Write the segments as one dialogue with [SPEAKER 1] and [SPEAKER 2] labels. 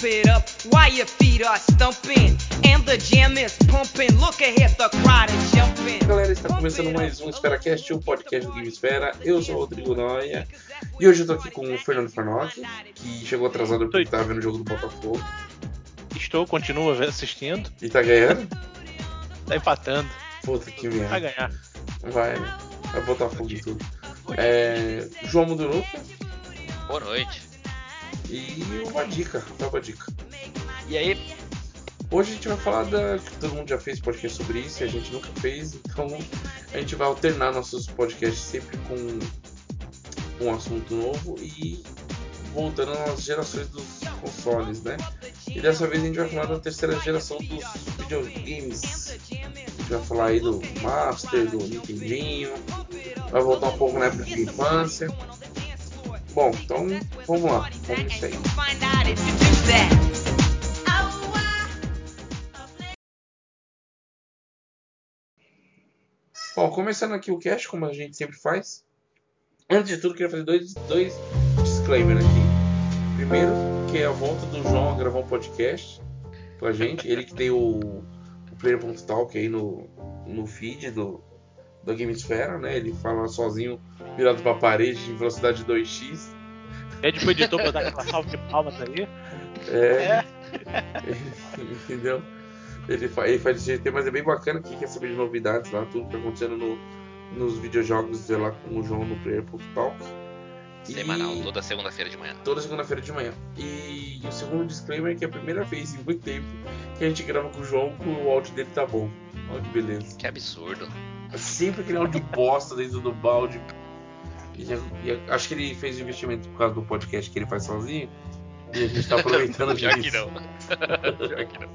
[SPEAKER 1] pump it up while your feet are stumping. And the jam is pumping, look ahead, the crowd is jumping.
[SPEAKER 2] Galera, está começando mais um EsferaCast, o podcast do Game Esfera. Eu sou o Rodrigo Noia e hoje eu tô aqui com o Fernando Farnock, que chegou atrasado porque estava vendo o jogo do Botafogo
[SPEAKER 3] Estou, continuo assistindo.
[SPEAKER 2] e tá ganhando.
[SPEAKER 3] Tá empatando.
[SPEAKER 2] Puta que
[SPEAKER 3] Vai
[SPEAKER 2] merda.
[SPEAKER 3] ganhar.
[SPEAKER 2] Vai, vai Botafogo e tudo. É, João Muduruca
[SPEAKER 4] Boa noite.
[SPEAKER 2] E o Badica, tá o Badica.
[SPEAKER 3] E aí?
[SPEAKER 2] Hoje a gente vai falar da. que Todo mundo já fez podcast sobre isso e a gente nunca fez, então a gente vai alternar nossos podcasts sempre com um assunto novo e voltando às gerações dos consoles, né? E dessa vez a gente vai falar da terceira geração dos videogames. A gente vai falar aí do Master, do Nintendinho, vai voltar um pouco na época de infância. Bom, então vamos lá, vamos aí. Bom, começando aqui o cast, como a gente sempre faz. Antes de tudo, queria fazer dois, dois disclaimers aqui. Primeiro, que é a volta do João a gravar um podcast com a gente. Ele que tem o, o Player.talk aí no, no feed do, do Gamesfera, né? Ele fala sozinho, virado pra parede em velocidade 2x.
[SPEAKER 3] Pede pro editor pra dar aquela salva de palmas aí.
[SPEAKER 2] É, entendeu? Ele, fa ele faz desse jeito, mas é bem bacana que quer saber de novidades lá, tudo que tá acontecendo no, nos videojogos, sei lá, com o João no Player.talk. E-
[SPEAKER 4] Semanal, toda segunda-feira de manhã.
[SPEAKER 2] toda segunda-feira de manhã. E o segundo disclaimer é que é a primeira vez em muito tempo que a gente grava com o João que o áudio dele tá bom. Olha que beleza.
[SPEAKER 4] Que absurdo.
[SPEAKER 2] Sempre aquele áudio bosta dentro do balde. E, e acho que ele fez o investimento por causa do podcast que ele faz sozinho. E a gente tá aproveitando
[SPEAKER 4] Pior
[SPEAKER 2] disso.
[SPEAKER 4] que não. Pior que não.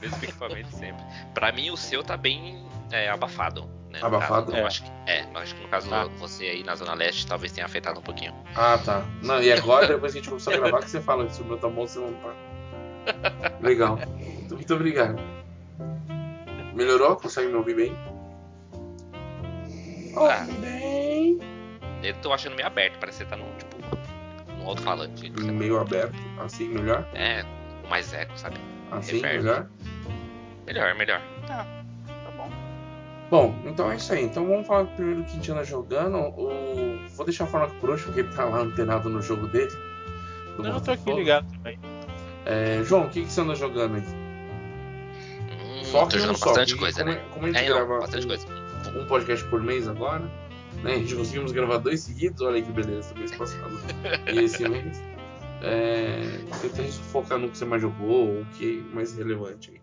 [SPEAKER 4] Mesmo equipamento sempre. Pra mim, o seu tá bem é, abafado. Né,
[SPEAKER 2] Abafado?
[SPEAKER 4] caso. Eu
[SPEAKER 3] É.
[SPEAKER 4] acho que, é, eu acho que no caso
[SPEAKER 3] Ah.
[SPEAKER 4] você aí na Zona Leste talvez tenha afetado um pouquinho.
[SPEAKER 2] Ah, tá. Não, e agora, depois que a gente começou a gravar, que você fala se o meu tá bom ou se não tá. Legal. Muito, muito obrigado. Melhorou? Consegue me ouvir bem?
[SPEAKER 4] Ah.
[SPEAKER 2] Bem.
[SPEAKER 4] Eu tô achando meio aberto, parece que você tá num, tipo, num alto-falante.
[SPEAKER 2] Meio aberto. Assim, melhor?
[SPEAKER 4] É, com mais eco, sabe?
[SPEAKER 2] Assim,
[SPEAKER 4] Reverb.
[SPEAKER 2] melhor?
[SPEAKER 4] Melhor, melhor.
[SPEAKER 3] Tá bom.
[SPEAKER 2] Bom, então é isso aí. Então vamos falar primeiro do que a gente anda jogando. O... Vou deixar o Farnock por hoje, porque ele tá lá antenado no jogo dele.
[SPEAKER 3] Não, eu tô aqui ligado também.
[SPEAKER 2] É, João, o que, que você anda jogando aí?
[SPEAKER 4] Hum,
[SPEAKER 2] Só que
[SPEAKER 4] tô
[SPEAKER 2] não
[SPEAKER 4] jogando
[SPEAKER 2] só,
[SPEAKER 4] bastante coisa,
[SPEAKER 2] como,
[SPEAKER 4] né?
[SPEAKER 2] Como a gente
[SPEAKER 4] É, não,
[SPEAKER 2] grava
[SPEAKER 4] bastante
[SPEAKER 2] um,
[SPEAKER 4] coisa.
[SPEAKER 2] Um podcast por mês agora, né? A gente conseguimos gravar dois seguidos, olha que beleza, mês passado e esse mês. É, tenta focar no que você mais jogou, o que é mais relevante.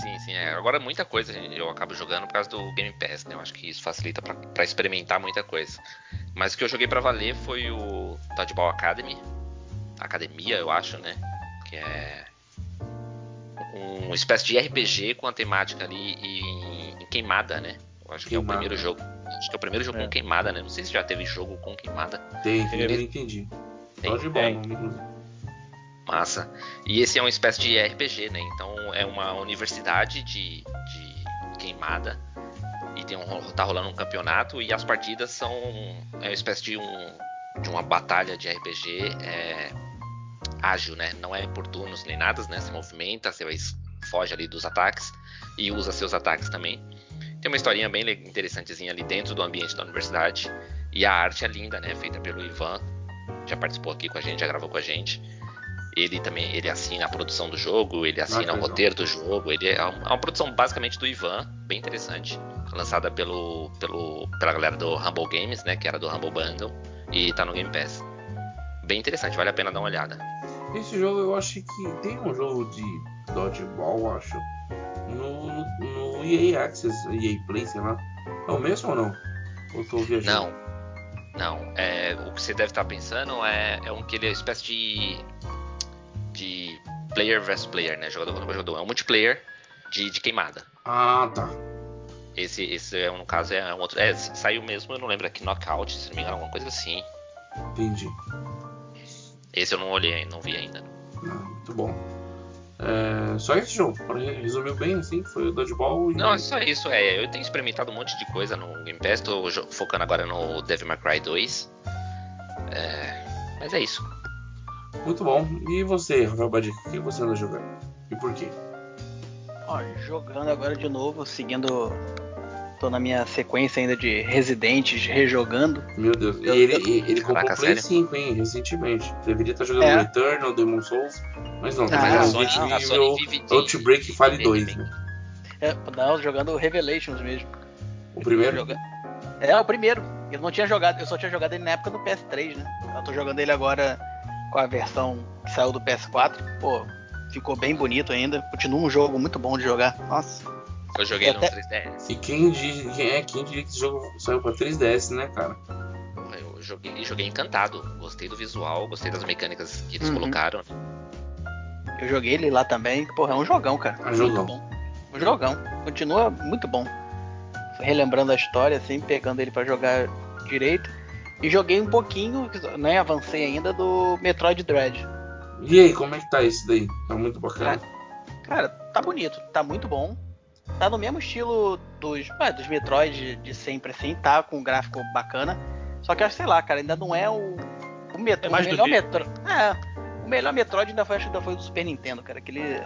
[SPEAKER 4] Sim, sim. É. Agora muita coisa eu acabo jogando por causa do Game Pass, né? Eu acho que isso facilita pra experimentar muita coisa. Mas o que eu joguei pra valer foi o Dodgeball Academy. Academia, eu acho, né? Que é uma espécie de RPG com a temática ali em, em queimada, né? Acho que é o primeiro jogo. Acho que é o primeiro jogo
[SPEAKER 3] É.
[SPEAKER 4] com queimada, né? Não sei se já teve jogo com queimada.
[SPEAKER 2] Tem, eu entendi.
[SPEAKER 4] Tem,
[SPEAKER 2] bom,
[SPEAKER 3] tem.
[SPEAKER 2] inclusive.
[SPEAKER 4] Massa. E esse é uma espécie de RPG, né? Então é uma universidade de, de queimada. E tem um, tá rolando um campeonato e as partidas são é uma espécie de, um, de uma batalha de RPG é, ágil, né? Não é por turnos nem nada, né? Você movimenta, você vai, foge ali dos ataques e usa seus ataques também. Tem uma historinha bem interessantezinha ali dentro do ambiente da universidade. E a arte é linda, né? Feita pelo Ivan. Já participou aqui com a gente, já gravou com a gente. Ele também ele assina a produção do jogo, ele assina
[SPEAKER 2] que
[SPEAKER 4] o roteiro do jogo. Ele é uma, é uma produção basicamente do Ivan, bem interessante. Lançada pelo, pelo, pela galera do Humble Games, né? Que era do Humble Bundle. E tá no Game Pass. Bem interessante, vale a pena dar uma olhada.
[SPEAKER 2] Esse jogo eu acho que tem um jogo de dodgeball, eu acho, no, no, EA Access, EA Play, sei lá. É o mesmo ou não? Ou tô viajando?
[SPEAKER 4] Não. Não. É, o que você deve estar pensando é, é um que ele é uma espécie de. de player versus player, né? Jogador contra jogador. É um multiplayer de, de queimada.
[SPEAKER 2] Ah, tá.
[SPEAKER 4] Esse, esse é, no caso é um outro. É, saiu mesmo, eu não lembro aqui, Knockout, se não me engano, alguma coisa assim.
[SPEAKER 2] Entendi.
[SPEAKER 4] Esse eu não olhei, não vi ainda.
[SPEAKER 2] Ah, muito bom. É, só esse jogo, pra- resumiu bem assim, foi o Dodgeball e.
[SPEAKER 4] Não, é só isso. É, eu tenho experimentado um monte de coisa no Game Pass. Tô focando agora no Devil May Cry 2. É, mas é isso.
[SPEAKER 2] Muito bom. E você, Rafael Badico, o que você anda jogando? E por quê?
[SPEAKER 5] Ó, jogando agora de novo, seguindo. Tô na minha sequência ainda de Residentes, rejogando.
[SPEAKER 2] Meu Deus. E
[SPEAKER 5] Eu-
[SPEAKER 2] ele, e- ele comprou
[SPEAKER 4] Caraca,
[SPEAKER 2] Play
[SPEAKER 4] sério?
[SPEAKER 2] 5, hein, recentemente. Deveria estar jogando
[SPEAKER 5] É.
[SPEAKER 2] Returnal, Demon Souls, mas não, tá
[SPEAKER 5] Ah,
[SPEAKER 2] jogando
[SPEAKER 5] a
[SPEAKER 4] Sony-
[SPEAKER 2] Resident
[SPEAKER 4] a Sony
[SPEAKER 2] Evil,
[SPEAKER 4] vive de-
[SPEAKER 2] Outbreak Fire
[SPEAKER 4] de
[SPEAKER 2] 2,
[SPEAKER 4] remake.
[SPEAKER 2] né?
[SPEAKER 5] É, não, jogando Revelations mesmo.
[SPEAKER 2] O primeiro?
[SPEAKER 5] Joga- É, o primeiro. Eu não tinha jogado, eu só tinha jogado ele na época do PS3, né? Eu tô jogando ele agora com a versão que saiu do PS4. Pô, ficou bem bonito ainda. Continua um jogo muito bom de jogar. Nossa.
[SPEAKER 4] Eu joguei
[SPEAKER 5] Eu
[SPEAKER 4] no
[SPEAKER 5] até-
[SPEAKER 4] 3DS.
[SPEAKER 2] E quem, diz, quem é quem diria que esse jogo saiu pra 3DS, né, cara?
[SPEAKER 4] Eu joguei, joguei encantado. Gostei do visual, gostei das mecânicas que eles
[SPEAKER 5] Uhum.
[SPEAKER 4] colocaram.
[SPEAKER 5] Eu joguei ele lá também. Porra, é um jogão, cara.
[SPEAKER 2] É um jogão.
[SPEAKER 5] Muito bom. Um jogão. Continua muito bom. Relembrando a história, assim, pegando ele pra jogar direito. E joguei um pouquinho, nem avancei ainda, do Metroid Dread.
[SPEAKER 2] E aí, como é que tá esse daí? Tá muito bacana.
[SPEAKER 5] Cara, tá bonito, tá muito bom. Tá no mesmo estilo dos, ué, dos Metroid de sempre, assim, tá com um gráfico bacana. Só que eu acho, sei lá, cara, ainda não é o, o, metro,
[SPEAKER 3] É mais
[SPEAKER 5] o melhor. Metroid. É, o melhor Metroid ainda foi, acho que ainda foi o do Super Nintendo, cara. Aquele.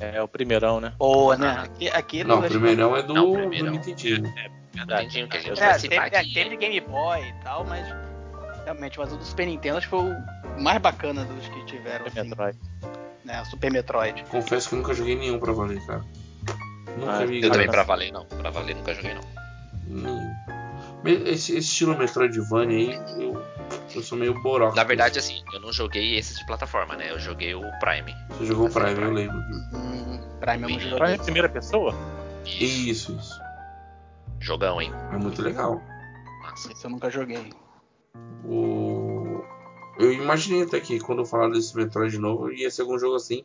[SPEAKER 3] É o primeirão, né?
[SPEAKER 5] Boa, né?
[SPEAKER 4] Ah.
[SPEAKER 5] Aque- Aquele.
[SPEAKER 2] Não, o primeirão é do,
[SPEAKER 4] Não, o
[SPEAKER 2] do
[SPEAKER 4] primeirão.
[SPEAKER 2] Nintendinho.
[SPEAKER 3] Verdade.
[SPEAKER 4] Que a gente
[SPEAKER 5] É,
[SPEAKER 4] vai
[SPEAKER 5] teve,
[SPEAKER 4] citar
[SPEAKER 5] é,
[SPEAKER 4] aqui.
[SPEAKER 5] teve de Game Boy e tal, mas. Realmente, mas o do Super Nintendo acho que foi o mais bacana dos que tiveram,
[SPEAKER 3] É
[SPEAKER 5] assim,
[SPEAKER 3] Metroid.
[SPEAKER 5] né? O Super Metroid.
[SPEAKER 2] Confesso que nunca joguei nenhum pra valer, cara. Nunca
[SPEAKER 3] Ah,
[SPEAKER 2] vi.
[SPEAKER 4] Eu também pra valer não. Pra valer nunca joguei não.
[SPEAKER 2] Esse, esse estilo Metroidvania aí, eu, eu sou meio boroca.
[SPEAKER 4] Na verdade, assim, eu não joguei esses de plataforma, né? Eu joguei o Prime.
[SPEAKER 2] Você jogou o Prime, eu
[SPEAKER 4] Prime.
[SPEAKER 2] lembro.
[SPEAKER 5] Hum, Prime é um jogo.
[SPEAKER 3] Prime em primeira pessoa?
[SPEAKER 4] Isso.
[SPEAKER 2] Isso, isso.
[SPEAKER 4] Jogão, hein?
[SPEAKER 2] É muito legal.
[SPEAKER 4] Massa.
[SPEAKER 5] Esse eu nunca joguei.
[SPEAKER 2] O... Eu imaginei até que quando eu falar desse Metroid de novo, ia ser algum jogo assim.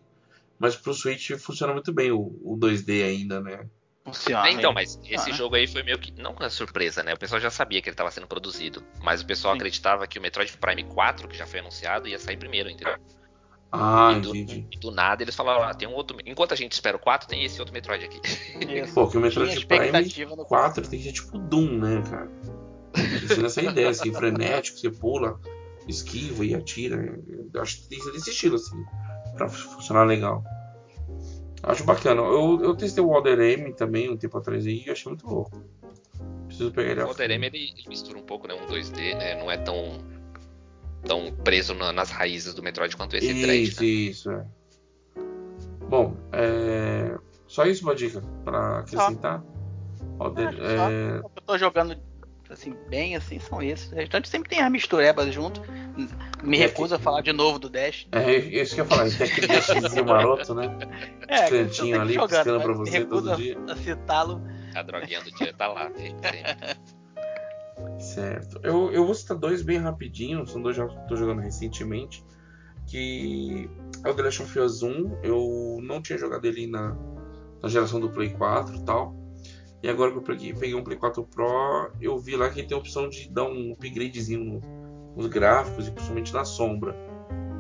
[SPEAKER 2] Mas pro Switch funciona muito bem o, o 2D ainda, né?
[SPEAKER 5] Funciona.
[SPEAKER 4] É, então, mas esse
[SPEAKER 5] Ah.
[SPEAKER 4] jogo aí foi meio que. Não uma surpresa, né? O pessoal já sabia que ele estava sendo produzido. Mas o pessoal
[SPEAKER 5] Sim.
[SPEAKER 4] acreditava que o Metroid Prime 4, que já foi anunciado, ia sair primeiro, entendeu?
[SPEAKER 2] Ah,
[SPEAKER 4] e, do,
[SPEAKER 2] entendi.
[SPEAKER 4] e do nada eles falaram, ah, tem um outro. Enquanto a gente espera o 4, tem esse outro Metroid aqui.
[SPEAKER 5] Isso.
[SPEAKER 2] Pô, que o Metroid Prime
[SPEAKER 5] expectativa no
[SPEAKER 2] 4 tem que ser tipo Doom, né, cara? Isso nessa ideia, assim, frenético, você pula, esquiva e atira. Eu acho que tem que ser desse estilo, assim, pra funcionar legal. Acho bacana. Eu, eu testei o Walder M também um tempo atrás aí e achei muito louco. Preciso pegar ele
[SPEAKER 4] O Other M, ele, ele mistura um pouco, né? Um 2D, né? Não é tão. tão preso na- nas raízes do Metroid quanto esse Dread,
[SPEAKER 2] Isso,
[SPEAKER 4] né?
[SPEAKER 2] isso, é. Bom, é... só isso uma dica pra acrescentar. Walder, é...
[SPEAKER 5] Que eu tô jogando assim, bem assim, são esses. O restante sempre tem as misturebas junto. Me
[SPEAKER 2] É
[SPEAKER 5] recuso a falar de novo do Dash.
[SPEAKER 2] É isso que eu ia falar, tem aquele dashzinho maroto, né?
[SPEAKER 5] É,
[SPEAKER 2] Cantinho ali,
[SPEAKER 5] jogando,
[SPEAKER 2] piscando
[SPEAKER 5] mas
[SPEAKER 2] pra
[SPEAKER 5] me
[SPEAKER 2] você
[SPEAKER 5] recuso
[SPEAKER 2] todo
[SPEAKER 5] a-
[SPEAKER 2] dia.
[SPEAKER 5] a citá-lo.
[SPEAKER 4] A droguinha do dia tá lá.
[SPEAKER 2] Certo. Eu, eu vou citar dois bem rapidinho, são dois jogos que eu tô jogando recentemente. Que é o The Last of Us 1. Eu não tinha jogado ele na, na geração do Play 4 e tal. E agora que eu peguei, peguei um Play 4 Pro, eu vi lá que tem a opção de dar um upgradezinho no- nos gráficos e principalmente na sombra.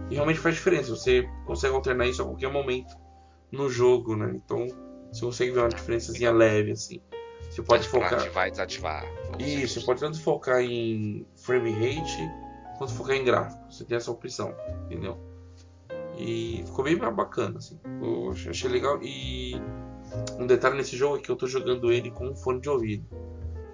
[SPEAKER 2] E realmente faz diferença, você consegue alternar isso a qualquer momento no jogo, né? Então você consegue ver uma diferençazinha leve assim. Você pode focar.
[SPEAKER 4] ativar e desativar.
[SPEAKER 2] Isso, você pode tanto focar em frame rate quanto focar em gráfico. Você tem essa opção, entendeu? E ficou bem bacana, assim. Eu ach- achei legal. E um detalhe nesse jogo é que eu tô jogando ele com um fone de ouvido,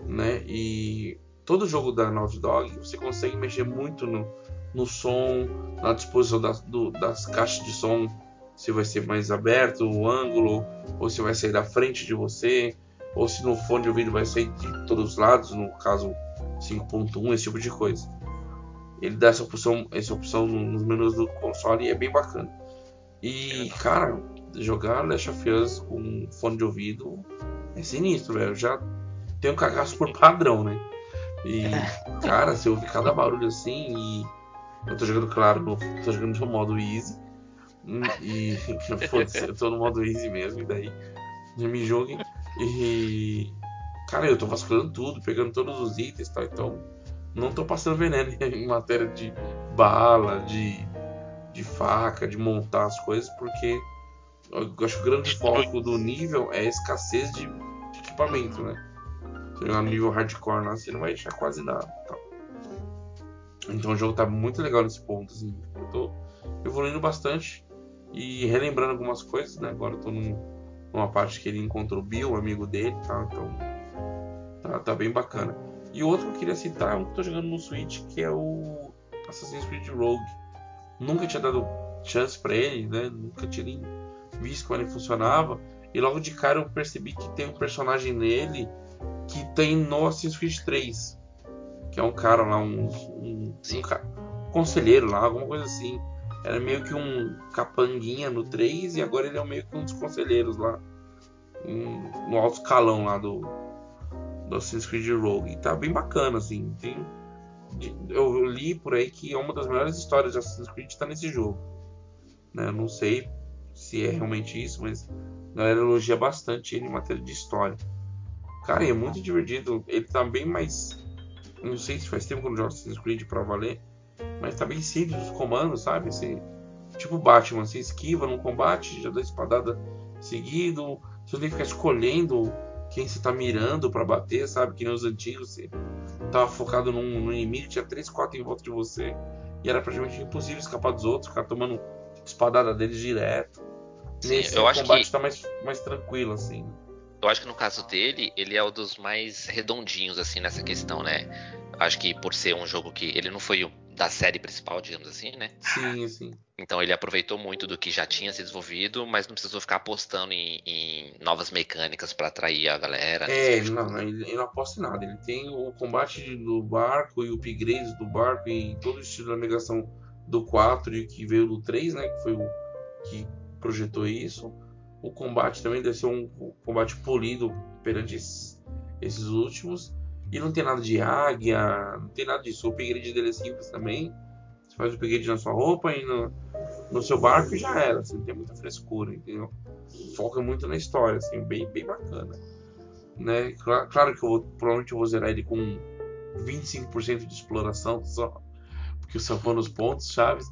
[SPEAKER 2] né? E todo jogo da Naughty Dog você consegue mexer muito no, no som, na disposição das, do- das caixas de som, se vai ser mais aberto o ângulo, ou se vai sair da frente de você, ou se no fone de ouvido vai sair de todos os lados, no caso 5.1, esse tipo de coisa. Ele dá essa opção, essa opção no- nos menus do console e é bem bacana. E, cara, jogar Last of Us com fone de ouvido é sinistro, velho. Eu já tenho cagaço por padrão, né? E, cara, se eu ouvir cada barulho assim e. Eu tô jogando, claro, no, tô jogando no modo easy. Hum, E. Foda-se, eu tô no modo easy mesmo, e daí. não Me julguem. E. Cara, eu tô vasculhando tudo, pegando todos os itens e tal, então. Não tô passando veneno em matéria de bala, de, de faca, de montar as coisas, porque eu acho que o grande foco do nível é a escassez de, de equipamento, né? Se jogar no nível hardcore lá, você não vai achar quase nada. Tal. Então o jogo tá muito legal nesse ponto, assim. Eu tô evoluindo bastante e relembrando algumas coisas, né? Agora eu tô num, numa parte que ele encontrou o Bill, um amigo dele e tal, então tá, tá bem bacana. E o outro que eu queria citar é um que eu tô jogando no Switch, que é o Assassin's Creed Rogue. Nunca tinha dado chance para ele, né? Nunca tinha nem visto como ele funcionava. E logo de cara eu percebi que tem um personagem nele que tem no Assassin's Creed 3. Que é um cara lá, um, um, um, ca- conselheiro lá, alguma coisa assim. Era meio que um capanguinha no 3 e agora ele é meio que um dos conselheiros lá. um- no alto escalão lá do, do Assassin's Creed Rogue. E tá bem bacana, assim. Tem, eu li por aí que é uma das melhores histórias de Assassin's Creed tá nesse jogo. Né? Eu não sei se é realmente isso, mas a galera elogia bastante ele em matéria de história. Cara, é muito divertido. Ele tá bem mais. Não sei se faz tempo que eu não jogo Assassin's Creed pra valer. Mas tá bem simples os comandos, sabe? Você, tipo Batman, você esquiva num combate, já dá espadada seguido. Você tem que ficar escolhendo quem você tá mirando pra bater, sabe? Que nem os antigos. Você tava focado num, num inimigo, tinha 3, 4 em volta de você. E era praticamente impossível escapar dos outros, ficar tomando espadada deles direto.
[SPEAKER 4] Sim,
[SPEAKER 2] Nesse
[SPEAKER 4] eu
[SPEAKER 2] o
[SPEAKER 4] acho
[SPEAKER 2] combate
[SPEAKER 4] que-
[SPEAKER 2] tá mais, mais tranquilo, assim.
[SPEAKER 4] Eu acho que no caso dele, ele é um dos mais redondinhos, assim, nessa questão, né? Acho que por ser um jogo que. Ele não foi o da série principal, digamos assim, né?
[SPEAKER 2] Sim, sim.
[SPEAKER 4] Então ele aproveitou muito do que já tinha se desenvolvido, mas não precisou ficar apostando em, em novas mecânicas pra atrair a galera.
[SPEAKER 2] É, ele não, não, ele, não aposta em nada. Ele tem o combate do barco e o upgrade do barco e todo o estilo de navegação do 4 e que veio do 3, né? Que foi o que projetou isso. O combate também deve ser um combate polido perante esses, últimos. E não tem nada de águia, não tem nada disso. O upgrade dele é simples também. Você faz o upgrade na sua roupa e no, no seu barco e já era. Você não tem muita frescura, entendeu? Foca muito na história, assim, bem, bem bacana né? Cla- Claro que eu vou, provavelmente eu vou zerar ele com 25% de exploração só, porque eu só vou nos pontos chaves.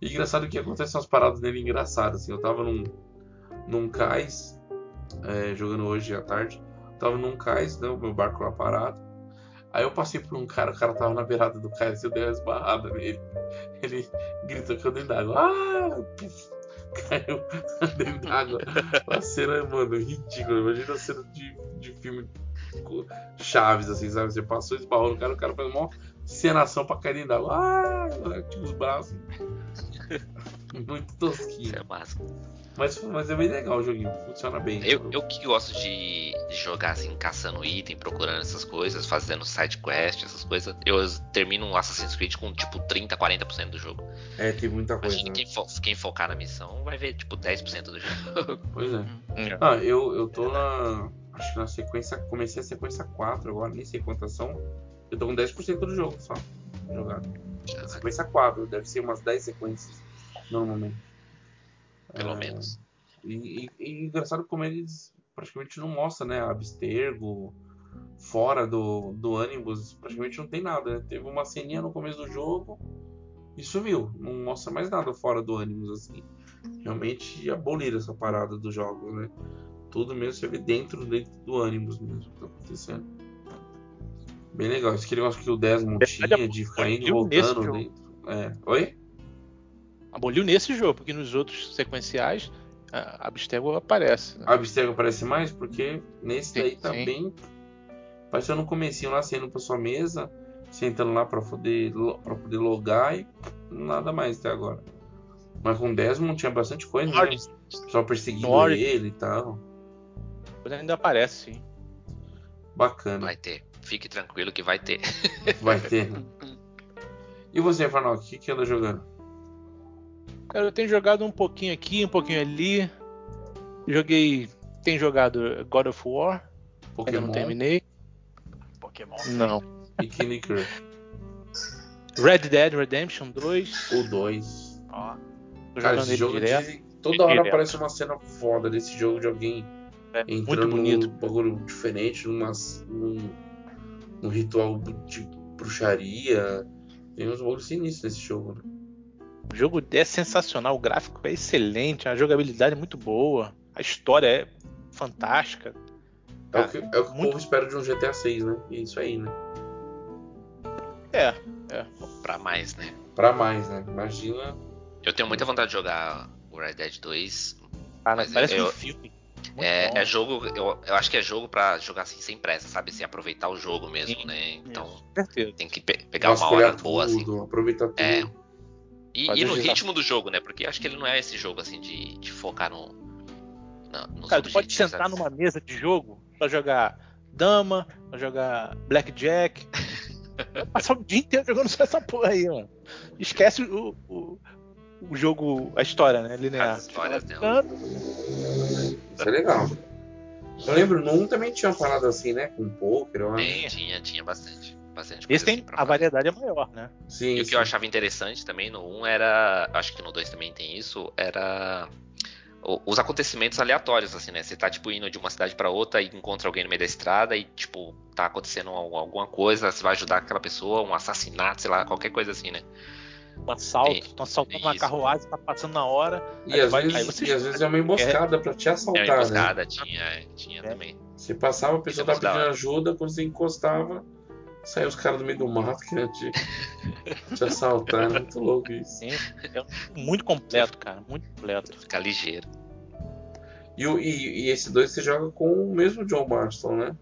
[SPEAKER 2] E engraçado que acontecem umas paradas nele engraçadas, assim. Eu tava num, num cais, é, jogando hoje à tarde, tava num cais, né, meu barco lá parado. Aí eu passei por um cara, o cara tava na beirada do cais, eu dei uma esbarrada nele. Ele gritou que eu dentro d'água. Ah! Caiu dentro d'água. Uma cena, mano, ridícula. Imagina a cena de, de filme Chaves, assim, sabe? Você passou, esbarrou no cara, o cara faz uma cenação pra cair dentro d'água. Ah! Tipo os braços. Muito tosquinho.
[SPEAKER 4] Isso é massa.
[SPEAKER 2] Mas, mas é bem legal o joguinho, funciona bem.
[SPEAKER 4] Eu, eu que gosto de, de jogar assim, caçando item, procurando essas coisas, fazendo side quest, essas coisas, eu termino um Assassin's Creed com tipo 30, 40% do jogo.
[SPEAKER 2] É, tem muita coisa.
[SPEAKER 4] Imagina
[SPEAKER 2] né?
[SPEAKER 4] quem, fo- quem focar na missão vai ver tipo 10% do jogo.
[SPEAKER 2] Pois é.
[SPEAKER 3] Hum.
[SPEAKER 2] Ah, eu, eu tô na. Acho que na sequência. Comecei a sequência 4 agora, nem sei quantas são. Eu tô com 10% do jogo só. Jogado. Sequência 4, deve ser umas 10 sequências normalmente.
[SPEAKER 4] Pelo
[SPEAKER 2] É,
[SPEAKER 4] menos.
[SPEAKER 2] E, e, e engraçado como eles praticamente não mostram, né? Abstergo, fora do, do Animus, praticamente não tem nada, né? Teve uma ceninha no começo do jogo e sumiu. Não mostra mais nada fora do Animus, assim. Realmente aboliram essa parada dos jogos, né? Tudo mesmo você vê dentro, dentro do Animus mesmo que tá acontecendo. Bem legal. Esse que negócio que o Desmond
[SPEAKER 3] Verdade,
[SPEAKER 2] tinha de ficar indo e voltando dentro. É. Oi?
[SPEAKER 3] Aboliu nesse jogo, porque nos outros sequenciais a Abstergo aparece. né?
[SPEAKER 2] A Abstergo aparece mais porque nesse
[SPEAKER 3] Sim,
[SPEAKER 2] daí tá
[SPEAKER 3] sim.
[SPEAKER 2] bem. Pareceu no comecinho lá, saindo pra sua mesa, sentando lá pra poder, pra poder logar e nada mais até agora. Mas com o Desmond tinha bastante coisa, né? Só perseguindo ele e tal.
[SPEAKER 3] ele ainda aparece, sim.
[SPEAKER 2] Bacana.
[SPEAKER 4] Vai ter. Fique tranquilo que vai ter.
[SPEAKER 2] Vai ter. né? E você, Farnock, o que, que anda jogando?
[SPEAKER 3] Cara, eu tenho jogado um pouquinho aqui, um pouquinho ali. Joguei. Tenho jogado God of War, ainda
[SPEAKER 2] Pokémon
[SPEAKER 3] não terminei.
[SPEAKER 5] Pokémon.
[SPEAKER 3] Não.
[SPEAKER 2] e Crush.
[SPEAKER 3] Red Dead Redemption 2.
[SPEAKER 2] O 2.
[SPEAKER 5] Ó,
[SPEAKER 3] Tô
[SPEAKER 2] Cara,
[SPEAKER 3] jogando
[SPEAKER 2] esse jogo
[SPEAKER 3] direto.
[SPEAKER 2] dizem- toda hora
[SPEAKER 3] Direto.
[SPEAKER 2] aparece uma cena foda desse jogo de alguém
[SPEAKER 3] É,
[SPEAKER 2] entrando
[SPEAKER 3] muito bonito.
[SPEAKER 2] num bagulho diferente, numa, num, num ritual de bruxaria. Tem uns bagulhos sinistros nesse jogo, né?
[SPEAKER 3] O jogo é sensacional, o gráfico é excelente, a jogabilidade é muito boa, a história é fantástica.
[SPEAKER 2] É o que, é o que o
[SPEAKER 3] muito-
[SPEAKER 2] povo espera de um GTA 6, né? E é isso aí, né?
[SPEAKER 3] É,
[SPEAKER 4] Pra mais, né?
[SPEAKER 2] Pra mais, né? Imagina
[SPEAKER 4] Eu tenho muita vontade de jogar o Red Dead 2.
[SPEAKER 3] Cara,
[SPEAKER 4] Mas
[SPEAKER 3] parece
[SPEAKER 4] eu-
[SPEAKER 3] um filme. Muito bom.
[SPEAKER 4] É, é jogo, eu, eu acho que é jogo pra jogar assim sem pressa, sabe? Sem aproveitar o jogo mesmo,
[SPEAKER 3] Sim.
[SPEAKER 4] né? Então
[SPEAKER 3] certeza.
[SPEAKER 4] tem que pe- pegar uma hora boa, assim.
[SPEAKER 2] tudo, aproveitar tudo.
[SPEAKER 4] É. E, e no
[SPEAKER 3] desafio.
[SPEAKER 4] ritmo do jogo, né? Porque acho que ele não é esse jogo assim de, de focar no. na- nos
[SPEAKER 3] Cara, tu pode sentar
[SPEAKER 4] sabe?
[SPEAKER 3] numa mesa de jogo pra jogar dama, pra jogar blackjack. Passar o dia inteiro jogando só essa porra aí, mano. Esquece o, o, o jogo, a história, né? Linear.
[SPEAKER 4] As histórias
[SPEAKER 3] jogando.
[SPEAKER 2] Isso é legal. Eu lembro, no 1 também tinha uma parada assim, né? Com poker, eu acho.
[SPEAKER 4] Tem, tinha, tinha bastante. bastante
[SPEAKER 3] Esse tem
[SPEAKER 4] assim
[SPEAKER 3] a
[SPEAKER 4] fazer.
[SPEAKER 3] variedade é maior, né?
[SPEAKER 2] Sim,
[SPEAKER 4] E o
[SPEAKER 2] sim.
[SPEAKER 4] que eu achava interessante também no 1 era. Acho que no 2 também tem isso, era. o- Os acontecimentos aleatórios, assim, né? Você tá, tipo, indo de uma cidade pra outra e encontra alguém no meio da estrada e, tipo, tá acontecendo al- alguma coisa, você vai ajudar aquela pessoa, um assassinato, sei lá, qualquer coisa assim, né?
[SPEAKER 3] Um assalto, estão assaltando uma carruagem, tá passando na hora.
[SPEAKER 2] E às,
[SPEAKER 3] vai-
[SPEAKER 2] vezes,
[SPEAKER 3] você
[SPEAKER 2] e às vezes é uma emboscada pra te
[SPEAKER 4] É
[SPEAKER 2] assaltar,
[SPEAKER 4] uma
[SPEAKER 2] né?
[SPEAKER 4] emboscada, tinha, tinha
[SPEAKER 3] É.
[SPEAKER 4] também.
[SPEAKER 2] Você passava, a pessoa
[SPEAKER 4] Isso é
[SPEAKER 2] pedindo ajuda, quando você encostava, saía os caras do meio do mato querendo te, te assaltar. É muito louco isso.
[SPEAKER 3] Sim, é muito completo, cara. Muito completo.
[SPEAKER 4] Ficar ligeiro.
[SPEAKER 2] E, e- e esse dois você joga com o mesmo John Marston, né?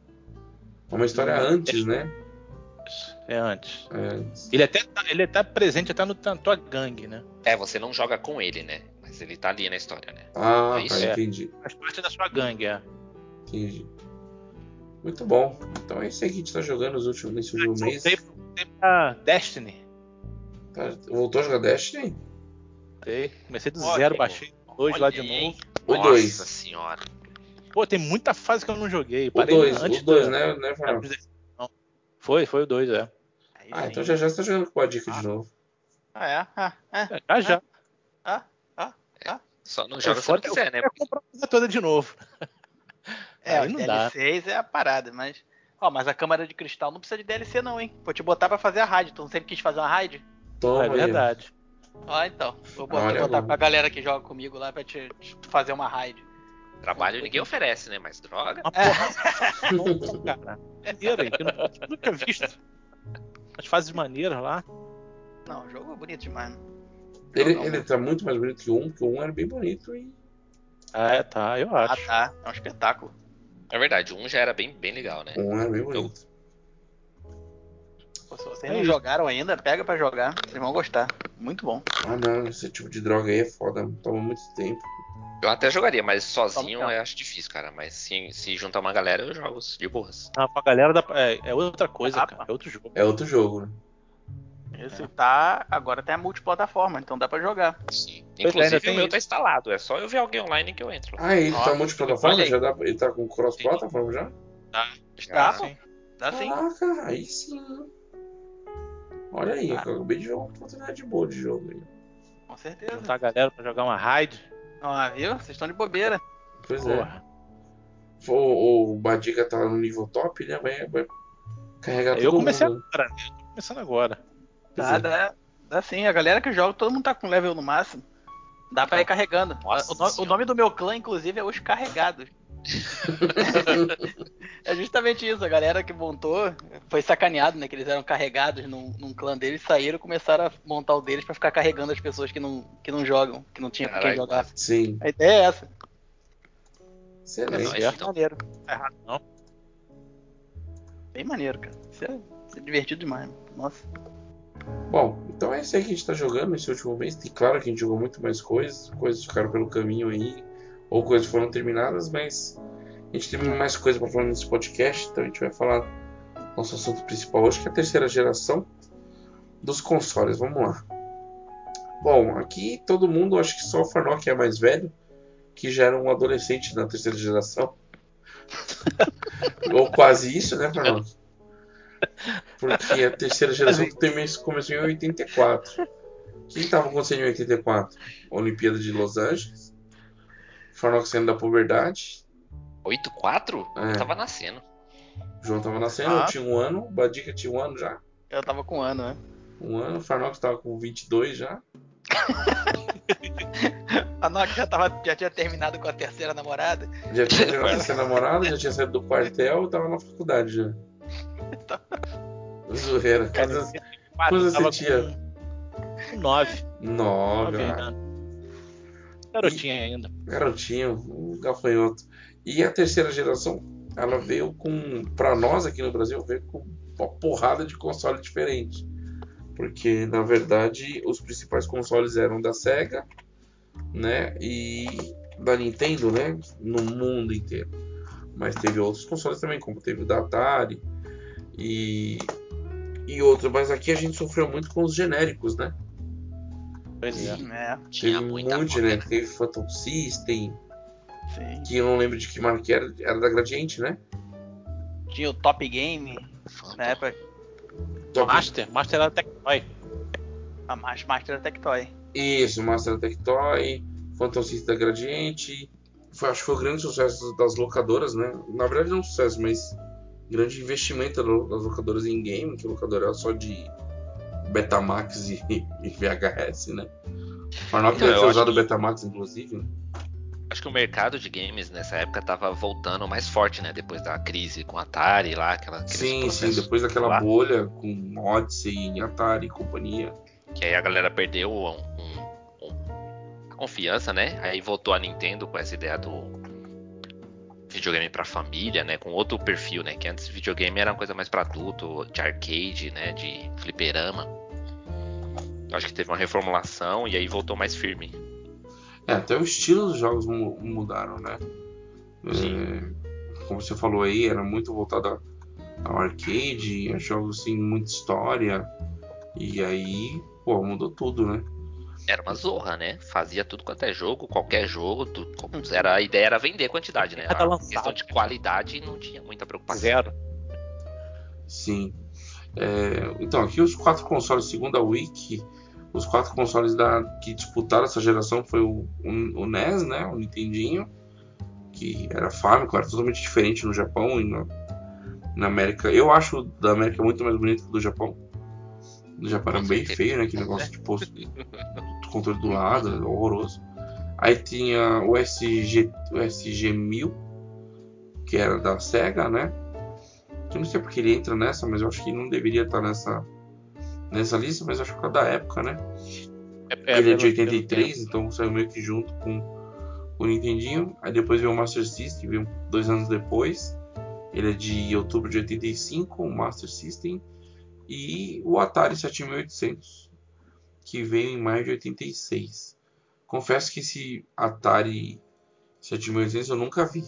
[SPEAKER 2] É uma história
[SPEAKER 3] Hum,
[SPEAKER 2] antes, né?
[SPEAKER 3] É antes.
[SPEAKER 2] É, antes.
[SPEAKER 3] Ele até tá, ele tá presente até no, na tua gangue, né?
[SPEAKER 4] É, você não joga com ele, né? Mas ele tá ali na história, né?
[SPEAKER 2] Ah,
[SPEAKER 4] É isso?
[SPEAKER 2] tá,
[SPEAKER 3] É.
[SPEAKER 2] entendi.
[SPEAKER 3] Faz parte da sua gangue, é.
[SPEAKER 2] Entendi. Muito bom. Então é isso aí que a gente tá jogando nos últimos, nesse último mês.
[SPEAKER 3] Voltei, voltei pra Destiny.
[SPEAKER 2] Tá- voltou a jogar Destiny?
[SPEAKER 3] Voltei, Comecei do
[SPEAKER 5] Olha,
[SPEAKER 3] zero, baixei dois lá de
[SPEAKER 4] aí,
[SPEAKER 3] novo.
[SPEAKER 2] O
[SPEAKER 4] Nossa
[SPEAKER 2] dois.
[SPEAKER 4] senhora.
[SPEAKER 3] Pô, tem muita fase que eu não joguei.
[SPEAKER 2] O
[SPEAKER 3] Parei
[SPEAKER 2] 2,
[SPEAKER 3] antes
[SPEAKER 2] o 2,
[SPEAKER 3] da-
[SPEAKER 2] né, né.
[SPEAKER 3] Foi, foi o 2, é.
[SPEAKER 5] Aí
[SPEAKER 2] Ah,
[SPEAKER 5] sim.
[SPEAKER 2] então já já você tá jogando com a dica de novo.
[SPEAKER 5] Ah, é? Ah, é.
[SPEAKER 3] É, Já já.
[SPEAKER 5] Ah, ah, ah.
[SPEAKER 4] Só não joga se
[SPEAKER 3] Fora-
[SPEAKER 4] não quiser, né?
[SPEAKER 3] Eu comprar a coisa toda de novo.
[SPEAKER 5] É,
[SPEAKER 3] Aí
[SPEAKER 5] os
[SPEAKER 3] não dá.
[SPEAKER 5] DLCs é a parada, mas. Ó, mas a câmara de cristal não precisa de DLC, não, hein? Vou te botar pra fazer a raid. Tu não sempre quis fazer uma raid?
[SPEAKER 2] Toma
[SPEAKER 3] é
[SPEAKER 2] ó.
[SPEAKER 3] verdade.
[SPEAKER 5] Ó, então. Vou botar,
[SPEAKER 2] Olha,
[SPEAKER 5] botar pra galera que joga comigo lá pra te, te fazer uma raid.
[SPEAKER 4] Trabalho ninguém oferece, né? Mas droga.
[SPEAKER 3] Uma porra. Cara. Maneiro aí, que eu nunca, visto. As fases maneiras lá.
[SPEAKER 5] Não, o jogo é bonito demais. né?
[SPEAKER 2] Ele,
[SPEAKER 5] Não,
[SPEAKER 2] ele tá muito mais bonito que o 1, porque 1 era bem bonito e.
[SPEAKER 3] É, tá, eu
[SPEAKER 5] Ah,
[SPEAKER 3] acho.
[SPEAKER 5] tá. É um espetáculo.
[SPEAKER 4] É verdade, um já era bem, bem legal, né?
[SPEAKER 2] 1 era bem bonito.
[SPEAKER 5] Pô, se vocês
[SPEAKER 3] É
[SPEAKER 5] não
[SPEAKER 3] isso.
[SPEAKER 5] jogaram ainda, pega pra jogar. Vocês vão gostar. Muito bom.
[SPEAKER 2] Ah não, esse tipo de droga aí é foda, toma muito tempo.
[SPEAKER 4] Eu até jogaria, mas sozinho eu acho difícil, cara. Mas se, se juntar uma galera, eu jogo de boas.
[SPEAKER 3] Ah, pra galera dá pra- é, é outra coisa,
[SPEAKER 5] Ah,
[SPEAKER 3] cara. É outro jogo.
[SPEAKER 2] É outro jogo, né?
[SPEAKER 5] Esse tá. Agora tem a multiplataforma, então dá pra jogar.
[SPEAKER 4] Sim.
[SPEAKER 3] Pois é,
[SPEAKER 4] Inclusive
[SPEAKER 3] tem
[SPEAKER 4] o meu
[SPEAKER 3] isso.
[SPEAKER 4] tá instalado. É só eu ver alguém online que eu entro. lá.
[SPEAKER 2] Ah, ele
[SPEAKER 5] Ó,
[SPEAKER 2] tá multiplataforma? Já dá, ele tá com cross-plataforma já?
[SPEAKER 5] Dá,
[SPEAKER 4] Ah,
[SPEAKER 5] pô. Dá sim.
[SPEAKER 2] Caraca, aí sim. Olha aí,
[SPEAKER 5] Ah.
[SPEAKER 2] eu acabei de ver uma oportunidade boa de jogo aí.
[SPEAKER 5] Com certeza.
[SPEAKER 3] Juntar a galera pra jogar uma raid.
[SPEAKER 5] Ó, viu? Vocês estão de bobeira.
[SPEAKER 2] Pois é.
[SPEAKER 3] Porra.
[SPEAKER 2] O, o Badiga tá no nível top, né? Vai, vai carregar todo
[SPEAKER 3] Eu comecei
[SPEAKER 2] mundo.
[SPEAKER 3] agora, né? Eu tô começando agora.
[SPEAKER 5] Dá,
[SPEAKER 2] é.
[SPEAKER 5] dá, dá sim. A galera que joga, todo mundo tá com level no máximo. Dá pra ir carregando.
[SPEAKER 4] Nossa
[SPEAKER 5] o, no- o nome do meu clã, inclusive, é Os Carregados. É justamente isso. A galera que montou foi sacaneado, né? Que eles eram carregados num, num clã deles, saíram e começaram a montar o deles pra ficar carregando as pessoas que não, que não jogam, que não tinha com quem jogar.
[SPEAKER 2] Sim,
[SPEAKER 5] A ideia é essa.
[SPEAKER 2] excelente.
[SPEAKER 4] Não,
[SPEAKER 5] É
[SPEAKER 4] então.
[SPEAKER 5] maneiro.
[SPEAKER 3] Tá errado, não.
[SPEAKER 5] Bem maneiro, cara. Isso é, isso é divertido demais. Nossa.
[SPEAKER 2] Bom, então é isso aí que a gente tá jogando nesse último mês. Tem claro que a gente jogou muito mais coisas, coisas ficaram pelo caminho aí, ou coisas foram terminadas, mas a gente tem mais coisa pra falar nesse podcast, então a gente vai falar nosso assunto principal hoje, que é a terceira geração dos consoles. Vamos lá. Bom, aqui todo mundo, acho que só o Farnock é mais velho, que já era um adolescente na terceira geração. ou quase isso, né, Farnock? Porque a terceira geração começou em 84. O que estava acontecendo em 84? Olimpíada de Los Angeles. Saindo da puberdade.
[SPEAKER 4] 8-4?
[SPEAKER 2] É.
[SPEAKER 4] Eu tava nascendo.
[SPEAKER 2] O João tava nascendo,
[SPEAKER 5] Ah.
[SPEAKER 2] eu tinha um ano. O Badica tinha um ano já.
[SPEAKER 5] Eu tava com um ano, né?
[SPEAKER 2] Um ano. O Farnock tava com 22 já.
[SPEAKER 5] A Nokia já, tava, já tinha terminado com a terceira namorada.
[SPEAKER 2] Já tinha já ser namorado, já tinha saído do quartel e tava na faculdade já. Zoeira.
[SPEAKER 3] Tava
[SPEAKER 2] você tinha?
[SPEAKER 3] com 9.
[SPEAKER 2] 9.
[SPEAKER 3] 9
[SPEAKER 2] ah,
[SPEAKER 3] anos. Garotinha ainda.
[SPEAKER 2] garotinho, um gafanhoto. E a terceira geração, ela veio com, pra nós aqui no Brasil, veio com uma porrada de console diferente. Porque, na verdade, os principais consoles eram da Sega, né? E da Nintendo, né? No mundo inteiro. Mas teve outros consoles também, como teve o da Atari e, e outros. Mas aqui a gente sofreu muito com os genéricos, né?
[SPEAKER 3] Pois é.
[SPEAKER 5] É,
[SPEAKER 4] Tinha
[SPEAKER 2] teve
[SPEAKER 4] muita
[SPEAKER 2] um monte, né? Teve Phantom System,
[SPEAKER 5] sim.
[SPEAKER 2] que eu não lembro de que marca que era, era da Gradiente, né?
[SPEAKER 5] Tinha o Top Game,
[SPEAKER 4] Phantom.
[SPEAKER 5] na época,
[SPEAKER 2] Top-
[SPEAKER 3] Master, Master era Tectoy.
[SPEAKER 5] a Master Tectoy.
[SPEAKER 2] Isso, Master Tectoy, Phantom System da Gradiente. Foi, acho que foi o grande sucesso das locadoras, né? Na verdade não sucesso, mas grande investimento das locadoras em game, que a locadora era só de Betamax e, e VHS, né? Farnock
[SPEAKER 4] Então,
[SPEAKER 2] deve ter usado
[SPEAKER 4] que-
[SPEAKER 2] Betamax, inclusive. né?
[SPEAKER 4] Acho que o mercado de games nessa época tava voltando mais forte, né? Depois da crise com Atari lá, aquela,
[SPEAKER 2] Sim, sim, depois daquela
[SPEAKER 4] lá,
[SPEAKER 2] bolha com Odyssey, Atari e companhia.
[SPEAKER 4] Que aí a galera perdeu um- um- um- a confiança, né? Aí voltou a Nintendo com essa ideia do videogame pra família, né? Com outro perfil, né? Que antes videogame era uma coisa mais pra adulto, de arcade, né? De fliperama. Acho que teve uma reformulação e aí voltou mais firme.
[SPEAKER 2] É, até o estilo dos jogos mu- mudaram, né?
[SPEAKER 4] Sim.
[SPEAKER 2] É, como você falou aí, era muito voltado ao arcade, a jogos sem muita história. E aí, pô, mudou tudo, né?
[SPEAKER 4] Era uma zorra, né? Fazia tudo quanto é jogo, qualquer jogo. tu- era, a ideia era vender quantidade, né? A questão de qualidade não tinha muita preocupação.
[SPEAKER 3] Zero.
[SPEAKER 2] Sim. É, então, aqui os quatro consoles, segundo a Wiki, os quatro consoles da, que disputaram essa geração foi o, o, o NES, né? O Nintendinho, que era Famicom, era totalmente diferente no Japão e na, na América. Eu acho o da América muito mais bonito que o do Japão. Do Japão bem feio, né? Aquele negócio de posto do controle do lado, horroroso. Aí tinha o SG, o SG-1000, que era da SEGA, né? Eu não sei porque ele entra nessa, mas eu acho que não deveria estar nessa, nessa lista, mas acho que é da época, né?
[SPEAKER 3] É,
[SPEAKER 2] ele é de
[SPEAKER 3] pelo-
[SPEAKER 2] 83, então saiu meio que junto com o Nintendinho. Aí depois veio o Master System, veio dois anos depois. Ele é de outubro de 85, o Master System. E o Atari 7800, que veio em maio de 86. Confesso que esse Atari 7800 eu nunca vi.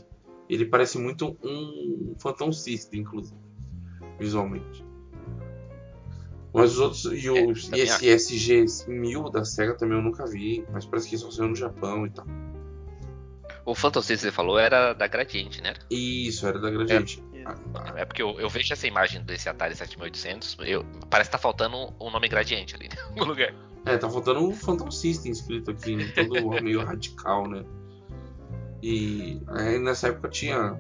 [SPEAKER 2] Ele parece muito um Phantom System, inclusive, visualmente. Mas os outros. E, o,
[SPEAKER 4] É,
[SPEAKER 2] e esse SG-1000 da SEGA também eu nunca vi. Mas parece que só saiu no Japão e tal.
[SPEAKER 4] O Phantom System que você falou era da Gradiente, né?
[SPEAKER 2] Isso, era da Gradiente.
[SPEAKER 4] É porque eu, eu vejo essa imagem desse Atari 7800, eu, parece que tá faltando o nome Gradiente ali algum lugar.
[SPEAKER 2] É, tá faltando o Phantom System escrito aqui, né? todo meio radical, né? E aí nessa época tinha.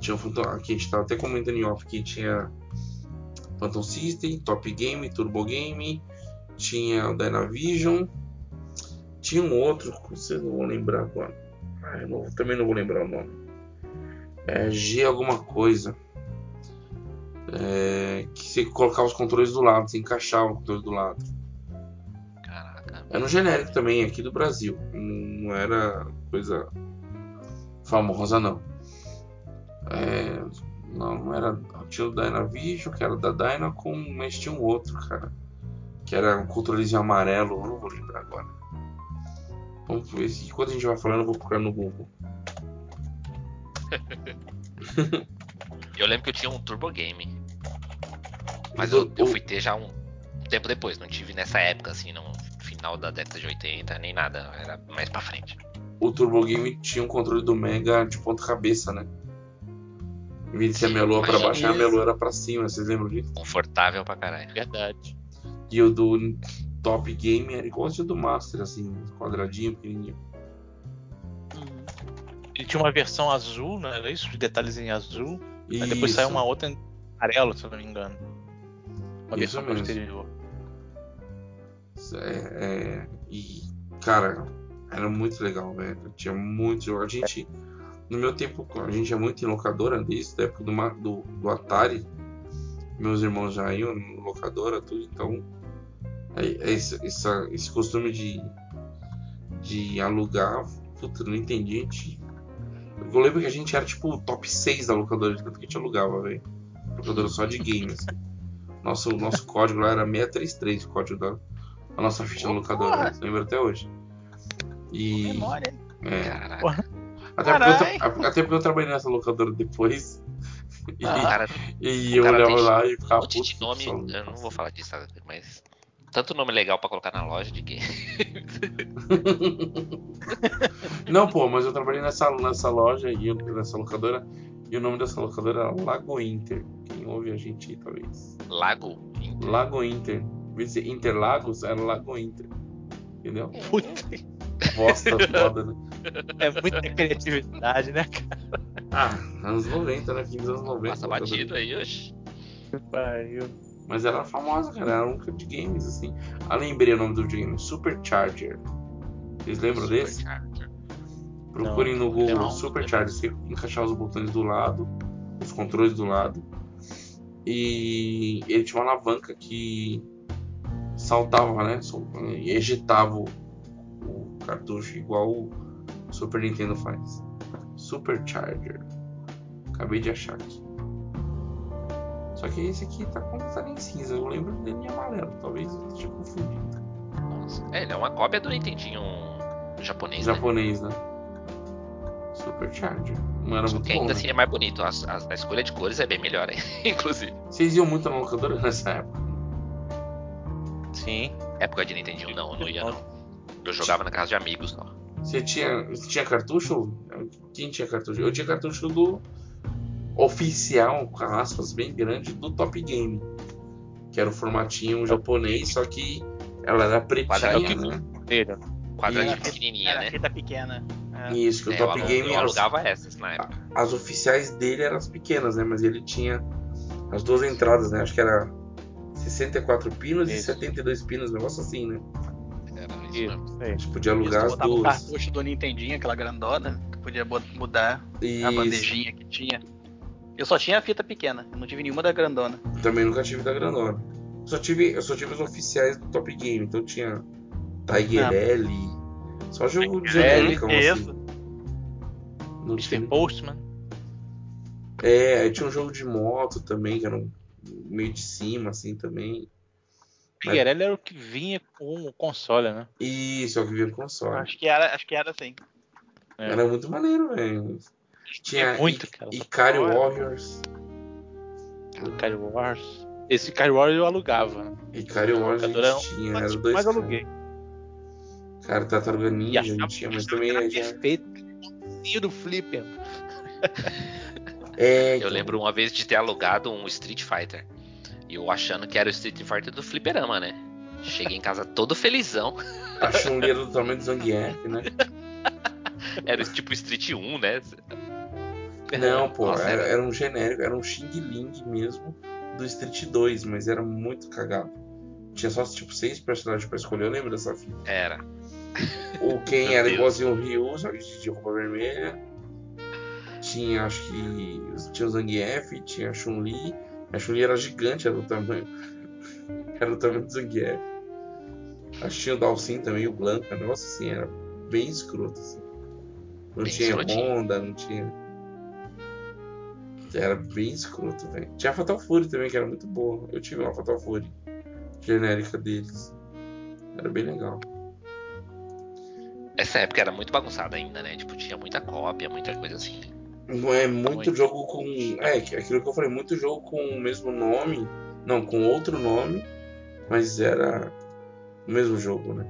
[SPEAKER 2] Tinha Phantom, aqui a gente tava até comentando em off que tinha Phantom System, Top Game, Turbo Game, tinha o Dynavision, tinha um outro, vocês não vão lembrar agora. Ah, não- também não vou lembrar o nome. É G alguma coisa. É, que você colocava os controles do lado, você encaixava o controle do lado.
[SPEAKER 4] Caraca.
[SPEAKER 2] Era um genérico também aqui do Brasil. Não era coisa famosa, não. É, não, não era. Tinha o Dynavision, que era da Dynacon, mas tinha um outro, cara. Que era um controlezinho amarelo, eu não vou lembrar agora. Vamos ver se enquanto a gente vai falando, eu vou procurar no Google.
[SPEAKER 4] Eu lembro que eu tinha um Turbo Game. Mas eu, eu fui ter já um, tempo depois, não tive nessa época, assim, no final da década de 80, nem nada, era mais pra frente.
[SPEAKER 2] O Turbo Game tinha um controle do Mega de ponta cabeça, né? Em vez de ser a
[SPEAKER 4] Sim,
[SPEAKER 2] minha lua pra baixo, a
[SPEAKER 3] isso.
[SPEAKER 2] minha lua era pra cima, vocês lembram disso?
[SPEAKER 4] Confortável pra caralho.
[SPEAKER 3] Verdade.
[SPEAKER 2] E o do Top Game era igual ao do Master, assim, quadradinho, pequenininho.
[SPEAKER 3] Ele tinha uma versão azul, né? Era isso? De detalhes em azul. Aí depois saiu uma outra em amarelo, se eu não me engano. Uma
[SPEAKER 2] Isso
[SPEAKER 3] versão
[SPEAKER 2] mesmo.
[SPEAKER 3] posterior.
[SPEAKER 2] É, é, e, cara, era muito legal, velho. Tinha muito jogo. A gente, no meu tempo, a gente ia muito em locadora, desde a época do, do, do Atari. Meus irmãos já iam em locadora, tudo, então É- é Esse, esse costume de, de alugar, puta, não entendi. gente. Eu lembro que a gente era tipo o top 6 da locadora de tanto que a gente alugava, velho. Locadora só de games. Nosso, nosso código lá era 633, o código da a nossa ficha da
[SPEAKER 5] Ô,
[SPEAKER 2] locadora.
[SPEAKER 5] porra.
[SPEAKER 2] Lembro até hoje. E.
[SPEAKER 5] Memória.
[SPEAKER 2] É.
[SPEAKER 3] Porra.
[SPEAKER 2] até, porque eu, até porque eu trabalhei nessa locadora depois. E,
[SPEAKER 4] O cara
[SPEAKER 2] e eu olhava
[SPEAKER 4] tem
[SPEAKER 2] lá e
[SPEAKER 4] um
[SPEAKER 2] ficava
[SPEAKER 4] monte
[SPEAKER 2] puto.
[SPEAKER 4] de nome. Eu não vou falar disso, mas. Tanto nome legal pra colocar na loja de game.
[SPEAKER 2] Não, pô, mas eu trabalhei nessa, nessa loja e nessa locadora. E o nome dessa locadora era Lago Inter. Quem ouve a gente aí, talvez.
[SPEAKER 4] Lago.
[SPEAKER 2] Lago Inter. Em Interlagos, era Lago Inter. Entendeu?
[SPEAKER 3] Puta,
[SPEAKER 2] Bosta foda, né?
[SPEAKER 3] é muita criatividade, né, cara?
[SPEAKER 2] Ah, anos 90, né? Fim dos anos 90.
[SPEAKER 4] Passa
[SPEAKER 2] locadora.
[SPEAKER 4] batido aí, oxe.
[SPEAKER 3] Pariu.
[SPEAKER 2] Mas ela era famosa, cara. Era um de games, assim. Ah, lembrei o nome do videogame. Supercharger. Vocês lembram desse?
[SPEAKER 4] Supercharger.
[SPEAKER 2] Procurem
[SPEAKER 3] Não,
[SPEAKER 2] no Google
[SPEAKER 3] não.
[SPEAKER 2] Supercharger. Você encaixar os botões do lado, os controles do lado. E ele tinha uma alavanca que saltava, né? sol- E ejetava o, o cartucho igual o Super Nintendo faz. Supercharger. Acabei de achar aqui. Só que esse aqui tá completamente em cinza. Eu lembro dele em amarelo. Talvez eu esteja confundido.
[SPEAKER 4] É, ele é uma cópia do Nintendinho japonês, né?
[SPEAKER 2] Japonês, né? Supercharger. Não era
[SPEAKER 4] Só
[SPEAKER 2] muito
[SPEAKER 4] que
[SPEAKER 2] bom,
[SPEAKER 4] ainda
[SPEAKER 2] né?
[SPEAKER 4] assim é mais bonito. As- as- a escolha de cores é bem melhor, hein? inclusive.
[SPEAKER 2] Vocês iam muito na locadora nessa época?
[SPEAKER 3] Sim.
[SPEAKER 4] Época de Nintendinho, não, eu não ia não. Eu jogava na casa de amigos só.
[SPEAKER 2] Você tinha, você tinha cartucho? Quem tinha cartucho? Eu tinha cartucho do oficial, com aspas bem grande, do Top Game. Que era o formatinho japonês, só que ela era pretinha,
[SPEAKER 4] Quadradinho.
[SPEAKER 2] né?
[SPEAKER 3] Dele.
[SPEAKER 4] Quadradinho
[SPEAKER 2] E-
[SPEAKER 4] pequenininha,
[SPEAKER 5] Era
[SPEAKER 4] né?
[SPEAKER 5] fita pequena. É.
[SPEAKER 2] Isso, que o
[SPEAKER 4] É,
[SPEAKER 2] Top
[SPEAKER 4] eu,
[SPEAKER 2] Game,
[SPEAKER 4] eu
[SPEAKER 2] as,
[SPEAKER 4] alugava essas na época.
[SPEAKER 2] as oficiais dele eram as pequenas, né? Mas ele tinha as duas entradas, né? Acho que era 64 pinos e
[SPEAKER 3] Isso.
[SPEAKER 2] 72 pinos, um negócio assim, né?
[SPEAKER 4] Era isso
[SPEAKER 3] Isso,
[SPEAKER 4] mesmo.
[SPEAKER 3] isso aí.
[SPEAKER 2] A gente podia
[SPEAKER 5] Isso,
[SPEAKER 2] alugar
[SPEAKER 5] tu
[SPEAKER 2] as
[SPEAKER 5] botava o
[SPEAKER 2] duas.
[SPEAKER 5] cartucho do Nintendinho, aquela grandona, que podia mudar a
[SPEAKER 2] Isso.
[SPEAKER 5] bandejinha que tinha. Eu só tinha a fita pequena, eu não tive nenhuma da grandona.
[SPEAKER 2] Também nunca tive da grandona. Só tive, eu só tive os oficiais do Top Game, então tinha Tiger
[SPEAKER 5] Ah.
[SPEAKER 2] L, só jogo
[SPEAKER 3] Tiger
[SPEAKER 2] genérico,
[SPEAKER 5] L,
[SPEAKER 2] assim.
[SPEAKER 5] isso.
[SPEAKER 2] Não
[SPEAKER 3] Mr.
[SPEAKER 2] tinha...
[SPEAKER 3] Postman.
[SPEAKER 2] É, aí tinha um jogo de moto também, que era um meio de cima, assim, também. Mas-
[SPEAKER 3] Figueiredo era o que vinha com o console, né?
[SPEAKER 2] Isso, é o que vinha no console.
[SPEAKER 5] Acho que era, acho que era assim.
[SPEAKER 3] É.
[SPEAKER 2] Era muito maneiro, velho. Tinha
[SPEAKER 3] muito,
[SPEAKER 2] I-
[SPEAKER 3] cara.
[SPEAKER 2] Ikari. Warriors.
[SPEAKER 3] Ikari Wars. Esse Wars eu alugava. né?
[SPEAKER 2] Ikari Warriors a gente tinha,
[SPEAKER 3] Mas,
[SPEAKER 2] era dois
[SPEAKER 3] mas aluguei.
[SPEAKER 2] Cara, Tartaruga
[SPEAKER 3] E
[SPEAKER 2] Ninja a gente tinha, mas também
[SPEAKER 3] era
[SPEAKER 2] é, já...
[SPEAKER 3] perfeito. E do Flipper.
[SPEAKER 2] É,
[SPEAKER 4] Eu
[SPEAKER 2] então,
[SPEAKER 4] lembro uma vez de ter alugado um Street Fighter. E eu achando que era o Street Fighter do Fliperama, né? Cheguei em casa todo felizão.
[SPEAKER 2] A Chun-Li era do tamanho do Zangief, né?
[SPEAKER 4] Era tipo Street 1, né?
[SPEAKER 2] Não, pô,
[SPEAKER 4] Nossa,
[SPEAKER 2] era,
[SPEAKER 4] era-
[SPEAKER 2] era um genérico, era um Xing Ling mesmo do Street 2, mas era muito cagado. Tinha só tipo seis personagens pra escolher, eu lembro dessa fita.
[SPEAKER 4] Era.
[SPEAKER 2] O Ken era
[SPEAKER 4] Deus.
[SPEAKER 2] igualzinho o Ryu, só que de roupa vermelha. Tinha, acho que. Tinha o Zangief, tinha a Chun-Li. A Chun-Li era gigante, era do tamanho. Era do tamanho do Zangief. Acho que tinha o Dalsin também, o Blanca. Nossa, assim, era bem escroto. Assim. Não
[SPEAKER 4] Bem
[SPEAKER 2] tinha
[SPEAKER 4] escrotinho.
[SPEAKER 2] Honda, não tinha. Era bem escroto, velho. Tinha a Fatal Fury também, que era muito boa. Eu tive uma Fatal Fury genérica deles. Era bem legal.
[SPEAKER 4] Essa época era muito bagunçada ainda, né? Tipo, tinha muita cópia, muita coisa assim.
[SPEAKER 2] Não é muito,
[SPEAKER 3] Muito.
[SPEAKER 2] jogo com. É, aquilo que eu falei, muito jogo com o mesmo nome. Não, com outro nome. Mas era o mesmo jogo, né?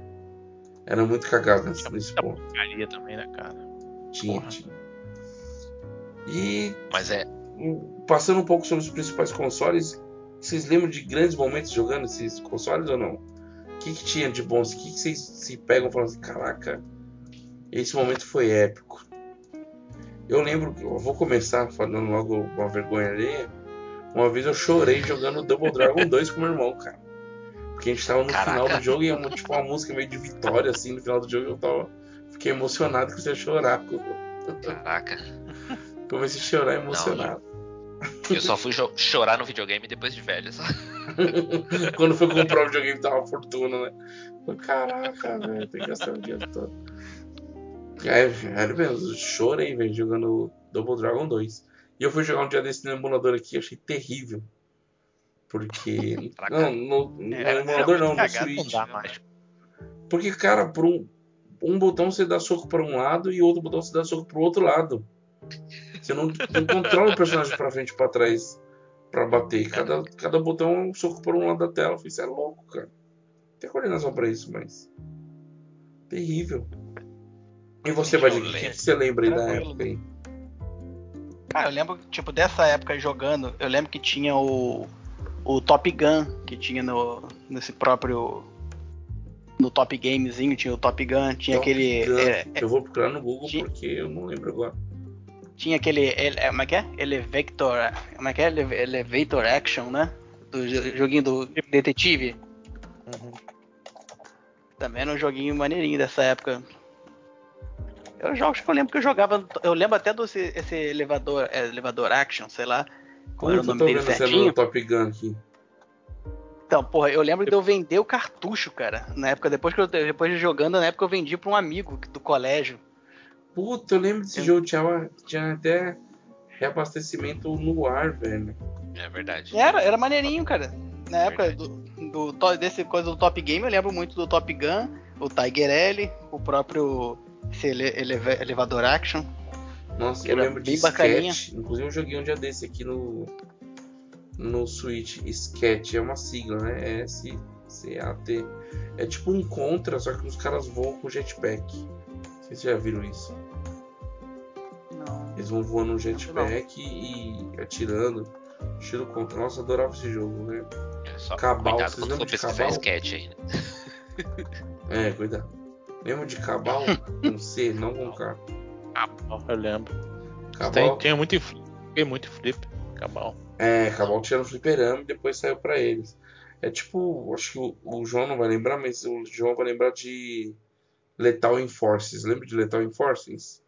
[SPEAKER 2] Era muito cagado nesse,
[SPEAKER 3] Tinha
[SPEAKER 2] nesse ponto.
[SPEAKER 3] porcaria também, né, cara?
[SPEAKER 2] Tinha, tinha. E
[SPEAKER 4] Mas é.
[SPEAKER 2] Passando um pouco sobre os principais consoles, vocês lembram de grandes momentos jogando esses consoles ou não? O que, que tinha de bom? O que, que vocês se pegam e falam assim, caraca, esse momento foi épico. Eu lembro, eu vou começar falando logo uma vergonha alheia. Uma vez eu chorei jogando Double Dragon 2 com meu irmão, cara. Porque a gente tava no
[SPEAKER 4] Caraca.
[SPEAKER 2] final do jogo e uma, tipo, uma música meio de vitória, assim, no final do jogo eu tava. Fiquei emocionado que comecei a chorar.
[SPEAKER 4] Caraca.
[SPEAKER 2] Comecei a chorar emocionado.
[SPEAKER 4] Eu só fui chorar no videogame depois de velho. Só.
[SPEAKER 2] Quando foi comprar o videogame tava uma fortuna, né? Caraca, velho, tem que gastar o dinheiro todo. É, sério mesmo, chorei, velho, jogando Double Dragon 2. E eu fui jogar um dia desse no emulador aqui, achei terrível. Porque. Não, no, no
[SPEAKER 5] era
[SPEAKER 2] emulador não, no Switch. Porque, cara, por um, um botão você dá soco para um lado e outro botão você dá soco pro outro lado. Você não, não controla o personagem pra frente e pra trás pra bater. Cada, cada botão é um soco por um lado da tela. Isso é louco, cara. Tem coordenação pra isso, mas. Terrível. E você, Badinho, o que, você lembra aí da época aí?
[SPEAKER 5] Cara, eu lembro, tipo, dessa época jogando, eu lembro que tinha o, o Top Gun, que tinha no, nesse próprio. No Top Gamezinho, tinha o Top Gun, tinha
[SPEAKER 2] Top
[SPEAKER 5] aquele.
[SPEAKER 2] Gun.
[SPEAKER 5] é, é,
[SPEAKER 2] Eu vou procurar no Google
[SPEAKER 5] Tinha-
[SPEAKER 2] porque eu não lembro agora.
[SPEAKER 5] Tinha aquele. ele- é, Como é que é? Elevator. Como é que é? Ele- Elevator Action, né? Do jo- joguinho do detetive.
[SPEAKER 3] Uhum.
[SPEAKER 5] Também era um joguinho maneirinho dessa época. Eram jogos que eu lembro que eu jogava. Eu lembro até do esse, esse elevador, é, elevador action, sei lá. Qual era o
[SPEAKER 2] eu
[SPEAKER 5] nome dele certinho?
[SPEAKER 2] Top Gun aqui.
[SPEAKER 5] Então, porra, eu lembro de eu vender o cartucho, cara. Na época, depois que eu depois de jogando, na época eu vendi pra um amigo do colégio.
[SPEAKER 2] Puta, eu lembro desse
[SPEAKER 5] Eu-
[SPEAKER 2] jogo. Tinha, tinha até reabastecimento no ar, velho.
[SPEAKER 4] É verdade.
[SPEAKER 5] Era, era maneirinho, cara. Na época do, do, desse coisa do Top Game, eu lembro muito do Top Gun, o Tiger L, o próprio esse ele- eleva- elevador action.
[SPEAKER 2] Nossa,
[SPEAKER 5] Que
[SPEAKER 2] eu lembro de
[SPEAKER 5] bem bacaninha.
[SPEAKER 2] Sketch. Inclusive eu joguei um dia desse aqui no no Switch. Sketch é uma sigla, né? S-C-A-T. É tipo um contra, só que os caras voam com jetpack. Vocês já viram isso.
[SPEAKER 5] Não.
[SPEAKER 2] Eles vão voando no jetpack e atirando. Estilo contra. Nossa, adorava esse jogo, né?
[SPEAKER 4] É só
[SPEAKER 2] Cabal,
[SPEAKER 4] cuidado
[SPEAKER 2] vocês
[SPEAKER 4] quando for
[SPEAKER 2] lembram de
[SPEAKER 4] pesquisar
[SPEAKER 2] Cabal?
[SPEAKER 4] sketch aí, né?
[SPEAKER 2] É, cuidado. Lembra de Cabal? com C, não com K.
[SPEAKER 3] Cabal, eu lembro.
[SPEAKER 2] Cabal.
[SPEAKER 3] Tem, tinha muito. Fiquei muito flip. Cabal.
[SPEAKER 2] É, Cabal tinha no fliperama e depois saiu pra eles. É tipo, acho que o, o João não vai lembrar, mas o João vai lembrar de Lethal Enforces. Lembra de Lethal Enforces?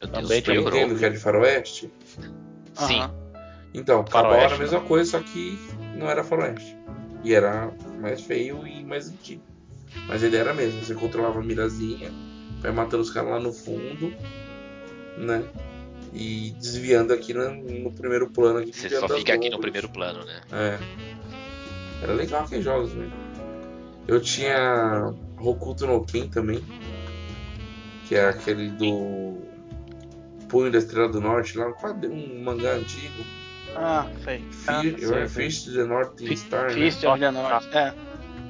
[SPEAKER 4] Deus,
[SPEAKER 3] Também
[SPEAKER 4] piorou.
[SPEAKER 2] Nintendo, que é de faroeste?
[SPEAKER 4] Sim.
[SPEAKER 5] Aham.
[SPEAKER 2] Então,
[SPEAKER 3] Faroeste,
[SPEAKER 2] era a mesma coisa, só que não era faroeste. E era mais feio e mais antigo. Mas a ideia era a mesma, você controlava a mirazinha, vai matando os caras lá no fundo, né? E desviando aqui no, no primeiro plano. Aqui,
[SPEAKER 4] Você só fica aqui no primeiro plano, né?
[SPEAKER 2] É. Era legal aqueles jogos, velho. Eu tinha Hokuto no Ken também. Que é aquele do Punho da Estrela do Norte, lá um um mangá antigo.
[SPEAKER 5] Ah, sei.
[SPEAKER 3] Ah,
[SPEAKER 2] era
[SPEAKER 3] sei,
[SPEAKER 2] Fist of the North
[SPEAKER 3] Fist-
[SPEAKER 2] Star, né?
[SPEAKER 5] Fist of the North. É.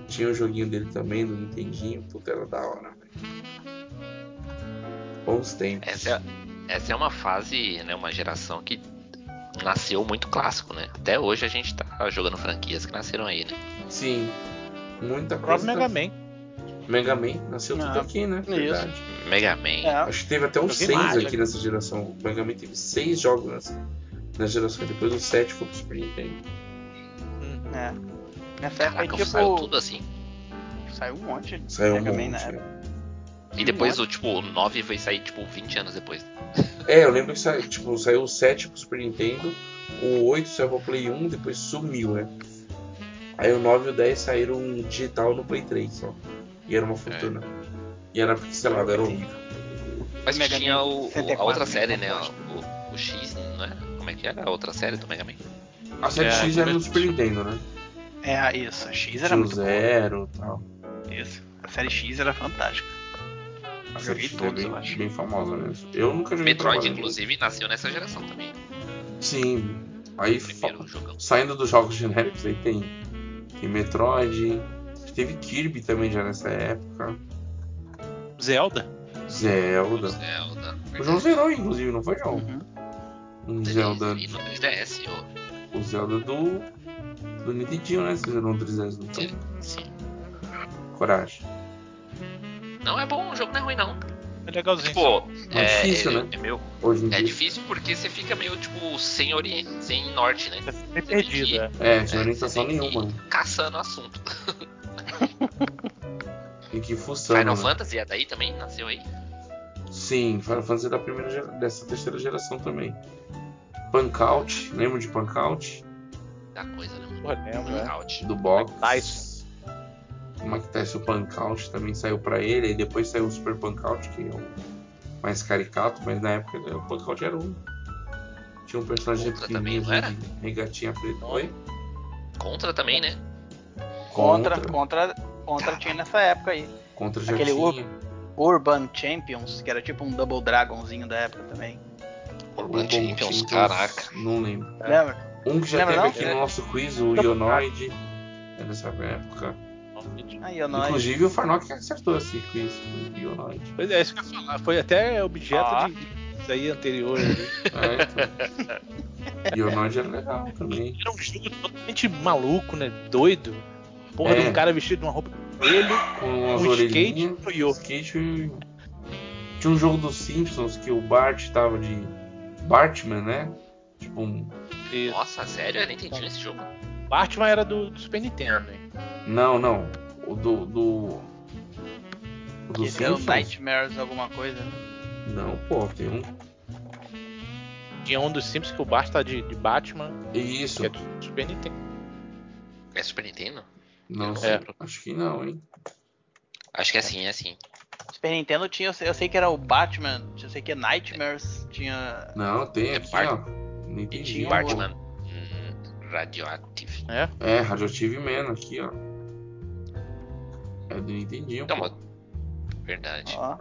[SPEAKER 2] Tinha o joguinho dele também no Nintendinho. Puta, era da hora, velho. Bons tempos.
[SPEAKER 4] Essa é, essa é uma fase, né? Uma geração que nasceu muito clássico, né? Até hoje a gente tá jogando franquias que nasceram aí, né?
[SPEAKER 2] Sim. Muita
[SPEAKER 3] O próprio
[SPEAKER 2] coisa.
[SPEAKER 3] Mega Man.
[SPEAKER 2] Mega Man. Nasceu tudo
[SPEAKER 5] Ah,
[SPEAKER 2] aqui, né?
[SPEAKER 5] isso.
[SPEAKER 2] Verdade.
[SPEAKER 4] Mega Man.
[SPEAKER 5] É.
[SPEAKER 2] Acho que teve até uns seis
[SPEAKER 3] mais,
[SPEAKER 2] aqui nessa geração. O Mega Man teve seis jogos nessa, nessa geração. Depois o 7 foi pro Super Nintendo.
[SPEAKER 3] Uhum.
[SPEAKER 5] É. Nessa época aí,
[SPEAKER 4] Caraca,
[SPEAKER 5] tipo.
[SPEAKER 4] saiu tudo assim.
[SPEAKER 5] Saiu um monte de
[SPEAKER 2] Saiu um
[SPEAKER 5] Mega Man
[SPEAKER 2] monte.
[SPEAKER 5] na
[SPEAKER 2] né?
[SPEAKER 5] época.
[SPEAKER 4] E depois o tipo, o 9 foi sair tipo 20 anos depois.
[SPEAKER 2] É, eu lembro que saiu, tipo, saiu o 7 pro Super Nintendo, o 8 saiu pro Play 1, depois sumiu, né? Aí o 9 e o 10 saíram digital no Play 3 só. E era uma fortuna. E era pixelado, era horrível.
[SPEAKER 4] Mas
[SPEAKER 5] Mega
[SPEAKER 4] tinha o, o- a
[SPEAKER 5] 64,
[SPEAKER 4] outra
[SPEAKER 5] né,
[SPEAKER 4] série, né? O, o X, não é? Como é que era a outra série do Mega Man?
[SPEAKER 2] A 7X
[SPEAKER 3] É,
[SPEAKER 2] era no Super Nintendo, né?
[SPEAKER 5] É, isso. A X era
[SPEAKER 2] Tinha o
[SPEAKER 5] muito.
[SPEAKER 2] Zero e tal.
[SPEAKER 5] Isso. A série X era fantástica.
[SPEAKER 2] A
[SPEAKER 5] Joguei
[SPEAKER 2] 7X é
[SPEAKER 5] todos,
[SPEAKER 2] bem,
[SPEAKER 5] eu acho.
[SPEAKER 2] bem famosa mesmo. Eu nunca joguei
[SPEAKER 4] Metroid, inclusive, nasceu nessa geração também.
[SPEAKER 2] Sim. Aí
[SPEAKER 4] jogão.
[SPEAKER 2] Saindo dos jogos genéricos aí tem, tem Metroid, teve Kirby também já nessa época,
[SPEAKER 3] Zelda.
[SPEAKER 2] Zelda.
[SPEAKER 4] Zelda.
[SPEAKER 2] O João zerou, inclusive, não foi, João?
[SPEAKER 5] Uhum.
[SPEAKER 2] Um Zelda,
[SPEAKER 4] E no 3DS, ó.
[SPEAKER 2] o Zelda do, do Nintendinho, né? Você zerou no 3DS, não foi?
[SPEAKER 4] Sim.
[SPEAKER 2] Coragem.
[SPEAKER 4] Não é bom, o jogo não é ruim, não.
[SPEAKER 3] É legalzinho.
[SPEAKER 4] Tipo,
[SPEAKER 2] É
[SPEAKER 4] é,
[SPEAKER 2] difícil,
[SPEAKER 4] é,
[SPEAKER 2] né?
[SPEAKER 4] é meio.
[SPEAKER 2] Hoje em
[SPEAKER 4] É
[SPEAKER 2] dia.
[SPEAKER 4] difícil porque você fica meio, tipo, sem oriente, sem norte, né?
[SPEAKER 3] Você fica perdido, é.
[SPEAKER 2] É, sem
[SPEAKER 4] É,
[SPEAKER 2] orientação nenhuma.
[SPEAKER 4] Caçando assunto.
[SPEAKER 2] Tem que fuçando.
[SPEAKER 4] Final
[SPEAKER 2] né?
[SPEAKER 4] Fantasy é daí também? Nasceu aí?
[SPEAKER 2] Sim, Final Fantasy é da primeira gera- dessa terceira geração também. Punkout, lembra de Punkout?
[SPEAKER 4] da coisa, né?
[SPEAKER 3] Porra, lembro, é.
[SPEAKER 4] Knockout.
[SPEAKER 2] do box.
[SPEAKER 3] Tyson.
[SPEAKER 2] O Mike Tyson Punkout também saiu pra ele, e depois saiu o Super Punkout, que é o mais caricato, mas na época o Punkout era um. Tinha um personagem
[SPEAKER 4] Contra também, não era?
[SPEAKER 2] regatinha preta. Oi?
[SPEAKER 4] Contra também, né?
[SPEAKER 5] Contra, contra, contra tinha nessa época aí.
[SPEAKER 2] Contra já
[SPEAKER 5] aquele
[SPEAKER 2] tinha.
[SPEAKER 5] Urban Champions, que era tipo um Double Dragonzinho da época também.
[SPEAKER 4] Urban
[SPEAKER 2] Urban
[SPEAKER 4] Champions, caraca.
[SPEAKER 2] Não lembro.
[SPEAKER 3] É.
[SPEAKER 5] Lembra?
[SPEAKER 2] Um que já
[SPEAKER 5] Lembra
[SPEAKER 2] teve
[SPEAKER 5] não?
[SPEAKER 2] aqui no nosso quiz, o Ionoid. É nessa época.
[SPEAKER 5] Não.
[SPEAKER 2] Inclusive o Farnock acertou esse quiz, o Ionoid.
[SPEAKER 3] Pois é, isso que eu ia falar. Foi até objeto
[SPEAKER 5] Ah.
[SPEAKER 3] de, aí anterior. ali.
[SPEAKER 2] É, então. Ionoid era legal também.
[SPEAKER 3] Era um jogo totalmente maluco, né? Doido. Porra
[SPEAKER 2] É.
[SPEAKER 3] de um cara vestido de uma roupa de coelho.
[SPEAKER 2] Com
[SPEAKER 3] Um
[SPEAKER 2] orelhinhas.
[SPEAKER 3] skate e o-
[SPEAKER 2] skate Tinha um jogo dos Simpsons que o Bart tava de. Bartman, né? Tipo um.
[SPEAKER 4] Nossa, sério? Eu nem entendi esse jogo.
[SPEAKER 3] Batman era do, do Super Nintendo, hein?
[SPEAKER 2] Não, não. O do. do... O do
[SPEAKER 5] o
[SPEAKER 2] Simpsons?
[SPEAKER 5] Nightmares alguma coisa. né?
[SPEAKER 2] Não, pô, tem um.
[SPEAKER 3] Tinha um dos Simpsons que o Bart tá de, de Batman,
[SPEAKER 2] Isso.
[SPEAKER 3] que é do Super Nintendo.
[SPEAKER 4] É Super Nintendo?
[SPEAKER 2] Não
[SPEAKER 4] É.
[SPEAKER 2] sei. Acho que não, hein?
[SPEAKER 4] Acho que é assim, é assim.
[SPEAKER 5] Super Nintendo tinha, eu sei, que era o Batman, eu sei que é Nightmares, tinha.
[SPEAKER 2] Não, tem
[SPEAKER 4] É
[SPEAKER 2] aqui,
[SPEAKER 4] Bart-
[SPEAKER 2] ó. Não entendi.
[SPEAKER 5] tinha.
[SPEAKER 4] Batman hum, Radioactive.
[SPEAKER 3] É?
[SPEAKER 2] É, Radioactive Man aqui, ó. É do Nintendinho.
[SPEAKER 4] Não,
[SPEAKER 2] pô.
[SPEAKER 4] mas... Verdade.
[SPEAKER 5] Ó,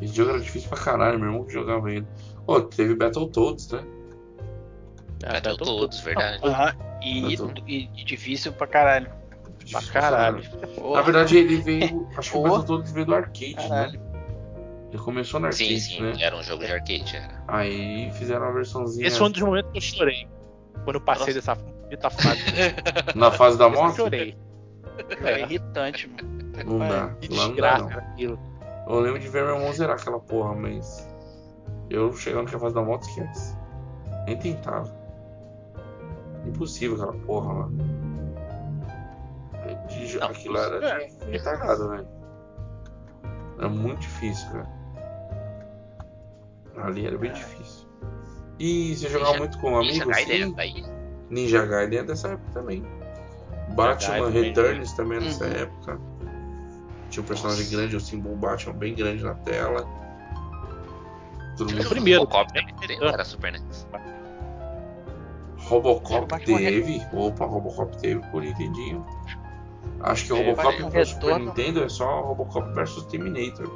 [SPEAKER 2] Esse jogo era difícil pra caralho, meu irmão que jogava ele. Ô, teve Battletoads, né?
[SPEAKER 3] É,
[SPEAKER 4] Battle todos, verdade.
[SPEAKER 5] e,
[SPEAKER 2] Eu
[SPEAKER 5] e- e difícil pra caralho.
[SPEAKER 3] Pra caralho.
[SPEAKER 2] Na verdade, ele veio. Acho que o
[SPEAKER 5] Ô.
[SPEAKER 2] Battletoads veio do arcade,
[SPEAKER 5] Caralho.
[SPEAKER 2] né? Ele começou no arcade,
[SPEAKER 4] Sim, sim,
[SPEAKER 2] né?
[SPEAKER 4] era um jogo de arcade, era.
[SPEAKER 2] Aí fizeram uma versãozinha
[SPEAKER 3] Esse foi um dos momentos que eu chorei. Quando eu passei dessa dessa fase.
[SPEAKER 2] na fase da
[SPEAKER 3] Esse eu
[SPEAKER 2] moto.
[SPEAKER 3] chorei.
[SPEAKER 5] é irritante, mano.
[SPEAKER 2] Não dá.
[SPEAKER 3] Que
[SPEAKER 2] Lá não dá,
[SPEAKER 3] desgraça
[SPEAKER 2] não.
[SPEAKER 3] era aquilo.
[SPEAKER 2] Eu lembro de ver meu irmão zerar aquela porra, mas. Eu chegando na fase da moto, esquece. Nem tentava. Impossível aquela porra lá. De
[SPEAKER 4] Não,
[SPEAKER 2] Aquilo era de retardado, né? Era muito difícil, cara. Ali era bem difícil. E você jogava
[SPEAKER 4] Ninja-
[SPEAKER 2] muito com
[SPEAKER 4] Ninja
[SPEAKER 2] amigos?
[SPEAKER 4] Gaiden
[SPEAKER 2] Sim.
[SPEAKER 4] era daí?
[SPEAKER 2] Ninja Gaiden é dessa época também. Batman
[SPEAKER 3] Gaiden
[SPEAKER 2] Returns também é nessa
[SPEAKER 5] Uhum.
[SPEAKER 2] época. Tinha um personagem
[SPEAKER 4] Nossa.
[SPEAKER 2] grande, o símbolo Batman bem grande na tela. Todo mundo
[SPEAKER 4] um
[SPEAKER 3] primeiro.
[SPEAKER 4] Robocop era Super NES.
[SPEAKER 2] Robocop teve. Opa, Robocop teve por Nintendinho. Acho que o
[SPEAKER 3] É,
[SPEAKER 2] Robocop
[SPEAKER 5] Batman
[SPEAKER 2] pro Super. Nintendo é só Robocop versus Terminator.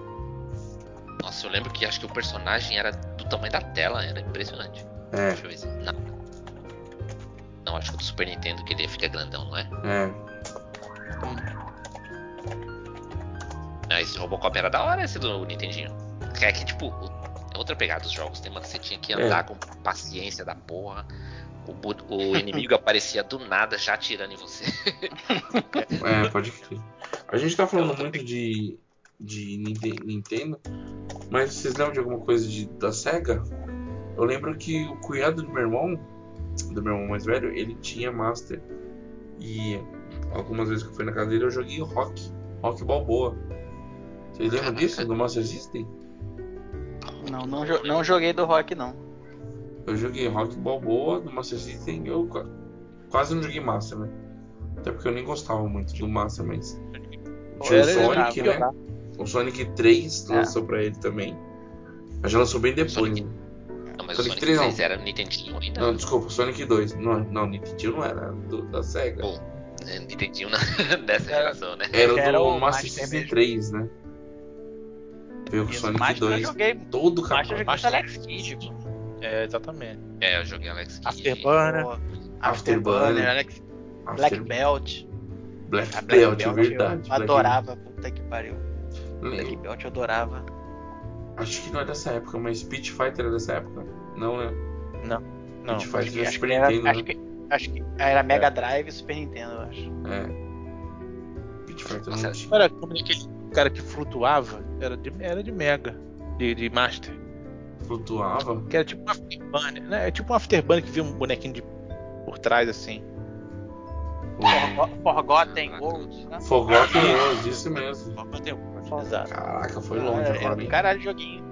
[SPEAKER 4] Nossa, eu lembro que acho que o personagem era do tamanho da tela, era impressionante.
[SPEAKER 2] É,
[SPEAKER 4] Deixa eu ver se. Não. Não, acho que o do Super Nintendo que ele fica grandão, não é?
[SPEAKER 2] é.
[SPEAKER 4] Não, esse Robocop era da hora esse do Nintendinho. É que, tipo, é outra pegada dos jogos. Tem uma que você tinha que andar com paciência da porra. O, o inimigo aparecia do nada já atirando em você.
[SPEAKER 2] É, pode crer. A gente tá falando muito de, de Ninte- Nintendo, mas vocês lembram de alguma coisa de, da SEGA? Eu lembro que o cunhado do meu irmão, do meu irmão mais velho, ele tinha Master. E algumas vezes que eu fui na casa dele eu joguei Rock, Rock Balboa. Vocês lembram disso? No Master System?
[SPEAKER 5] Não, não, não joguei do rock, não.
[SPEAKER 2] Eu joguei Rock Balboa no Master System eu qua- quase não joguei Master, né? Até porque eu nem gostava muito do Master, mas. Tinha o
[SPEAKER 3] Era
[SPEAKER 2] Sonic, né?
[SPEAKER 3] jogar.
[SPEAKER 2] O Sonic 3
[SPEAKER 5] É.
[SPEAKER 2] lançou pra ele também. Mas já lançou bem depois,
[SPEAKER 4] Sonic-
[SPEAKER 2] né?
[SPEAKER 4] Não, mas
[SPEAKER 2] Sonic
[SPEAKER 4] o Sonic
[SPEAKER 2] 3 não.
[SPEAKER 4] 3 era Nintendinho ainda.
[SPEAKER 2] Não, desculpa, Sonic 2. Não, não Nintendo não era, era do, da SEGA.
[SPEAKER 4] Pô, É, Nintendinho na- dessa
[SPEAKER 5] Era-
[SPEAKER 4] geração, né?
[SPEAKER 2] Era o
[SPEAKER 5] era
[SPEAKER 2] do
[SPEAKER 5] o
[SPEAKER 2] Master System
[SPEAKER 5] mesmo.
[SPEAKER 2] 3, né? Veio com o Sonic
[SPEAKER 5] Master eu
[SPEAKER 2] 2.
[SPEAKER 5] joguei.
[SPEAKER 2] Todo
[SPEAKER 5] Master eu joguei com
[SPEAKER 3] Master-
[SPEAKER 5] Alex Kidd, pô.
[SPEAKER 3] É, exatamente.
[SPEAKER 4] É, eu joguei Alex Kidd.
[SPEAKER 3] Afterburner.
[SPEAKER 2] Afterburner.
[SPEAKER 5] Alex Black Belt.
[SPEAKER 2] Black
[SPEAKER 5] A
[SPEAKER 2] Belt, é
[SPEAKER 5] eu
[SPEAKER 2] verdade. Black
[SPEAKER 5] adorava, puta que pariu.
[SPEAKER 2] Belt.
[SPEAKER 5] Black Belt eu adorava.
[SPEAKER 2] Acho que não é dessa época, mas Speed Fighter é dessa época? Não, né?
[SPEAKER 3] Não.
[SPEAKER 2] Speed Fighter é
[SPEAKER 5] Acho
[SPEAKER 2] Super
[SPEAKER 5] que, era,
[SPEAKER 2] Nintendo,
[SPEAKER 5] acho,
[SPEAKER 2] né?
[SPEAKER 5] que, acho que era Mega Drive e Super Nintendo, eu acho.
[SPEAKER 2] É. Speed Fighter
[SPEAKER 4] Nossa,
[SPEAKER 2] não tinha.
[SPEAKER 3] Era como aquele cara que flutuava. Era de, era de Mega. De, de Master.
[SPEAKER 2] Flutuava.
[SPEAKER 3] Que era tipo um Afterburner. Né? É tipo um Afterburner que via um bonequinho de, por trás assim.
[SPEAKER 5] Forgo- Forgotten Worlds, né?
[SPEAKER 2] Forgotten Worlds, isso mesmo.
[SPEAKER 3] Exato.
[SPEAKER 2] Caraca, foi longe
[SPEAKER 5] era
[SPEAKER 2] agora, hein?
[SPEAKER 5] caralho joguinho.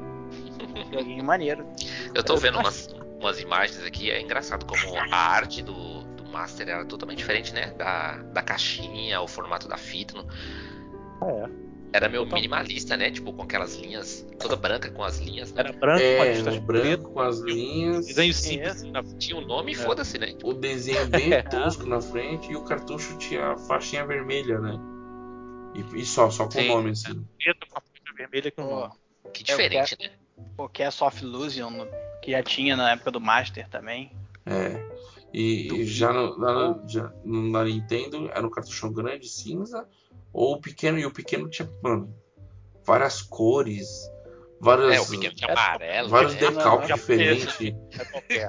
[SPEAKER 5] joguinho maneiro.
[SPEAKER 4] Eu tô vendo umas, umas imagens aqui, é engraçado como a arte do, do Master era totalmente diferente, né? Da, da caixinha, o formato da fita. no-
[SPEAKER 3] É.
[SPEAKER 4] Era meio
[SPEAKER 3] Total.
[SPEAKER 4] minimalista, né? Tipo, com aquelas linhas, toda branca com as linhas. Né?
[SPEAKER 3] Era branco, com
[SPEAKER 2] É, um branco com as linhas.
[SPEAKER 3] Desenho
[SPEAKER 5] Sim,
[SPEAKER 3] simples.
[SPEAKER 5] esse.
[SPEAKER 3] na-
[SPEAKER 4] Tinha um nome e
[SPEAKER 3] É.
[SPEAKER 4] foda-se, né?
[SPEAKER 2] O desenho bem tosco na frente e o cartucho tinha a faixinha vermelha, né? E, e só, só com o
[SPEAKER 4] Sim.
[SPEAKER 2] nome assim.
[SPEAKER 3] preto com a faixa vermelha com o nome.
[SPEAKER 4] Que diferente, né?
[SPEAKER 5] o Cast of Illusion, no- que já tinha na época do Master também.
[SPEAKER 2] É. E, e já, no, no- já no- na Nintendo era um cartuchão grande, cinza, ou o pequeno, e o pequeno tinha, mano, várias cores, várias,
[SPEAKER 4] É, o pequeno tinha amarelo.
[SPEAKER 2] vários
[SPEAKER 4] né?
[SPEAKER 2] decalques diferentes.
[SPEAKER 3] É qualquer.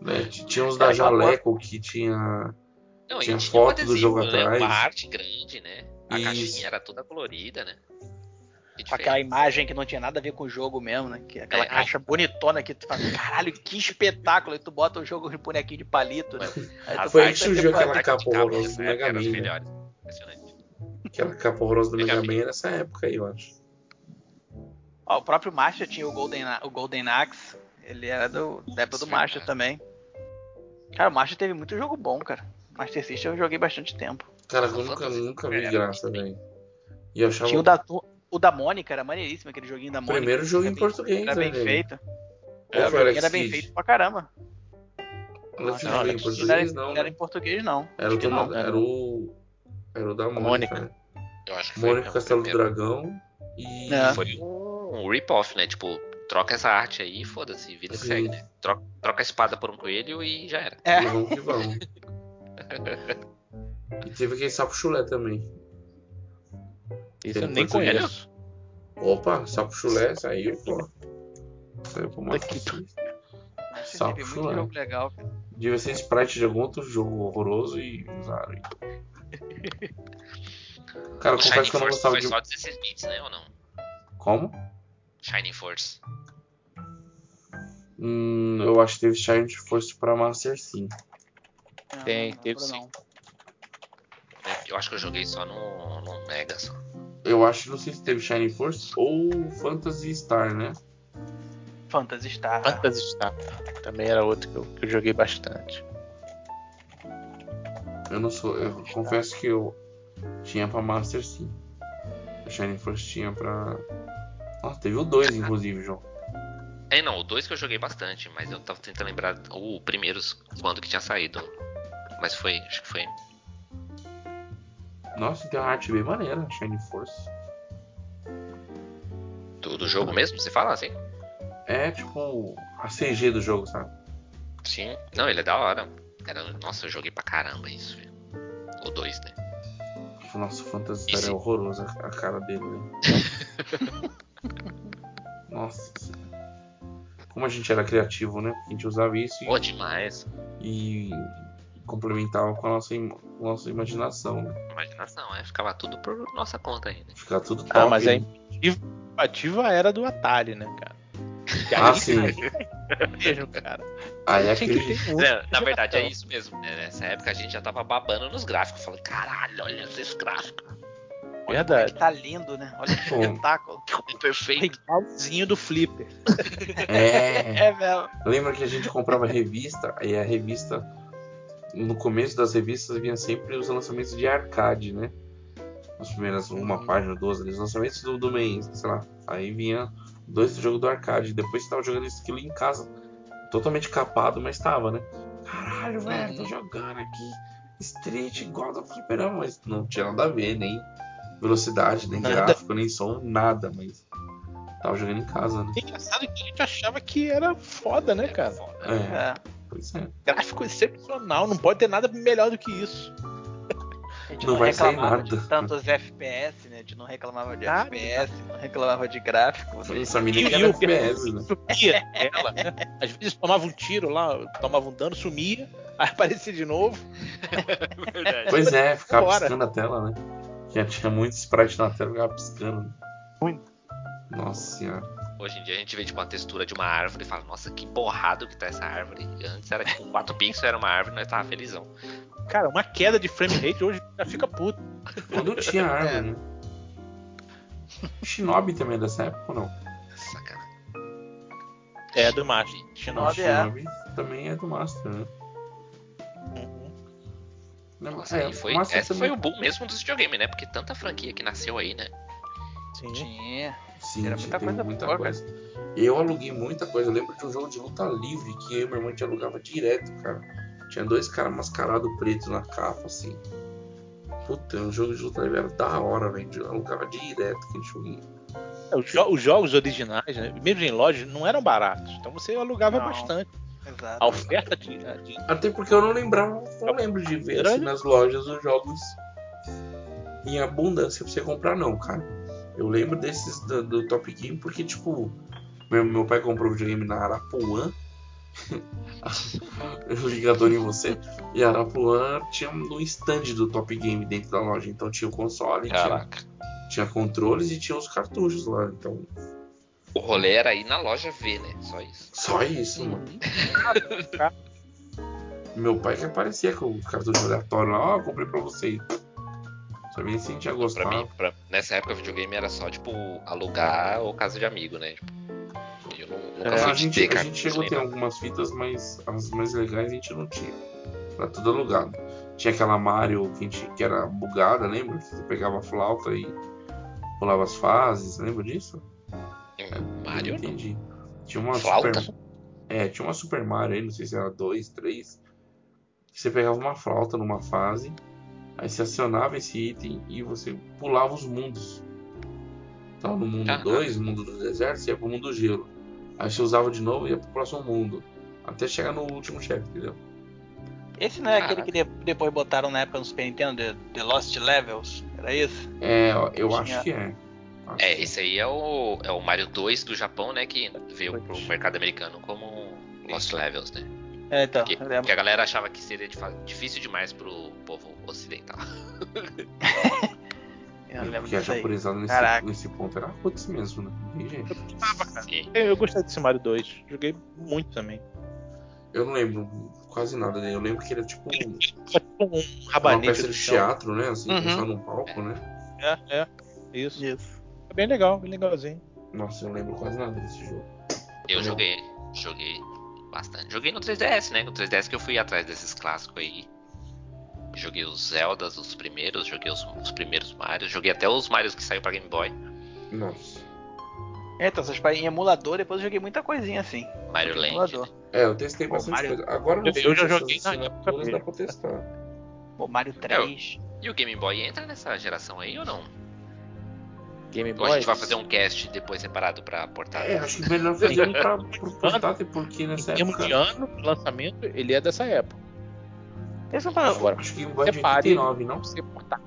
[SPEAKER 2] né? Tinha uns da
[SPEAKER 5] É, aquela
[SPEAKER 2] Jaleco que tinha.
[SPEAKER 4] Não,
[SPEAKER 2] Tinha foto
[SPEAKER 4] um
[SPEAKER 2] do jogo
[SPEAKER 4] adesivo, né?
[SPEAKER 2] atrás.
[SPEAKER 4] Uma arte grande, né? A
[SPEAKER 2] Isso.
[SPEAKER 4] caixinha era toda colorida, né? Que
[SPEAKER 5] Com aquela imagem que não tinha nada a ver com o jogo mesmo, né? Que aquela
[SPEAKER 4] É.
[SPEAKER 5] caixa bonitona que tu fala, caralho, que espetáculo! E tu bota o jogo de bonequinho de palito, né? Aí tu
[SPEAKER 2] Foi aí
[SPEAKER 4] artes
[SPEAKER 2] que surgiu aquela
[SPEAKER 4] arte
[SPEAKER 2] capa do
[SPEAKER 4] época
[SPEAKER 2] Mega Man, né?
[SPEAKER 4] Melhores. Impressionante.
[SPEAKER 2] Aquela capa horrorosa do
[SPEAKER 4] Mega
[SPEAKER 2] Mega
[SPEAKER 4] Man.
[SPEAKER 2] Nessa época aí, eu acho.
[SPEAKER 5] Ó, o próprio Master tinha o Golden, o Golden Axe. Ele era do, da época do
[SPEAKER 4] verdade.
[SPEAKER 5] também. Cara, o Master teve muito jogo bom, cara. Master System eu joguei bastante tempo.
[SPEAKER 2] Cara, eu nunca, nunca vi
[SPEAKER 4] É,
[SPEAKER 2] graça, velho. E eu achava
[SPEAKER 5] Tinha o da, o da Mônica, era maneiríssimo, aquele joguinho da
[SPEAKER 2] o
[SPEAKER 5] Mônica.
[SPEAKER 2] primeiro jogo
[SPEAKER 5] Era
[SPEAKER 2] em
[SPEAKER 5] bem-
[SPEAKER 2] português,
[SPEAKER 5] Era
[SPEAKER 2] né,
[SPEAKER 5] bem
[SPEAKER 2] velho?
[SPEAKER 5] feito.
[SPEAKER 2] Ou
[SPEAKER 5] Era, o era bem feito pra caramba.
[SPEAKER 2] Alex
[SPEAKER 3] Não, Alex
[SPEAKER 2] português,
[SPEAKER 5] Não era,
[SPEAKER 2] não.
[SPEAKER 5] não era
[SPEAKER 2] né?
[SPEAKER 5] em português, não.
[SPEAKER 2] Era o,
[SPEAKER 5] não.
[SPEAKER 2] era o. Era o da Mônica.
[SPEAKER 3] Mônica.
[SPEAKER 2] né?
[SPEAKER 4] Eu acho que foi
[SPEAKER 2] Mônica
[SPEAKER 4] o
[SPEAKER 2] Castelo do. Dragão e.
[SPEAKER 5] É.
[SPEAKER 4] Foi um, um rip-off, né? Tipo, troca essa arte aí e foda-se, vida que
[SPEAKER 2] Sim.
[SPEAKER 4] segue, né? Troca, troca a espada por um coelho e já era.
[SPEAKER 5] É.
[SPEAKER 2] E vamos que vamos. e teve aquele sapo chulé também.
[SPEAKER 3] Isso eu nem conheço.
[SPEAKER 2] Opa, sapo chulé saiu, pô. Saiu pro. Master Sapo chulé. Devia ser sprite de algum outro jogo horroroso e usaram. Cara, eu confesso
[SPEAKER 4] Shining
[SPEAKER 2] que eu não
[SPEAKER 4] Force
[SPEAKER 2] gostava
[SPEAKER 4] foi
[SPEAKER 2] de.
[SPEAKER 4] só 16 bits, né? Ou não?
[SPEAKER 2] Como?
[SPEAKER 4] Shining Force.
[SPEAKER 2] Hum, eu acho que teve Giant Force pra Master sim.
[SPEAKER 5] Não,
[SPEAKER 3] Tem,
[SPEAKER 5] não
[SPEAKER 3] teve sim.
[SPEAKER 5] não.
[SPEAKER 4] Eu acho que eu joguei só no, no Mega só.
[SPEAKER 2] Eu acho, não sei se teve Shining Force ou Phantasy Star, né?
[SPEAKER 5] Phantasy Star.
[SPEAKER 3] Phantasy Star. Também era outro que eu, que eu joguei bastante.
[SPEAKER 2] Eu não sou. Eu confesso que eu tinha pra Master sim. O Shining Force tinha pra. Nossa, teve o 2, inclusive, João.
[SPEAKER 4] É, não, o 2 que eu joguei bastante, mas eu tava tentando lembrar o primeiros quando que tinha saído. Mas foi, acho que foi.
[SPEAKER 2] Nossa, tem uma arte bem maneira, Shining Force.
[SPEAKER 4] Do, do jogo mesmo, você fala assim?
[SPEAKER 2] É tipo a CG do jogo, sabe?
[SPEAKER 4] Sim. Não, ele é da hora. Era, nossa, eu joguei pra caramba isso, filho. O 2, né?
[SPEAKER 2] Nossa, o Phantasy Star é horroroso a a cara dele, né? Nossa. Como a gente era criativo, né? A gente usava isso e,
[SPEAKER 4] Pô, demais.
[SPEAKER 2] e complementava com a nossa, im- nossa imaginação. Né?
[SPEAKER 4] Imaginação, é. Ficava tudo por nossa conta aí, né?
[SPEAKER 2] Ficar tudo top.
[SPEAKER 3] Ah, mas a
[SPEAKER 2] né?
[SPEAKER 3] ativa era do Atari, né, cara? Que
[SPEAKER 2] Ah,
[SPEAKER 3] aí-
[SPEAKER 2] sim.
[SPEAKER 3] mesmo, cara.
[SPEAKER 2] Aí é
[SPEAKER 3] que.
[SPEAKER 4] É, na verdade é isso mesmo. né? Nessa época a gente já tava babando nos gráficos. Falando, caralho, olha esses gráficos.
[SPEAKER 5] Olha
[SPEAKER 3] Verdade.
[SPEAKER 5] como é que tá lindo, né? Olha que espetáculo.
[SPEAKER 4] Perfeito.
[SPEAKER 3] Igualzinho do Flipper.
[SPEAKER 2] É.
[SPEAKER 5] É, velho.
[SPEAKER 2] Lembra que a gente comprava revista? Aí a revista. No começo das revistas vinha sempre os lançamentos de arcade, né? As primeiras, uma
[SPEAKER 3] Uhum.
[SPEAKER 2] página, duas ali, os lançamentos do, do mês, sei lá. Aí vinha dois jogos do arcade. Depois você tava jogando isso aquilo em casa. Totalmente capado, mas tava, né? Caralho, velho, tô jogando aqui. Street igual do fliperama, mas não tinha nada a ver, nem velocidade, nem
[SPEAKER 3] Nada.
[SPEAKER 2] gráfico, nem som, nada, mas tava jogando em casa, né?
[SPEAKER 3] É engraçado que a gente achava que era foda, né, cara?
[SPEAKER 2] É,
[SPEAKER 5] É.
[SPEAKER 2] pois é.
[SPEAKER 3] Gráfico excepcional, não pode ter nada melhor do que isso.
[SPEAKER 5] A gente
[SPEAKER 2] Não
[SPEAKER 5] não,
[SPEAKER 2] vai sair
[SPEAKER 5] reclamava
[SPEAKER 2] nada.
[SPEAKER 5] de tantos FPS, né? A gente não reclamava de
[SPEAKER 3] Nada.
[SPEAKER 5] FPS, não reclamava de gráfico.
[SPEAKER 2] Essa menina que
[SPEAKER 3] E
[SPEAKER 2] era
[SPEAKER 3] o-
[SPEAKER 2] FPS, né?
[SPEAKER 3] Sumia ela, né? Às vezes tomava um tiro lá, tomava um dano, sumia, aí aparecia de novo.
[SPEAKER 4] Verdade.
[SPEAKER 2] Pois é, ficava
[SPEAKER 3] Bora.
[SPEAKER 2] piscando a tela, né? Já tinha muito sprite na tela, ficava piscando.
[SPEAKER 3] Muito.
[SPEAKER 2] Nossa senhora.
[SPEAKER 4] Hoje em dia a gente vê tipo uma textura de uma árvore e fala, nossa, que borrado que tá essa árvore. Antes era tipo 4 pixels, era uma árvore, nós tava felizão.
[SPEAKER 3] Cara, uma queda de frame rate hoje já fica puto.
[SPEAKER 2] Quando tinha árvore,
[SPEAKER 5] É.
[SPEAKER 2] né? Shinobi também é dessa época ou não?
[SPEAKER 4] Sacana.
[SPEAKER 3] É do Master. Shinobi.
[SPEAKER 5] Shinobi é.
[SPEAKER 2] Shinobi também é do Master, né? Não,
[SPEAKER 4] Nossa,
[SPEAKER 2] é,
[SPEAKER 4] foi,
[SPEAKER 2] Master
[SPEAKER 4] essa foi
[SPEAKER 2] também-
[SPEAKER 4] o boom mesmo dos videogames, né? Porque tanta franquia que nasceu aí, né?
[SPEAKER 3] Sim.
[SPEAKER 5] Tinha.
[SPEAKER 2] Sim,
[SPEAKER 5] Era muita coisa
[SPEAKER 2] muita
[SPEAKER 5] boa,
[SPEAKER 2] coisa. Eu aluguei muita coisa. Eu lembro de um jogo de luta livre que eu e meu irmão te alugava direto, cara. Tinha dois caras mascarados pretos na capa, assim. Puta, um jogo de luta livre era da hora, velho. Eu alugava direto aquele joguinho.
[SPEAKER 3] É, os, jo- os jogos originais, né, mesmo em lojas, não eram baratos. Então você alugava
[SPEAKER 5] Não.
[SPEAKER 3] bastante.
[SPEAKER 5] Exato.
[SPEAKER 3] A oferta de, de-
[SPEAKER 2] Até porque eu não lembrava, não lembro de ver assim nas lojas os jogos em abundância pra você comprar, não, cara. Eu lembro desses do, do Top Game porque, tipo, meu, meu pai comprou um videogame na Arapuã. ligador em você. E a Arapuã tinha um stand do Top Game dentro da loja. Então tinha o console, tinha, tinha controles e tinha os cartuchos lá. Então,
[SPEAKER 4] O rolê era ir na loja ver, né? Só isso.
[SPEAKER 2] só isso, mano. Meu pai que aparecia com o cartucho aleatório lá, ó, comprei pra você. Sabia se a gente ia
[SPEAKER 4] Pra
[SPEAKER 2] gostar.
[SPEAKER 4] mim, pra- nessa época, videogame era só, tipo, alugar ou casa de amigo, né? Tipo, eu não- nunca
[SPEAKER 3] É,
[SPEAKER 2] a, gente,
[SPEAKER 4] ter
[SPEAKER 2] a
[SPEAKER 4] cartucho
[SPEAKER 2] gente chegou a ter algumas fitas, mas as mais legais a gente não tinha. Era tudo alugado. Tinha aquela Mario que, a gente, que era bugada, lembra? Que Você pegava a flauta e pulava as fases, lembra disso?
[SPEAKER 4] Hum, Mario
[SPEAKER 2] entendi. Tinha uma
[SPEAKER 4] Flauta?
[SPEAKER 2] Super... É, tinha uma Super Mario aí, não sei se era dois, três. que Você pegava uma flauta numa fase, aí você acionava esse item e você pulava os mundos. Tava no mundo
[SPEAKER 4] Caraca.
[SPEAKER 2] 2, mundo do deserto, você ia pro mundo do gelo. Aí você usava de novo e ia pro próximo mundo. Até chegar no último chefe, entendeu?
[SPEAKER 5] Esse não é aquele
[SPEAKER 4] Caraca.
[SPEAKER 5] que de- depois botaram na época no Super Nintendo, The, The Lost Levels? Era isso?
[SPEAKER 2] É, eu
[SPEAKER 5] Tinha-
[SPEAKER 2] acho que é. Acho
[SPEAKER 4] É,
[SPEAKER 2] que
[SPEAKER 4] esse aí é o, é o Mario 2 do Japão, né? Que veio pro mercado americano como Lost Levels, né?
[SPEAKER 5] É, então,
[SPEAKER 4] Que, a galera achava que seria difícil demais pro povo ocidental.
[SPEAKER 5] Eu
[SPEAKER 2] é,
[SPEAKER 5] lembro
[SPEAKER 2] porque a japonesada nesse,
[SPEAKER 5] Caraca.
[SPEAKER 2] nesse ponto era roots mesmo, né? Não tem jeito.
[SPEAKER 4] Sim.
[SPEAKER 3] Eu, eu gostei desse Mario 2. Joguei muito também.
[SPEAKER 2] Eu não lembro quase nada dele. Eu lembro que ele era tipo um-
[SPEAKER 3] tipo um
[SPEAKER 2] uma
[SPEAKER 3] rabanete
[SPEAKER 2] peça
[SPEAKER 3] no
[SPEAKER 2] de teatro, né? Assim,
[SPEAKER 5] Uhum.
[SPEAKER 2] pensando num palco, né?
[SPEAKER 3] É, é. Isso.
[SPEAKER 5] Isso.
[SPEAKER 3] É bem legal, bem legalzinho.
[SPEAKER 2] Nossa, eu não lembro quase nada desse jogo.
[SPEAKER 4] Eu
[SPEAKER 2] Não.
[SPEAKER 4] joguei, joguei bastante. Joguei no 3DS, né? No 3DS que eu fui atrás desses clássicos aí. Joguei os Zeldas, os primeiros, joguei os, os primeiros Marios, joguei até os Marios que saiu pra Game Boy.
[SPEAKER 2] Nossa.
[SPEAKER 5] É, então, essas em emulador, depois eu joguei muita coisinha assim.
[SPEAKER 4] Mario Land.
[SPEAKER 5] Emulador.
[SPEAKER 2] É, eu testei
[SPEAKER 5] Pô,
[SPEAKER 2] bastante
[SPEAKER 5] Mario-
[SPEAKER 2] coisa. Agora eu não
[SPEAKER 3] Eu-
[SPEAKER 2] sei
[SPEAKER 3] eu já joguei na época
[SPEAKER 2] dá pra testar.
[SPEAKER 5] Pô, Mario 3.
[SPEAKER 4] E o Game Boy entra nessa geração aí ou não?
[SPEAKER 3] Game
[SPEAKER 4] Ou
[SPEAKER 3] Boy.
[SPEAKER 4] a gente vai fazer um cast depois separado pra portar?
[SPEAKER 2] É, acho que melhor fazer um pra, pro portátil, porque
[SPEAKER 3] Em
[SPEAKER 2] nessa
[SPEAKER 3] termos
[SPEAKER 2] época.
[SPEAKER 3] de ano de lançamento, ele é dessa época.
[SPEAKER 5] Esse eu, falar,
[SPEAKER 3] Agora,
[SPEAKER 2] Acho que o Boy é de
[SPEAKER 3] separe
[SPEAKER 2] 89, não?
[SPEAKER 3] você portar.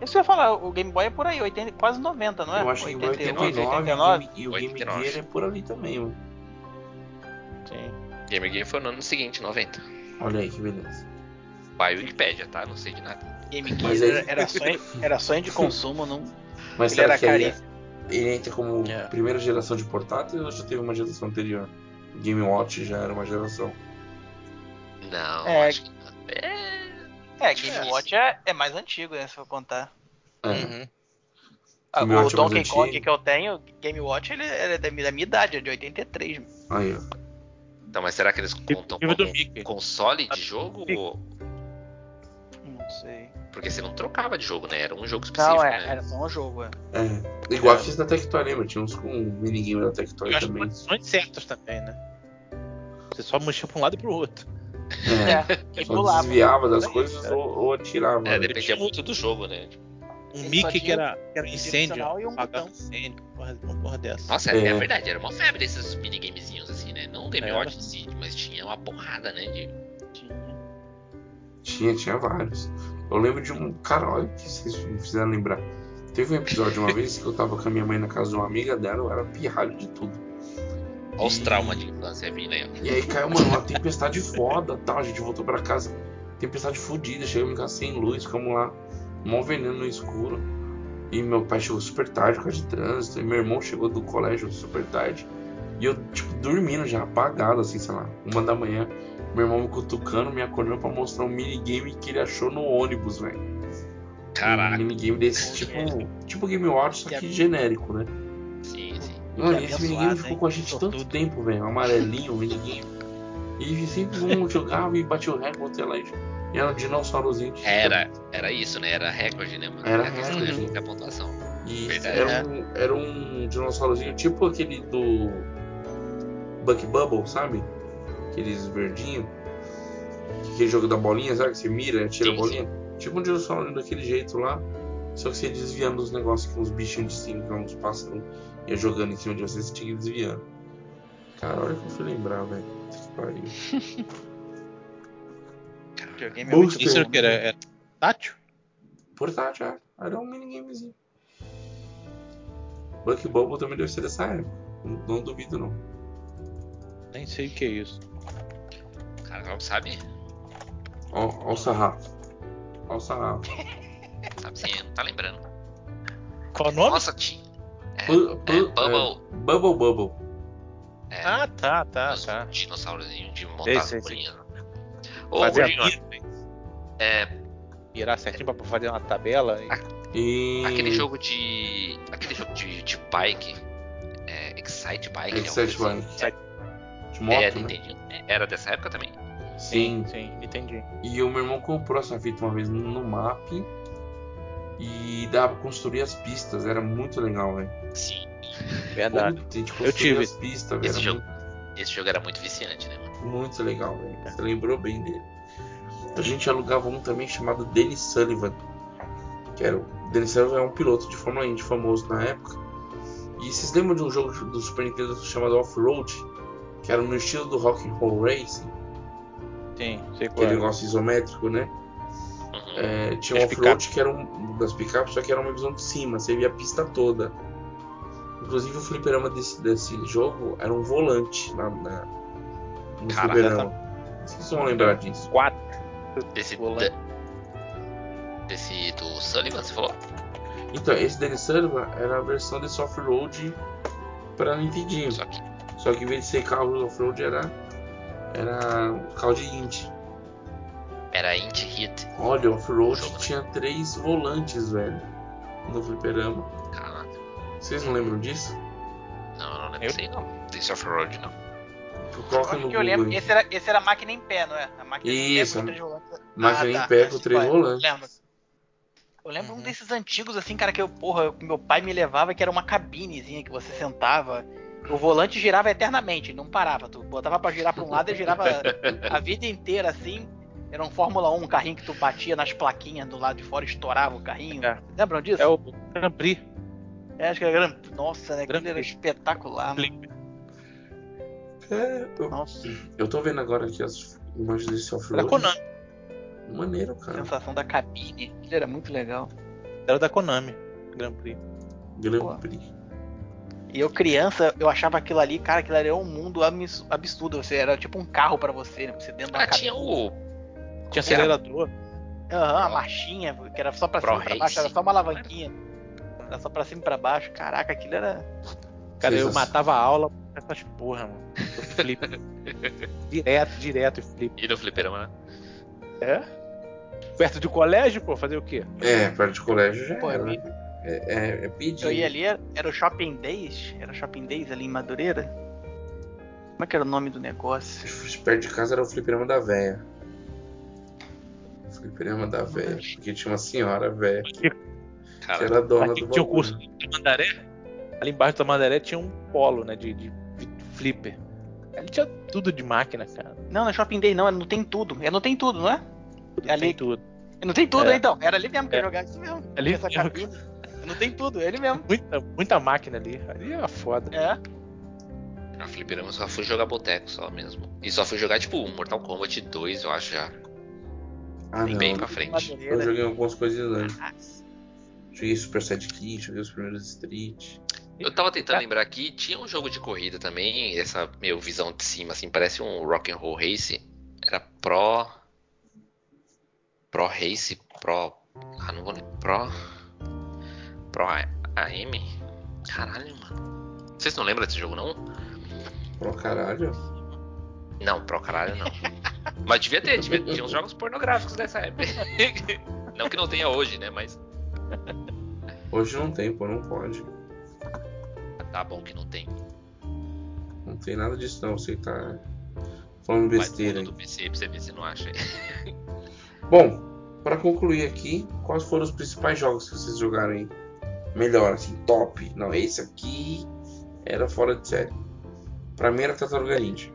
[SPEAKER 5] esse eu ia falar, o Game Boy é por aí, 80, quase 90, não é?
[SPEAKER 2] Eu acho que o Boy é
[SPEAKER 5] 81,
[SPEAKER 2] 89, e o Game
[SPEAKER 4] 89.
[SPEAKER 2] Gear é por ali também, mano.
[SPEAKER 3] Sim.
[SPEAKER 4] Game Gear foi no ano seguinte, 90.
[SPEAKER 2] Olha aí que beleza.
[SPEAKER 4] Vai Wikipedia, tá? Não sei de nada.
[SPEAKER 5] Game
[SPEAKER 2] Mas
[SPEAKER 5] Gear
[SPEAKER 2] aí-
[SPEAKER 5] era, sonho, era sonho de consumo, não.
[SPEAKER 2] Mas
[SPEAKER 5] Ele era caríssimo.
[SPEAKER 2] ele entra como
[SPEAKER 3] É.
[SPEAKER 2] primeira geração de portátil ou já teve uma geração anterior? Game Watch já era uma geração.
[SPEAKER 4] Não,
[SPEAKER 5] É.
[SPEAKER 4] acho que. É.
[SPEAKER 5] É, Game
[SPEAKER 4] É.
[SPEAKER 5] Watch é, é mais antigo, né, se eu contar.
[SPEAKER 2] É.
[SPEAKER 3] Uhum.
[SPEAKER 5] Ah,
[SPEAKER 2] Game
[SPEAKER 5] o
[SPEAKER 2] é mais
[SPEAKER 5] Donkey Kong
[SPEAKER 2] antigo.
[SPEAKER 5] que eu tenho, Game Watch, ele, ele é da minha da minha idade, é de 83. mano.
[SPEAKER 2] Aí, ó.
[SPEAKER 4] Então, mas será que eles contam
[SPEAKER 3] do
[SPEAKER 4] como
[SPEAKER 3] Mickey.
[SPEAKER 4] console de jogo? Ou...
[SPEAKER 5] Não sei.
[SPEAKER 4] Porque você não trocava de jogo, né? Era um jogo específico,
[SPEAKER 5] Não, é,
[SPEAKER 4] né?
[SPEAKER 5] era só um jogo, é.
[SPEAKER 2] É. Igual fiz na Tectoy, lembra? Tinha uns com minigame da Tectoy
[SPEAKER 3] Eu acho
[SPEAKER 2] também.
[SPEAKER 3] condições certas também, né? Você só mexia pra um lado e pro outro.
[SPEAKER 2] É.
[SPEAKER 5] que
[SPEAKER 2] Só
[SPEAKER 5] pulava.
[SPEAKER 2] desviava das
[SPEAKER 5] Era
[SPEAKER 2] coisas ou, ou atirava.
[SPEAKER 4] É,
[SPEAKER 2] né?
[SPEAKER 4] dependia muito do jogo, né?
[SPEAKER 3] Um
[SPEAKER 5] Ele só
[SPEAKER 3] Mickey que era, que era incêndio.
[SPEAKER 5] e um
[SPEAKER 3] apagava incêndio. Porra, uma porra dessa.
[SPEAKER 4] Nossa, é,
[SPEAKER 2] É.
[SPEAKER 4] é verdade, era uma febre esses minigamezinhos assim, né? Não o Game
[SPEAKER 3] Era.
[SPEAKER 4] Watch em si, mas tinha uma porrada, né? De...
[SPEAKER 5] Tinha.
[SPEAKER 2] Tinha, tinha vários. Eu lembro de um. Cara, olha que vocês me fizeram lembrar. Teve um episódio uma vez que eu tava com a minha mãe na casa de uma amiga dela, eu era pirralho de tudo.
[SPEAKER 4] Olha os traumas de infância vindo aí, ó.
[SPEAKER 2] E aí caiu, mano, uma tempestade foda tal. A gente voltou pra casa. Tempestade fodida, chegamos em casa sem luz, ficamos lá, mó veneno no escuro. E meu pai chegou super tarde por causa de trânsito. E meu irmão chegou do colégio super tarde. E eu, tipo, dormindo já, apagado, assim, sei lá, uma da manhã. Meu irmão me cutucando, me acordando pra mostrar um minigame que ele achou no ônibus, velho. Um
[SPEAKER 4] Caraca,
[SPEAKER 2] minigame desse tipo, tipo Game Watch, só que genérico, né? Mano, esse minigame ficou
[SPEAKER 5] hein?
[SPEAKER 2] com a gente tanto tempo, velho. Amarelinho, o minigame. E sempre um jogava e batia o recorde, sei lá. e E era um dinossaurozinho de
[SPEAKER 4] Era, era isso, né? Era recorde, né, mano?
[SPEAKER 2] Era
[SPEAKER 4] a questão
[SPEAKER 2] recorde.
[SPEAKER 4] de- da pontuação.
[SPEAKER 2] E
[SPEAKER 4] Verdade.
[SPEAKER 2] era um, era um dinossaurozinho tipo aquele do Buck Bubble, sabe? Aqueles verdinhos. Aquele jogo da bolinha, sabe? Que você mira, tira a
[SPEAKER 4] Sim,
[SPEAKER 2] bolinha. Tipo um dinossauro daquele jeito lá. Só que você ia desviando dos negócios que uns bichinhos de cima, que uns pássaros ia jogando em cima de você, você tinha que desviando. Cara, olha que eu fui lembrar, velho. Que pariu.
[SPEAKER 5] Videogame é muito.
[SPEAKER 3] Isso era o que? Era, era tátil?
[SPEAKER 2] Portátil, é. Era um minigamezinho. Buck Bubble também deve ser dessa época. Não, não duvido, não.
[SPEAKER 3] Nem sei o que é isso.
[SPEAKER 4] Cara, não sabe?
[SPEAKER 2] Ó, ó o sarrafo. Ó o sarrafo.
[SPEAKER 4] Sabe sim, não tá lembrando.
[SPEAKER 3] Qual o nome?
[SPEAKER 4] Nossa, tinha. É,
[SPEAKER 2] Pu-
[SPEAKER 4] é,
[SPEAKER 2] pu-
[SPEAKER 4] Bubble.
[SPEAKER 2] é, Bubble Bubble.
[SPEAKER 4] É,
[SPEAKER 3] Ah, tá, tá,
[SPEAKER 4] os
[SPEAKER 3] tá.
[SPEAKER 4] dinossaurozinho de montar
[SPEAKER 3] Sei,
[SPEAKER 4] as
[SPEAKER 3] sei, sei.
[SPEAKER 4] bolinhas. Ô,
[SPEAKER 3] Fazer a
[SPEAKER 4] Gordinho,
[SPEAKER 3] mira,
[SPEAKER 4] é,
[SPEAKER 3] virar certinho pra fazer uma tabela. E...
[SPEAKER 2] E...
[SPEAKER 4] aquele jogo de. Aquele jogo de, de bike. É, Excite Bike.
[SPEAKER 2] Excite
[SPEAKER 4] alguma coisa
[SPEAKER 2] Bike.
[SPEAKER 4] assim.
[SPEAKER 2] De moto,
[SPEAKER 4] É,
[SPEAKER 2] né?
[SPEAKER 4] entendi. Era dessa época também?
[SPEAKER 2] Sim.
[SPEAKER 3] sim, entendi.
[SPEAKER 2] E o meu irmão comprou essa fita uma vez no MAP. E dava pra construir as pistas. Era muito legal, velho.
[SPEAKER 4] Sim.
[SPEAKER 3] Verdade.
[SPEAKER 2] A gente
[SPEAKER 3] Eu tive.
[SPEAKER 2] as pistas.
[SPEAKER 4] Esse
[SPEAKER 2] Era
[SPEAKER 4] jogo, esse jogo era muito viciante, né, mano?
[SPEAKER 2] muito, muito legal, velho. Você lembrou bem dele. A gente alugava um também chamado Dennis Sullivan. Que era o Dennis Sullivan é um piloto de Fórmula Indy famoso na época. E vocês lembram de um jogo do Super Nintendo chamado Off-Road? Que era no estilo do Rock'n'Roll Racing?
[SPEAKER 3] Sim, sei qual
[SPEAKER 2] Aquele
[SPEAKER 3] é.
[SPEAKER 2] negócio isométrico, né?
[SPEAKER 4] Uhum.
[SPEAKER 2] É, tinha um off-road que era um das picapes, só que era uma visão de cima, você via a pista toda. Inclusive o fliperama desse, desse jogo era um volante na, na, no
[SPEAKER 4] Caraca,
[SPEAKER 2] fliperama. Vocês vão lembrar disso.
[SPEAKER 3] Quatro.
[SPEAKER 4] Desse.
[SPEAKER 3] Volante.
[SPEAKER 4] Desse do Sullivan, você falou?
[SPEAKER 2] Então, esse Dennis Sullivan era a versão desse off-road para Nintendinho.
[SPEAKER 4] Só que.
[SPEAKER 2] Só que em vez de ser carro off-road era, era um carro de Indy.
[SPEAKER 4] Era Int Hit.
[SPEAKER 2] Olha, o off-road
[SPEAKER 4] né?
[SPEAKER 2] tinha três volantes, velho. No fliperama. Vocês não lembram disso?
[SPEAKER 4] Não, eu não lembro disso não. Desse off-road, não.
[SPEAKER 2] Coloca
[SPEAKER 5] Acho
[SPEAKER 2] no
[SPEAKER 5] que eu lembro. Esse era, esse era a máquina em pé, não é? A máquina
[SPEAKER 2] Isso,
[SPEAKER 5] em pé com três volantes.
[SPEAKER 2] máquina
[SPEAKER 5] Ah,
[SPEAKER 2] em pé com três
[SPEAKER 5] qual é?
[SPEAKER 2] volantes.
[SPEAKER 5] Lembro. Eu lembro um
[SPEAKER 3] Uhum.
[SPEAKER 5] desses antigos, assim, cara, que eu, porra, meu pai me levava, que era uma cabinezinha que você sentava. O volante girava eternamente, não parava. Tu botava pra girar pra um lado e girava a vida inteira assim. Era um Fórmula 1, um carrinho que tu batia nas plaquinhas do lado de fora e estourava o carrinho.
[SPEAKER 3] É.
[SPEAKER 5] Lembram disso?
[SPEAKER 3] É o Grand Prix.
[SPEAKER 5] É, acho que era. Gran- Nossa, né? Aquilo
[SPEAKER 3] Grand
[SPEAKER 5] era espetacular, mano.
[SPEAKER 3] Flip.
[SPEAKER 2] É, eu,
[SPEAKER 5] Nossa,
[SPEAKER 2] eu tô vendo agora aqui as imagens desse
[SPEAKER 3] Da
[SPEAKER 2] off-road.
[SPEAKER 3] Konami.
[SPEAKER 2] Maneiro, cara.
[SPEAKER 5] sensação da cabine. Aquilo era muito legal.
[SPEAKER 3] Era da Konami. Grand Prix.
[SPEAKER 2] Grand
[SPEAKER 5] Pô.
[SPEAKER 2] Prix.
[SPEAKER 5] E eu, criança, eu achava aquilo ali, cara, aquilo ali era um mundo abs- absurdo. Você era tipo um carro pra você, né? Você dentro da
[SPEAKER 4] Ah,
[SPEAKER 5] cabine.
[SPEAKER 4] tinha o.
[SPEAKER 3] Tinha acelerador.
[SPEAKER 5] Aham, a marchinha, que era só pra
[SPEAKER 4] Pro
[SPEAKER 5] cima e pra baixo, era só uma alavanquinha. Era só pra cima e pra baixo. Caraca, aquilo era.
[SPEAKER 3] Cara, eu matava a aula com essas porra, mano. Eu flip. direto, direto, flip.
[SPEAKER 4] E no fliperama, né?
[SPEAKER 3] É? Perto do colégio, pô, fazer o quê?
[SPEAKER 2] É, perto de colégio já
[SPEAKER 5] Pô,
[SPEAKER 2] era.
[SPEAKER 5] eu
[SPEAKER 2] né? É, é, é pedir.
[SPEAKER 5] Eu ia ali, era, era o Shopping Days? Era o Shopping Days ali em Madureira? Como é que era o nome do negócio?
[SPEAKER 2] Perto de casa era o fliperama da véia. Fliperama da véia. Porque tinha uma senhora véia que
[SPEAKER 4] Cara,
[SPEAKER 2] era dona
[SPEAKER 3] Aqui
[SPEAKER 2] do
[SPEAKER 3] tinha o curso de Mandaré. Ali embaixo da Mandaré tinha um polo, né? De, de flipper. Ali tinha tudo de máquina, cara.
[SPEAKER 5] Não, não é Shopping Days, não, é não tem tudo. É não tem tudo, não é?
[SPEAKER 3] Tudo,
[SPEAKER 5] Ali-
[SPEAKER 3] tem tudo.
[SPEAKER 5] Não tem tudo,
[SPEAKER 3] É.
[SPEAKER 5] então. Era ali mesmo que eu
[SPEAKER 3] É.
[SPEAKER 5] jogava isso mesmo.
[SPEAKER 3] Ali
[SPEAKER 5] essa
[SPEAKER 3] mesmo.
[SPEAKER 5] Não tem tudo, é ele mesmo.
[SPEAKER 3] Muita, muita máquina ali. Ali é foda.
[SPEAKER 5] É.
[SPEAKER 4] no fliperama eu só fui jogar boteco só mesmo. E só fui jogar, tipo, Mortal Kombat 2, eu acho já.
[SPEAKER 2] Ah, não.
[SPEAKER 4] Bem pra frente.
[SPEAKER 2] Eu joguei algumas coisas antes. Joguei Super Sidekick, joguei os primeiros Street.
[SPEAKER 4] Eu tava tentando lembrar aqui, tinha um jogo de corrida também, essa meu visão de cima, assim, parece um Rock'n'Roll Race. Era Pro. Pro Race, Pro. Ah, não vou lembrar. Pro. Pro AM? Caralho, mano. Vocês não lembram desse jogo, não?
[SPEAKER 2] Pro caralho.
[SPEAKER 4] Não, Pro caralho não. Mas devia ter, devia, tinha uns jogos pornográficos dessa época. Não que não tenha hoje, né? Mas
[SPEAKER 2] Hoje não tem, pô, não pode.
[SPEAKER 4] tá bom que não tem.
[SPEAKER 2] Não tem nada disso não, você tá falando
[SPEAKER 4] Vai
[SPEAKER 2] besteira aí.
[SPEAKER 4] do PC pra você ver se não acha.
[SPEAKER 2] Bom, pra concluir aqui, quais foram os principais jogos que vocês jogaram aí? Melhor, assim, top. Não, esse aqui era fora de série. Pra mim era Tartaruga Ninja.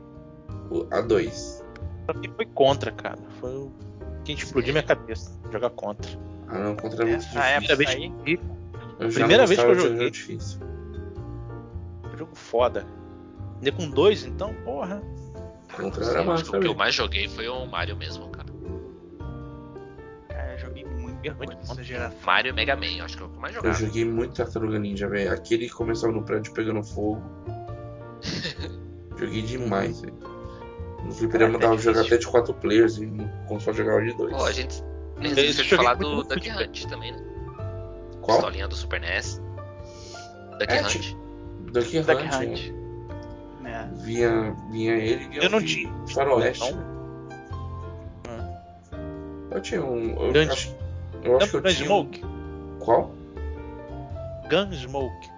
[SPEAKER 2] A 2.
[SPEAKER 3] Pra mim foi contra, cara. Foi o que explodiu minha cabeça. Jogar contra.
[SPEAKER 2] Ah não, contra é muito
[SPEAKER 5] Essa
[SPEAKER 2] difícil.
[SPEAKER 3] Primeira vez que eu
[SPEAKER 2] Eu já
[SPEAKER 3] primeira vez que eu joguei.
[SPEAKER 2] jogo difícil.
[SPEAKER 3] jogo foda. Ainda com dois, então, porra.
[SPEAKER 2] Contra era
[SPEAKER 4] acho
[SPEAKER 2] massa
[SPEAKER 4] que o que eu mais joguei foi o Mario mesmo, cara.
[SPEAKER 5] Cara, eu joguei muito,
[SPEAKER 3] Muito
[SPEAKER 5] geração.
[SPEAKER 4] Mario e Mega Man, acho que é o que eu mais
[SPEAKER 2] Eu
[SPEAKER 4] jogava.
[SPEAKER 2] joguei muito Tartaruga Ninja, velho. Aquele que começava no prédio pegando fogo. joguei demais, velho. No fliperama
[SPEAKER 5] Caraca,
[SPEAKER 2] dava
[SPEAKER 5] é
[SPEAKER 2] pra jogar até de 4 players e no console jogava de 2.
[SPEAKER 4] Pô, a gente. A gente
[SPEAKER 3] Esse
[SPEAKER 4] esqueceu de
[SPEAKER 3] joguei
[SPEAKER 4] falar
[SPEAKER 3] muito
[SPEAKER 4] do Duck. Hunt também, né?
[SPEAKER 2] Qual?
[SPEAKER 4] Pistolinha do Super NES. Duck
[SPEAKER 2] É,
[SPEAKER 4] Hunt.
[SPEAKER 2] tipo- Duck Hunt.
[SPEAKER 5] Duck
[SPEAKER 2] é.
[SPEAKER 5] Hunt. É.
[SPEAKER 2] Vinha, vinha ele e vinha
[SPEAKER 3] Eu não
[SPEAKER 2] um
[SPEAKER 3] tinha.
[SPEAKER 2] Faroeste.
[SPEAKER 3] Então,
[SPEAKER 2] Eu tinha um. Eu
[SPEAKER 3] Grande.
[SPEAKER 2] acho, eu acho que eu
[SPEAKER 3] Gun
[SPEAKER 2] tinha. um-
[SPEAKER 3] Smoke.
[SPEAKER 2] Qual?
[SPEAKER 3] Gunsmoke.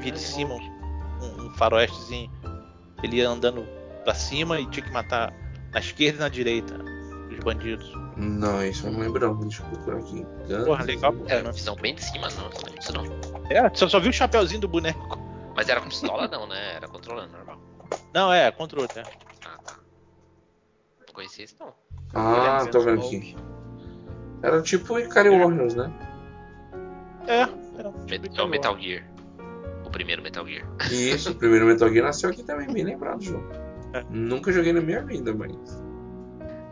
[SPEAKER 3] Vi de cima um, um faroestezinho. Ele ia andando pra cima e tinha que matar na esquerda e na direita os bandidos.
[SPEAKER 2] Não, isso eu não lembro não. Deixa eu procurar aqui. Guns
[SPEAKER 3] Porra, legal.
[SPEAKER 2] N'
[SPEAKER 4] É,
[SPEAKER 3] né?
[SPEAKER 4] visão bem de cima, não, disso não.
[SPEAKER 3] É, só, só vi o chapeuzinho do boneco.
[SPEAKER 4] Mas era com pistola não, né? Era controlando, normal.
[SPEAKER 3] Não, é, controle, né?
[SPEAKER 4] Ah, tá. Não conhecia isso não.
[SPEAKER 2] Ah, tô vendo aqui. Era tipo Ikari Warriors, né?
[SPEAKER 3] É.
[SPEAKER 4] Met- É o Metal Gear. O primeiro Metal Gear.
[SPEAKER 2] Isso, o primeiro Metal Gear nasceu aqui também, bem lembrado, João.
[SPEAKER 3] É.
[SPEAKER 2] Nunca joguei na minha vida, mas.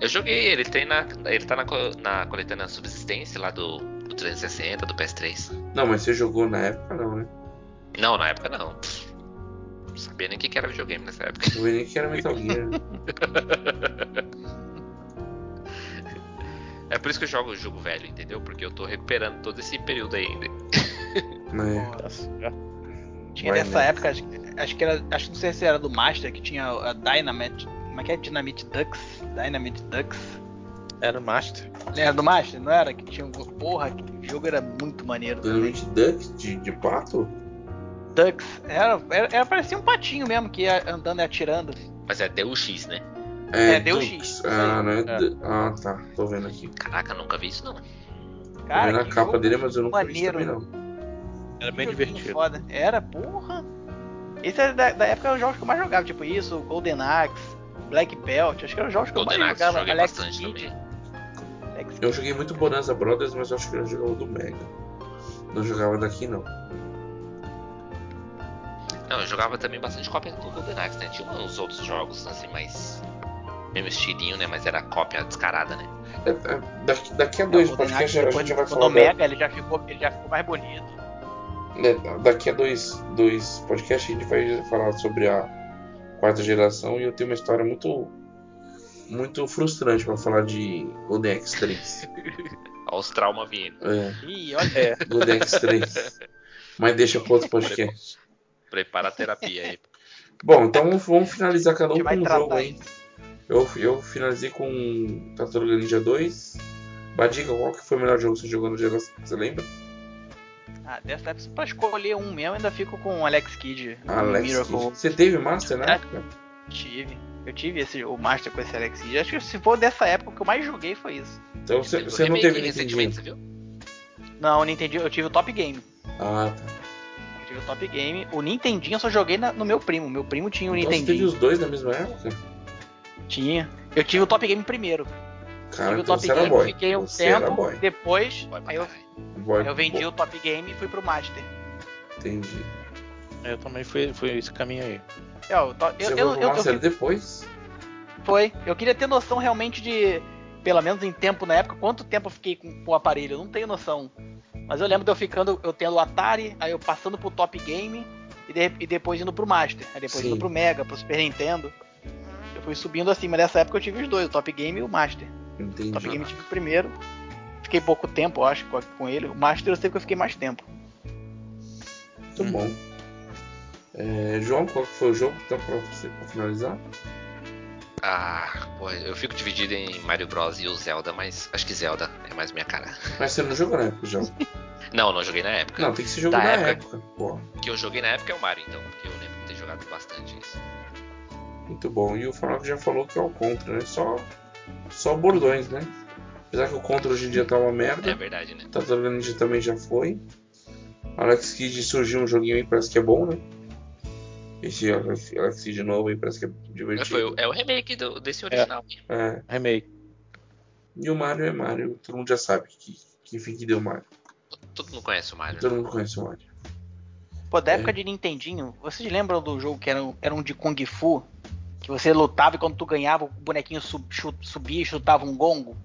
[SPEAKER 4] Eu joguei, ele tem na. Ele tá na, na coletânea Subsistência lá do, do 360, do PS3.
[SPEAKER 2] Não, mas você jogou na época não, né?
[SPEAKER 4] Não, na época não. Pff, Não sabia nem o que era videogame nessa época.
[SPEAKER 2] Não vi nem que era Metal Gear.
[SPEAKER 4] É por isso que eu jogo o jogo velho, entendeu? Porque eu tô recuperando todo esse período aí ainda.
[SPEAKER 2] Né?
[SPEAKER 5] Tinha
[SPEAKER 2] Vai,
[SPEAKER 5] nessa
[SPEAKER 2] né?
[SPEAKER 5] época, acho, acho que era. Acho que não sei se era do Master, que tinha a Dynamite. Como é que é? Dynamite Ducks? Dynamite Ducks.
[SPEAKER 3] Era o Master.
[SPEAKER 5] Era do Master, não era? Que tinha um. Porra, que o jogo era muito maneiro também.
[SPEAKER 2] Dynamite Duck de, de pato?
[SPEAKER 5] Ducks. Era, era, era- parecia um patinho mesmo que ia andando e atirando.
[SPEAKER 4] Mas é DUX, né?
[SPEAKER 5] É, deu
[SPEAKER 2] Dux.
[SPEAKER 5] X, isso
[SPEAKER 2] Ah, não é.
[SPEAKER 3] É.
[SPEAKER 2] Ah, tá. Tô vendo aqui.
[SPEAKER 4] Caraca, nunca vi isso não.
[SPEAKER 2] Tô
[SPEAKER 5] Cara,
[SPEAKER 2] vendo a
[SPEAKER 5] que
[SPEAKER 2] capa dele, mas eu nunca vi
[SPEAKER 5] maneiro.
[SPEAKER 2] também não.
[SPEAKER 3] Era bem divertido.
[SPEAKER 5] Foda. Era, porra. Esse era da, da época dos jogos que eu mais jogava, tipo isso, Golden Axe, Black Belt, acho que eram os jogos que eu
[SPEAKER 4] Golden
[SPEAKER 5] mais
[SPEAKER 4] Axe
[SPEAKER 5] jogava.
[SPEAKER 4] joguei
[SPEAKER 5] Alex
[SPEAKER 4] bastante
[SPEAKER 5] Kidd,
[SPEAKER 4] também.
[SPEAKER 5] Alex
[SPEAKER 2] Eu joguei muito Bonanza Brothers, mas eu acho que eu jogava do Mega. Não jogava daqui não.
[SPEAKER 4] Não, eu jogava também bastante cópia do Golden Axe, né? Tinha uns outros jogos, assim, mais. Mesmo estilinho, né? Mas era cópia descarada, né?
[SPEAKER 2] É, é, daqui, daqui a
[SPEAKER 5] É,
[SPEAKER 2] dois
[SPEAKER 5] o
[SPEAKER 2] podcasts a gente vai falar. da-
[SPEAKER 5] Mega, ele já ficou, ele já ficou mais bonito.
[SPEAKER 2] né, daqui a dois, dois podcasts a gente vai falar sobre a quarta geração e eu tenho uma história muito muito frustrante pra falar de Golden X3.
[SPEAKER 4] Olha os traumas vindo.
[SPEAKER 2] É,
[SPEAKER 5] Ih, olha.
[SPEAKER 3] É.
[SPEAKER 2] Golden X3. Mas deixa para outro podcast.
[SPEAKER 4] Prepara a terapia aí.
[SPEAKER 2] Bom, então vamos finalizar cada um com um jogo aí. Eu, eu finalizei com Tartaruga Ninja 2. Badiga, qual que foi o melhor jogo que você jogou na geração? Você lembra?
[SPEAKER 5] Ah, dessa época, pra escolher um mesmo, ainda fico com o Alex Kidd.
[SPEAKER 2] Alex
[SPEAKER 5] Miracle.
[SPEAKER 2] Kidd. Você teve Master na
[SPEAKER 5] É.
[SPEAKER 2] época?
[SPEAKER 5] Tive. Eu tive esse, o Master com esse Alex Kidd. Acho que se for dessa época, o que eu mais joguei foi isso.
[SPEAKER 2] Então você, você não teve
[SPEAKER 4] recentemente,
[SPEAKER 2] Nintendinho?
[SPEAKER 4] você viu?
[SPEAKER 5] Não, o Nintendo, eu tive o Top Game.
[SPEAKER 2] Ah, tá.
[SPEAKER 5] Eu tive o Top Game. O Nintendinho eu só joguei na- no meu primo. Meu primo tinha o
[SPEAKER 2] Então você teve
[SPEAKER 5] Nintendinho.
[SPEAKER 2] os dois na mesma época?
[SPEAKER 5] Tinha. Eu tive o Top Game primeiro.
[SPEAKER 2] Cara,
[SPEAKER 5] tive o
[SPEAKER 2] então
[SPEAKER 5] Top Game,
[SPEAKER 2] boy.
[SPEAKER 5] fiquei um
[SPEAKER 2] Você
[SPEAKER 5] tempo. Depois, aí eu,
[SPEAKER 2] boy
[SPEAKER 5] eu vendi
[SPEAKER 2] boy.
[SPEAKER 5] o Top Game e fui pro Master.
[SPEAKER 2] Entendi.
[SPEAKER 3] Eu também fui, fui esse caminho aí.
[SPEAKER 5] É, eu,
[SPEAKER 2] Você
[SPEAKER 5] eu,
[SPEAKER 2] foi
[SPEAKER 5] eu, eu,
[SPEAKER 2] Master
[SPEAKER 5] eu-
[SPEAKER 2] depois?
[SPEAKER 5] foi. Eu queria ter noção realmente de, pelo menos em tempo na época, quanto tempo eu fiquei com, com o aparelho. Eu não tenho noção. Mas eu lembro de eu ficando, eu tendo o Atari, aí eu passando pro Top Game e, de- e depois indo pro Master. Aí depois
[SPEAKER 2] Sim.
[SPEAKER 5] indo pro Mega, pro Super Nintendo. Eu fui subindo assim, mas nessa época eu tive os dois, o Top Game e o Master.
[SPEAKER 2] Entendi.
[SPEAKER 5] Top Game tive primeiro. Fiquei pouco tempo, eu acho, com, com ele. O Master eu sei que eu fiquei mais tempo.
[SPEAKER 2] Muito
[SPEAKER 3] Hum.
[SPEAKER 2] bom. É, João, qual que foi o jogo então, pra você pra finalizar?
[SPEAKER 4] Ah, pô, eu fico dividido em Mario Bros e o Zelda, mas acho que Zelda é mais minha cara.
[SPEAKER 2] Mas você não jogou na época, João?
[SPEAKER 4] Não, não joguei na época.
[SPEAKER 2] Não, tem que ser jogo
[SPEAKER 4] Da
[SPEAKER 2] na
[SPEAKER 4] época-
[SPEAKER 2] época. Pô,
[SPEAKER 4] O que eu joguei na época é o Mario, então, porque eu lembro de ter jogado bastante isso.
[SPEAKER 2] muito bom. E o Fanaco já falou que é o contra, né? Só, só bordões, né? Apesar que o Contra hoje em dia tá uma merda.
[SPEAKER 4] É verdade, né?
[SPEAKER 2] Tartaruga Ninja também já foi. Alex Kidd surgiu um joguinho aí, parece que é bom, né? Esse Alex Alex Kidd novo aí parece que é
[SPEAKER 4] Foi
[SPEAKER 2] divertido.
[SPEAKER 4] o- é o remake do- desse original.
[SPEAKER 2] É.
[SPEAKER 3] Remake.
[SPEAKER 2] E o Mario é Mario, todo mundo já sabe que, que fim que deu Mario.
[SPEAKER 4] Todo mundo conhece o Mario. né?
[SPEAKER 2] Todo mundo conhece o Mario.
[SPEAKER 5] Pô, da
[SPEAKER 2] É.
[SPEAKER 5] época de Nintendinho, vocês lembram do jogo que era era um de Kung Fu? Que você lutava e quando tu ganhava, o bonequinho sub- chu- subia e chutava um gongo?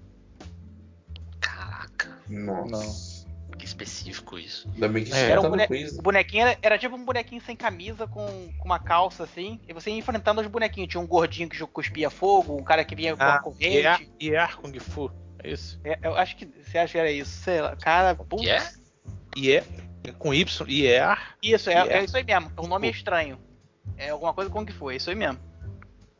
[SPEAKER 4] Caraca,
[SPEAKER 2] Nossa.
[SPEAKER 4] que específico isso.
[SPEAKER 2] Ainda bem que
[SPEAKER 3] É,
[SPEAKER 2] não
[SPEAKER 5] Era
[SPEAKER 2] tá
[SPEAKER 5] um
[SPEAKER 2] no
[SPEAKER 5] bone-? O bonequinho era, era tipo um bonequinho sem camisa, com, com uma calça assim, e você ia enfrentando os bonequinhos. Tinha um gordinho que cuspia fogo, um cara que vinha com
[SPEAKER 3] Ah,
[SPEAKER 5] a corrente.
[SPEAKER 3] E é Kung Fu. É isso.
[SPEAKER 5] É, eu acho que você acha que era isso, sei lá. Cara, putz.
[SPEAKER 4] Que é?
[SPEAKER 3] E é com Y. E é.
[SPEAKER 5] Isso, é,
[SPEAKER 3] Yeah.
[SPEAKER 5] é isso aí mesmo. O nome é estranho. É alguma coisa Kung Fu, é isso aí mesmo.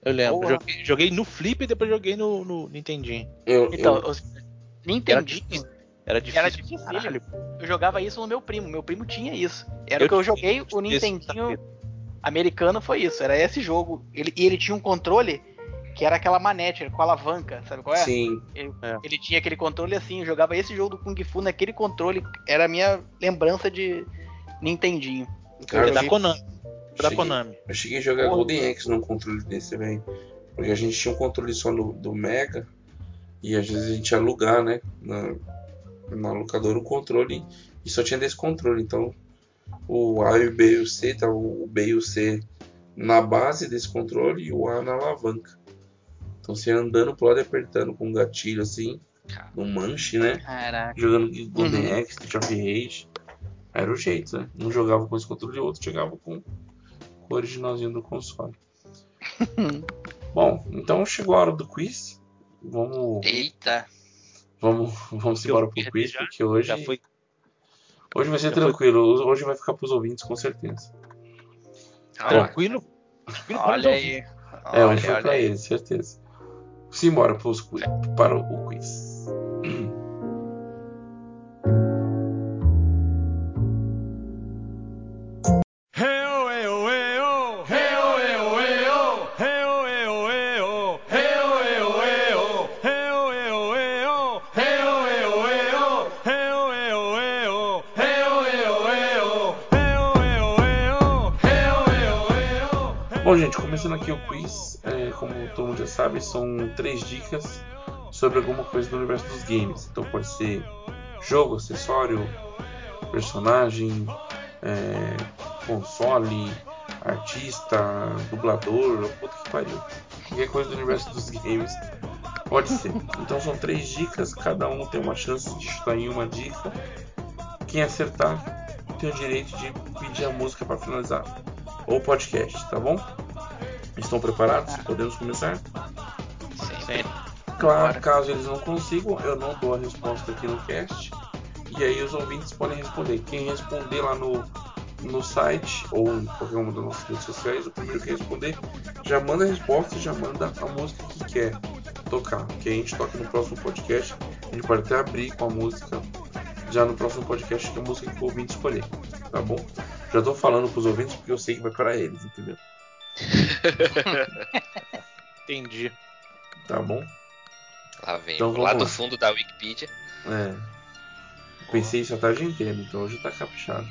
[SPEAKER 3] Eu lembro. Joguei, joguei no Flip e depois joguei no, no Nintendinho.
[SPEAKER 2] Eu,
[SPEAKER 5] Então,
[SPEAKER 2] eu-
[SPEAKER 5] Nintendinho,
[SPEAKER 3] Era difícil.
[SPEAKER 5] Era difícil,
[SPEAKER 3] caralho.
[SPEAKER 5] eu jogava isso no meu primo. Meu primo tinha isso. Era
[SPEAKER 3] Eu
[SPEAKER 5] o que eu joguei, o Nintendinho americano foi isso. Era esse jogo. Ele, e ele tinha um controle que era aquela manete com alavanca, sabe qual é?
[SPEAKER 2] sim.
[SPEAKER 5] Ele,
[SPEAKER 3] É.
[SPEAKER 5] ele tinha aquele controle assim, eu jogava esse jogo do Kung Fu naquele controle. Era a minha lembrança de Nintendinho.
[SPEAKER 2] Cara,
[SPEAKER 3] É da Konami. Da
[SPEAKER 2] cheguei-
[SPEAKER 3] Konami.
[SPEAKER 2] Eu cheguei a jogar
[SPEAKER 5] Porra.
[SPEAKER 2] Golden Axe num controle desse, velho. Porque a gente tinha um controle só no, do Mega. E às vezes a gente ia alugar, né? Na, na locadora o controle. E só tinha desse controle. Então o A e o B e o C, tá o B e o C na base desse controle e o A na alavanca. Então você ia andando pro lado e apertando com um gatilho assim, no manche, né?
[SPEAKER 5] Caraca.
[SPEAKER 2] Jogando Golden
[SPEAKER 5] Uhum.
[SPEAKER 2] Axe, of Rage. Era o jeito, né? Um jogava com esse controle e o outro jogava com, originalzinho do console. Bom, então chegou a hora do quiz. Vamos,
[SPEAKER 4] Eita,
[SPEAKER 2] vamos, vamos embora pro quiz,
[SPEAKER 3] já.
[SPEAKER 2] porque hoje,
[SPEAKER 3] Já foi.
[SPEAKER 2] hoje vai ser
[SPEAKER 3] já foi.
[SPEAKER 2] tranquilo. Hoje vai ficar pros ouvintes, com certeza.
[SPEAKER 4] lá.
[SPEAKER 3] Tranquilo. Tranquilo para os
[SPEAKER 5] Olha aí.
[SPEAKER 2] É, hoje
[SPEAKER 5] Olha,
[SPEAKER 2] foi
[SPEAKER 5] olha
[SPEAKER 2] pra
[SPEAKER 5] aí.
[SPEAKER 2] eles, certeza. Simbora pros, para o quiz. Começando aqui o quiz, é, como todo mundo já sabe, são três dicas sobre alguma coisa do universo dos games. Então pode ser jogo, acessório, personagem, é, console, artista, dublador, puta que pariu. Qualquer coisa do universo dos games pode ser. Então são três dicas, cada um tem uma chance de chutar em uma dica. Quem acertar tem o direito de pedir a música para finalizar o podcast, tá bom? Estão preparados? Podemos começar?
[SPEAKER 4] Sempre.
[SPEAKER 2] Claro, caso eles não consigam, eu não dou a resposta aqui no cast. E aí os ouvintes podem responder. Quem responder lá no, no site ou em qualquer uma das nossas redes sociais, o primeiro que responder já manda a resposta e já manda a música que quer tocar. Que a gente toca no próximo podcast. A gente pode até abrir com a música já no próximo podcast, que é a música que o ouvinte escolher. Tá bom? Já tô falando pros ouvintes porque eu sei que vai para eles, entendeu?
[SPEAKER 3] Entendi.
[SPEAKER 2] Tá bom?
[SPEAKER 4] Lá vem.
[SPEAKER 2] Então
[SPEAKER 4] lá do fundo da Wikipedia.
[SPEAKER 2] É. Pensei isso a tarde inteira, então hoje tá caprichado.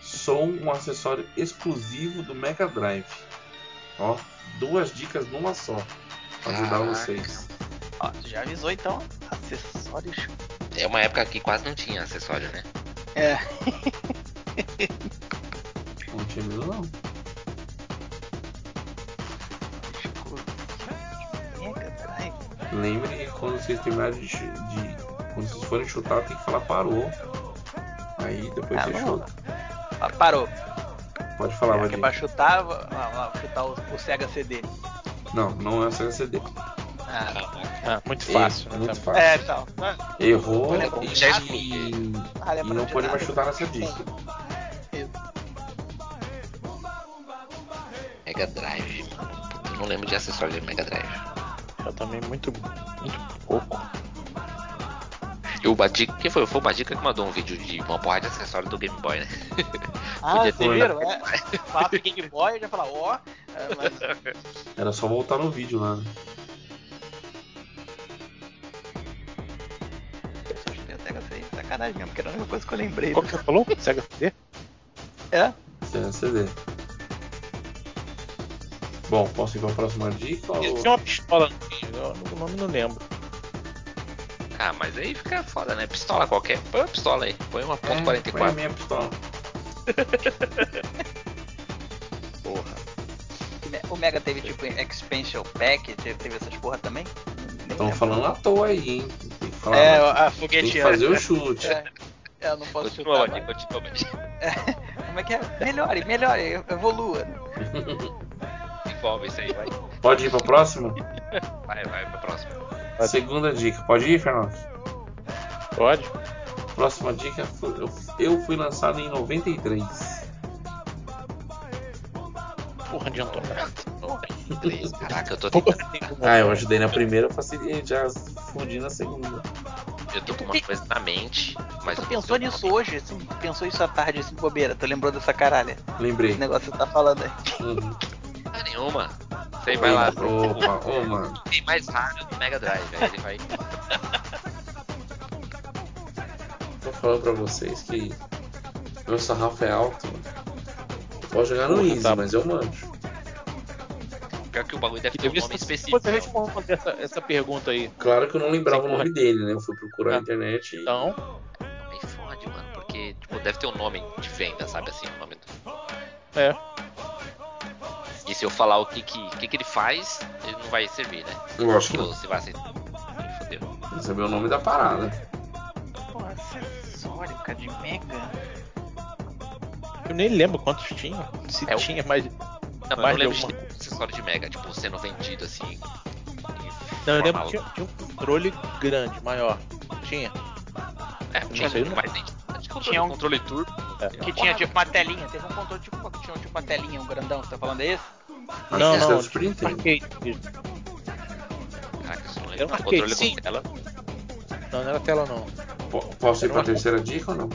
[SPEAKER 2] Sou um acessório exclusivo do Mega Drive. Ó, duas dicas numa só. Pra ajudar
[SPEAKER 4] Caraca.
[SPEAKER 2] vocês.
[SPEAKER 5] Ó, já avisou então? Acessórios.
[SPEAKER 4] É uma época que quase não tinha acessório, né?
[SPEAKER 5] É.
[SPEAKER 2] Não tinha medo não. Lembre que quando vocês terminarem de, de- Quando vocês forem chutar, tem que falar parou. Aí depois
[SPEAKER 5] Ah,
[SPEAKER 2] você
[SPEAKER 5] vamos
[SPEAKER 2] chuta.
[SPEAKER 5] Ah, parou.
[SPEAKER 2] Pode falar,
[SPEAKER 5] que é pra chutar, vou, lá, chutar o, o Sega CD.
[SPEAKER 2] Não, não é o Sega CD.
[SPEAKER 5] Ah,
[SPEAKER 3] Ah, muito fácil.
[SPEAKER 2] Erro,
[SPEAKER 3] né,
[SPEAKER 2] muito
[SPEAKER 3] também.
[SPEAKER 2] fácil.
[SPEAKER 5] é, então. Ah,
[SPEAKER 2] Errou
[SPEAKER 5] Vou
[SPEAKER 2] e,
[SPEAKER 4] Já
[SPEAKER 2] e,
[SPEAKER 5] ah,
[SPEAKER 2] e não
[SPEAKER 5] de
[SPEAKER 2] pode mais chutar nessa dica.
[SPEAKER 4] Mega Drive. Eu não lembro de acessório de Mega Drive.
[SPEAKER 3] Eu também muito, muito pouco.
[SPEAKER 4] E o Badica, quem foi? Foi o Badica que mandou um vídeo de uma porrada de acessório do Game Boy, né?
[SPEAKER 5] Ah,
[SPEAKER 4] Podia
[SPEAKER 5] vocês viram? É, fala do Game Boy, eu já falar, ó. é, mas
[SPEAKER 2] Era só voltar no vídeo lá, né?
[SPEAKER 5] sacanagem mesmo, porque era a única coisa que eu lembrei.
[SPEAKER 3] Qual que você falou? Sega CD?
[SPEAKER 5] É?
[SPEAKER 2] Sega CD. Bom, posso ir pra próxima dica? Ou...
[SPEAKER 3] Tinha uma pistola no fim, eu o nome não lembro.
[SPEAKER 4] Ah, mas aí fica foda, né? Pistola qualquer. Põe uma pistola aí. Põe uma ponto
[SPEAKER 2] É,
[SPEAKER 4] 44.
[SPEAKER 2] põe a minha pistola.
[SPEAKER 4] Porra.
[SPEAKER 5] O Mega teve tipo Expansion Pack, teve, essas porra também?
[SPEAKER 2] Estão falando à toa aí, hein? Tem que falar.
[SPEAKER 5] É,
[SPEAKER 2] né?
[SPEAKER 5] a
[SPEAKER 2] Tem
[SPEAKER 5] foguete
[SPEAKER 2] que fazer o chute.
[SPEAKER 5] É, é, eu não posso
[SPEAKER 4] Continua,
[SPEAKER 5] chutar.
[SPEAKER 4] Mati,
[SPEAKER 5] mais.
[SPEAKER 4] continua, Mati.
[SPEAKER 5] Como é que é? Melhore, melhore, evolua.
[SPEAKER 4] Envolve isso aí, vai.
[SPEAKER 2] Pode ir pra próxima?
[SPEAKER 4] Vai, vai pra próxima.
[SPEAKER 3] Pode.
[SPEAKER 2] Segunda dica. Pode ir, Fernando?
[SPEAKER 3] Pode?
[SPEAKER 2] Próxima dica. Eu, fui lançado em 93.
[SPEAKER 3] Porra, adiantou nada.
[SPEAKER 4] Três. Caraca, eu tô tentando.
[SPEAKER 2] Ah, eu ajudei na primeira, eu facilitei, já fudi na segunda.
[SPEAKER 4] Eu tô com uma coisa na mente, mas
[SPEAKER 5] Tu pensou nisso
[SPEAKER 4] nome.
[SPEAKER 5] hoje, assim? Pensou isso à tarde, assim, bobeira? Tu lembrou dessa caralha?
[SPEAKER 2] Lembrei.
[SPEAKER 5] Esse negócio que você tá falando aí.
[SPEAKER 2] Uhum.
[SPEAKER 4] Ah, nenhuma. Você vai lá.
[SPEAKER 2] Opa, ô mano.
[SPEAKER 4] Tem mais raro do Mega Drive. Aí ele vai.
[SPEAKER 2] Tô falando pra vocês que meu sarrafo é alto. posso jogar no
[SPEAKER 3] Porra,
[SPEAKER 2] Easy,
[SPEAKER 3] tá.
[SPEAKER 2] mas eu manjo.
[SPEAKER 4] Pior que o bagulho deve ter um nome específico.
[SPEAKER 3] Você responder essa, essa pergunta aí.
[SPEAKER 2] Claro que eu não lembrava
[SPEAKER 3] Sim,
[SPEAKER 2] o nome dele, né? Eu fui procurar na
[SPEAKER 3] Ah.
[SPEAKER 2] internet e.
[SPEAKER 3] Então,
[SPEAKER 4] Me fode, mano. Porque tipo, deve ter um nome de venda, sabe assim? O nome do...
[SPEAKER 3] é.
[SPEAKER 4] E se eu falar o que, que, que, que ele faz, ele não vai servir, né?
[SPEAKER 2] Lógico que
[SPEAKER 4] Tipo,
[SPEAKER 2] não.
[SPEAKER 4] se vai aceitar. Fodeu.
[SPEAKER 2] Que saber o nome da parada.
[SPEAKER 5] Porra, acessório, cara, de Mega.
[SPEAKER 3] Eu nem lembro quantos tinha. Se
[SPEAKER 4] É o-
[SPEAKER 3] tinha mais.
[SPEAKER 4] Não, eu
[SPEAKER 3] Mais
[SPEAKER 4] não lembro
[SPEAKER 3] de
[SPEAKER 4] um acessório de Mega, tipo, sendo vendido assim.
[SPEAKER 3] Não, eu lembro que tinha, tinha um controle grande, maior. Tinha.
[SPEAKER 4] É, tinha
[SPEAKER 3] sei, não.
[SPEAKER 4] mais gente. Controle,
[SPEAKER 5] Tinha um-
[SPEAKER 4] controle turbo.
[SPEAKER 3] É.
[SPEAKER 5] Que tinha tipo uma telinha, teve um controle tipo, que tinha tipo uma telinha, um grandão, você tá falando desse?
[SPEAKER 3] Não,
[SPEAKER 2] que esse é
[SPEAKER 3] não.
[SPEAKER 2] o Super Nintendo.
[SPEAKER 3] Arcade.
[SPEAKER 4] Caraca, isso não
[SPEAKER 3] Era um arcade,
[SPEAKER 4] Controle
[SPEAKER 3] sim.
[SPEAKER 4] com tela.
[SPEAKER 3] Não, não era tela não.
[SPEAKER 2] Po- Posso ir
[SPEAKER 3] Era
[SPEAKER 2] pra
[SPEAKER 3] uma-
[SPEAKER 2] terceira dica ou não?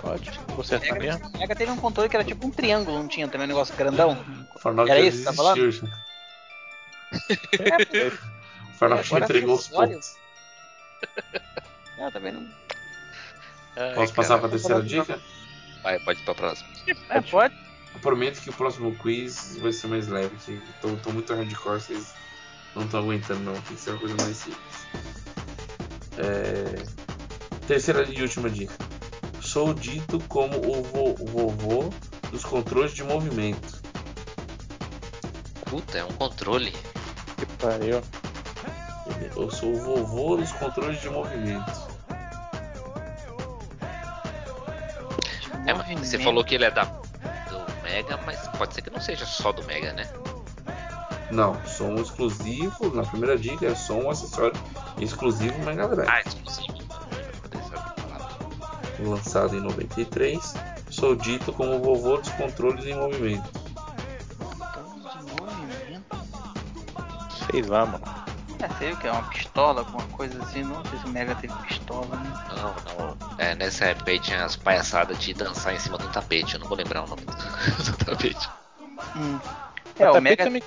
[SPEAKER 3] Pode. Você acertar
[SPEAKER 5] Mega,
[SPEAKER 3] mesmo?
[SPEAKER 5] Mega teve um controle que era tipo um triângulo, não tinha também um negócio grandão?
[SPEAKER 2] Farnock
[SPEAKER 5] Era isso que tá falando?
[SPEAKER 2] já. O Farnock entregou os pontos.
[SPEAKER 5] Ah, também não.
[SPEAKER 4] Ai,
[SPEAKER 2] Posso
[SPEAKER 4] cara.
[SPEAKER 2] passar pra terceira dica?
[SPEAKER 4] Vai, pode ir pra próxima.
[SPEAKER 5] É, pode.
[SPEAKER 2] Eu prometo que o próximo quiz vai ser mais leve, que tô, tô muito hardcore, vocês não estão aguentando não, tem que ser uma coisa mais simples. É, Terceira e última dica. Sou dito como o vo- vovô dos controles de movimento.
[SPEAKER 4] Puta, é um controle.
[SPEAKER 3] Que pariu.
[SPEAKER 2] Eu sou o vovô dos controles de movimento.
[SPEAKER 4] É, mas você falou que ele é da Mega, mas pode ser que não seja só do Mega, né?
[SPEAKER 2] Não, som exclusivo, na primeira dica é som um acessório exclusivo Mega Drive.
[SPEAKER 4] Ah, exclusivo.
[SPEAKER 2] Lançado em 93, sou dito como o vovô dos controles em movimento.
[SPEAKER 3] Sei lá, mano.
[SPEAKER 5] É, sei o que é uma pistola, alguma coisa assim. Não sei se o Mega teve pistola, né?
[SPEAKER 4] Não, não. É, nessa época aí tinha as palhaçadas de dançar em cima de um tapete. Eu não vou lembrar o nome do, do tapete.
[SPEAKER 5] Hum. É, o
[SPEAKER 3] Tapete
[SPEAKER 5] Mega,
[SPEAKER 3] também.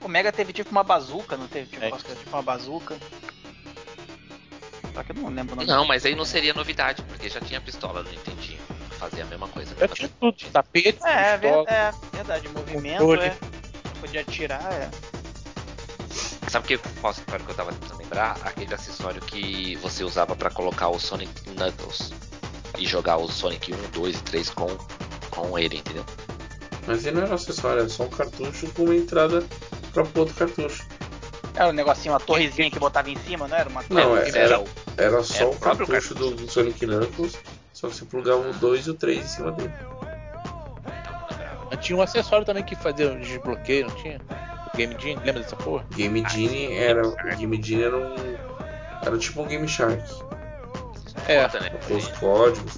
[SPEAKER 5] O Mega teve tipo uma bazuca, não teve? Tipo,
[SPEAKER 3] É.
[SPEAKER 5] um tipo uma bazuca. Só que eu não lembro o nome.
[SPEAKER 4] Não, mas aí não seria novidade, porque já tinha pistola no Nintendinho. Fazia a mesma coisa.
[SPEAKER 3] Já tinha tudo. Tapete,
[SPEAKER 5] É, é,
[SPEAKER 3] pistola.
[SPEAKER 5] é verdade. Movimento
[SPEAKER 3] Controle.
[SPEAKER 5] é. Podia atirar, é.
[SPEAKER 4] Sabe o que qual acessório que eu tava tentando lembrar? Aquele acessório que você usava pra colocar o Sonic Knuckles e jogar o Sonic 1, 2 e 3 com, com ele, entendeu?
[SPEAKER 2] Mas ele não era um acessório, era só um cartucho com uma entrada para outro cartucho.
[SPEAKER 5] Era um negocinho, uma torrezinha que botava em cima, não era? Uma
[SPEAKER 2] Não,
[SPEAKER 5] torre
[SPEAKER 2] é- era-
[SPEAKER 4] o-
[SPEAKER 2] Era só
[SPEAKER 4] Era o
[SPEAKER 2] o
[SPEAKER 4] próprio
[SPEAKER 2] cartucho do, do Sonic Knuckles, só que você plugava o 2 e o 3 em cima dele.
[SPEAKER 3] Mas tinha um acessório também que fazia um desbloqueio, não tinha? Game Genie, lembra dessa porra?
[SPEAKER 2] Game Genie era. O Game Genie era um. Era tipo um Game Shark.
[SPEAKER 3] É.
[SPEAKER 4] Né?
[SPEAKER 2] Com os códigos.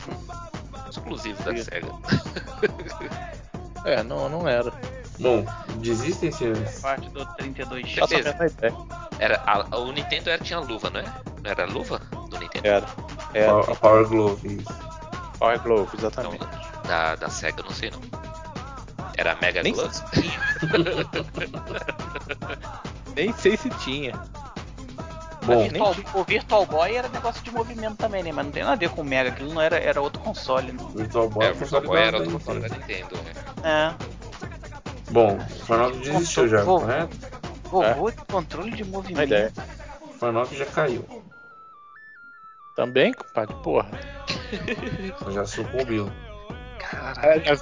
[SPEAKER 4] Exclusivo da. SEGA.
[SPEAKER 3] É, não, não era.
[SPEAKER 2] Bom, desistem, senhores.
[SPEAKER 5] parte do 32X.
[SPEAKER 3] Só
[SPEAKER 4] Certeza.
[SPEAKER 3] sabendo a.
[SPEAKER 4] Era, a- o Nintendo era, tinha luva, não é? Não era luva do Nintendo?
[SPEAKER 3] Era. Era.
[SPEAKER 2] Power, Power Glove. isso.
[SPEAKER 3] Power Glove,
[SPEAKER 4] Então,
[SPEAKER 3] exatamente.
[SPEAKER 4] da, da SEGA, não sei não. Era Mega
[SPEAKER 3] Nem
[SPEAKER 4] Glove?
[SPEAKER 3] Nem sei se tinha.
[SPEAKER 2] Bom,
[SPEAKER 5] Virtual- o Virtual Boy era negócio de movimento também, né? Mas não tem nada a ver com o Mega, aquilo não era, era outro console, né?
[SPEAKER 2] Virtual Boy
[SPEAKER 4] É,
[SPEAKER 2] é
[SPEAKER 4] o Virtual Boy era outro console da Nintendo, né?
[SPEAKER 5] É.
[SPEAKER 2] Bom, o Farnock desistiu já,
[SPEAKER 5] Vou-
[SPEAKER 2] correto?
[SPEAKER 5] Vovô de controle de
[SPEAKER 3] Uma
[SPEAKER 5] movimento.
[SPEAKER 3] ideia.
[SPEAKER 2] O Farnock já caiu,
[SPEAKER 3] Também, compadre, porra.
[SPEAKER 2] já sucumbiu.
[SPEAKER 3] Caralho, com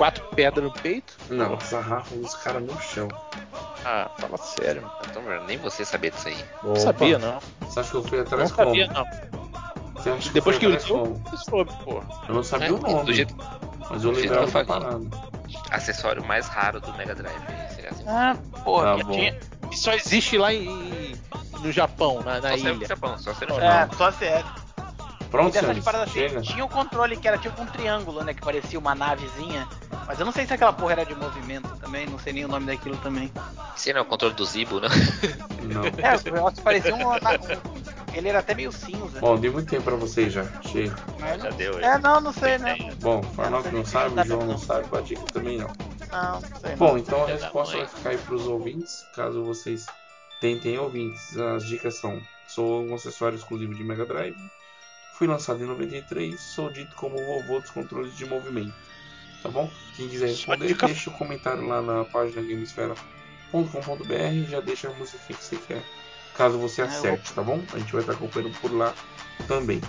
[SPEAKER 3] quatro pedras no peito?
[SPEAKER 2] Não, sarrafo dos caras no chão.
[SPEAKER 3] Ah, fala sério. mano.
[SPEAKER 4] Então, nem você sabia disso aí.
[SPEAKER 3] Não
[SPEAKER 2] Opa,
[SPEAKER 3] sabia, não.
[SPEAKER 2] Você acha que eu fui
[SPEAKER 3] Não
[SPEAKER 2] atrás como?
[SPEAKER 3] sabia, não.
[SPEAKER 2] Você acha que
[SPEAKER 3] Depois
[SPEAKER 2] eu
[SPEAKER 3] que eu
[SPEAKER 2] atrás
[SPEAKER 3] soube,
[SPEAKER 2] como?
[SPEAKER 3] eu soube, porra.
[SPEAKER 2] Eu não sabia
[SPEAKER 4] É,
[SPEAKER 2] o nome,
[SPEAKER 4] do jeito-
[SPEAKER 2] mas eu
[SPEAKER 4] do jeito
[SPEAKER 2] lembrava
[SPEAKER 4] que eu
[SPEAKER 2] da parada.
[SPEAKER 4] Acessório mais raro do Mega Drive. Seria assim.
[SPEAKER 5] Ah, pô,
[SPEAKER 2] Tá
[SPEAKER 5] tinha.
[SPEAKER 3] E só existe lá em, no Japão, na, na
[SPEAKER 4] só saiu no
[SPEAKER 3] ilha.
[SPEAKER 4] Japão, só saiu no
[SPEAKER 3] É.
[SPEAKER 4] Japão.
[SPEAKER 5] É, só. E
[SPEAKER 2] Pronto,
[SPEAKER 5] dessas
[SPEAKER 2] senhores,
[SPEAKER 5] paradas assim, tinha um controle que era tipo um triângulo, né? Que parecia uma navezinha. Mas eu não sei se aquela porra era de movimento também, não sei nem o nome daquilo também.
[SPEAKER 4] Esse não é o controle do Zibo, né?
[SPEAKER 2] Não.
[SPEAKER 5] É, o negócio parecia um, Ele era até meio cinza.
[SPEAKER 2] Bom, dei muito tempo pra vocês já. Chega.
[SPEAKER 5] mas
[SPEAKER 4] Já
[SPEAKER 5] não-
[SPEAKER 4] deu,
[SPEAKER 5] É, não, não sei, né?
[SPEAKER 2] Bom, Farnock não sabe, o João não sabe, o Batica também não.
[SPEAKER 5] Não, não sei.
[SPEAKER 2] Bom, então a resposta vai ficar aí pros ouvintes, caso vocês tentem ouvintes. As dicas são: sou um acessório exclusivo de Mega Drive, fui lançado em 93, sou dito como o vovô dos controles de movimento. Tá bom? Quem quiser responder, deixa o comentário lá na página gamesfera.com.br já deixa a música que você quer, caso você
[SPEAKER 5] É,
[SPEAKER 2] acerte, tá bom? A gente vai estar acompanhando por lá também.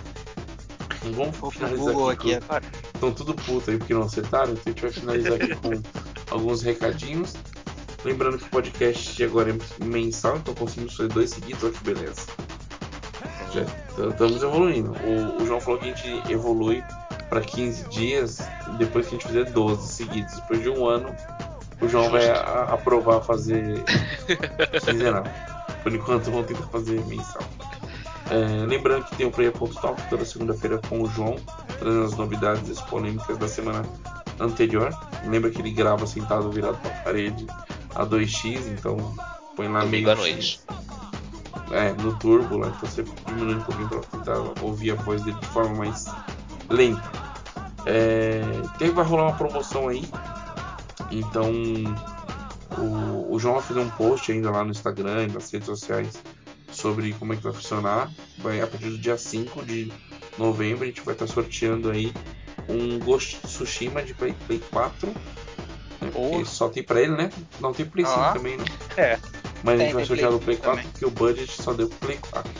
[SPEAKER 2] Vamos
[SPEAKER 5] Vou pro
[SPEAKER 2] finalizar
[SPEAKER 5] Google
[SPEAKER 2] aqui, com-. Estão tudo puto aí porque não acertaram, então a gente vai finalizar aqui com alguns recadinhos. Lembrando que o podcast agora é mensal, então conseguimos fazer dois seguidos, olha que beleza. Já estamos evoluindo. O, o João falou que a gente evolui para 15 dias depois que a gente fizer 12 seguidos. Depois de um ano, o João vai a- aprovar fazer quinzenal. Por enquanto, vamos tentar fazer mensal. É, lembrando que tem o Player Talk toda segunda-feira com o João, trazendo as novidades e as polêmicas da semana anterior. Lembra que ele grava sentado virado para a parede a 2x, então põe lá
[SPEAKER 4] Domingo
[SPEAKER 2] meio
[SPEAKER 4] à noite.
[SPEAKER 2] É, no turbo lá, então você diminui um pouquinho para tentar ouvir a voz dele de forma mais lenta. É, tem, vai rolar uma promoção aí, então o, o João vai fazer um post ainda lá no Instagram nas redes sociais sobre como é que vai funcionar. Vai a partir do dia 5 de novembro a gente vai estar sorteando aí um Ghost Tsushima de Play, Play 4. Né? Só tem pra ele, né? Não tem Play 5
[SPEAKER 5] Ó.
[SPEAKER 2] também, né?
[SPEAKER 3] É.
[SPEAKER 2] Mas a
[SPEAKER 5] Tem,
[SPEAKER 2] gente vai sortear no Play 4
[SPEAKER 5] também.
[SPEAKER 2] porque o budget só deu pro Play 4.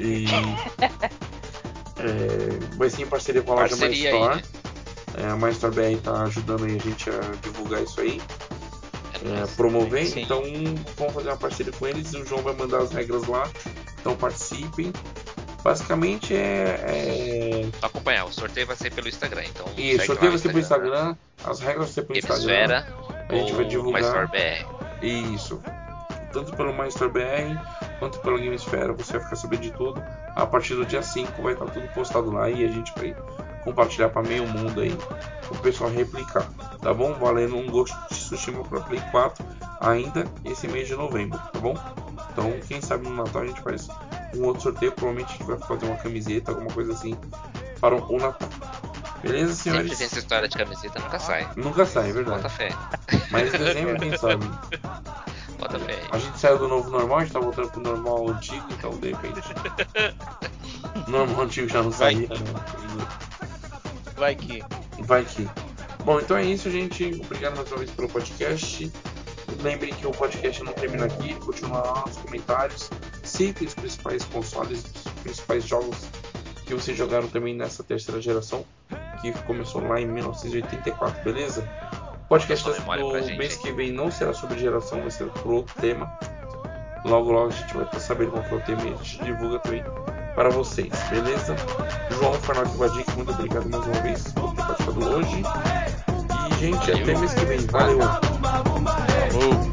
[SPEAKER 2] E. é, vai ser em parceria com a loja
[SPEAKER 4] Parceria aí,
[SPEAKER 2] MyStore.
[SPEAKER 4] né?
[SPEAKER 2] É, a MyStore BR tá ajudando aí a gente a divulgar isso aí
[SPEAKER 4] É
[SPEAKER 2] é, promover.
[SPEAKER 3] Sim.
[SPEAKER 2] Então vamos fazer uma parceria com eles e o João vai mandar as regras lá. Então participem. Basicamente é. é...
[SPEAKER 4] Acompanhar. O sorteio vai ser pelo Instagram. Então,
[SPEAKER 2] Isso,
[SPEAKER 4] segue
[SPEAKER 2] sorteio vai ser pelo Instagram, as regras vão ser pelo Instagram. A gente vai divulgar. Isso. Tanto pelo MyStore BR quanto pela Gamesfera, você vai ficar sabendo de tudo. A partir do dia 5 vai estar tudo postado lá e a gente vai compartilhar para meio mundo aí o pessoal replicar. Tá bom? Valendo um Ghost de Tsushima para Play 4 ainda esse mês de novembro, tá bom? Então, quem sabe no Natal a gente faz um outro sorteio. Provavelmente a gente vai fazer uma camiseta, alguma coisa assim para o Natal. Beleza,
[SPEAKER 4] Sempre
[SPEAKER 2] senhores?
[SPEAKER 4] tem essa história de camiseta, nunca sai.
[SPEAKER 2] Nunca sai, é verdade.
[SPEAKER 4] Bota fé.
[SPEAKER 2] Mas em dezembro, quem sabe?
[SPEAKER 4] Bota fé.
[SPEAKER 2] A gente saiu do novo normal, a gente tá voltando pro normal antigo, então de repente. Normal antigo já não
[SPEAKER 3] Vai
[SPEAKER 2] saía,
[SPEAKER 3] que-
[SPEAKER 2] né?
[SPEAKER 3] Vai que.
[SPEAKER 2] Vai que. Bom, então é isso, gente. Obrigado mais uma vez pelo podcast. Lembrem que o podcast não termina aqui, continua lá nos comentários. Citem os principais consoles, os principais jogos que vocês jogaram também nessa terceira geração, que começou lá em 1984, beleza? Podcast do mês que vem não será sobre geração, vai ser por outro tema. Logo, logo a gente vai estar sabendo qual é o tema e a gente divulga também para vocês, beleza? João Fernando Vadic, muito obrigado mais uma vez por ter participado hoje. E, gente,
[SPEAKER 4] Valeu.
[SPEAKER 2] até mês que vem. Valeu!
[SPEAKER 3] Falou,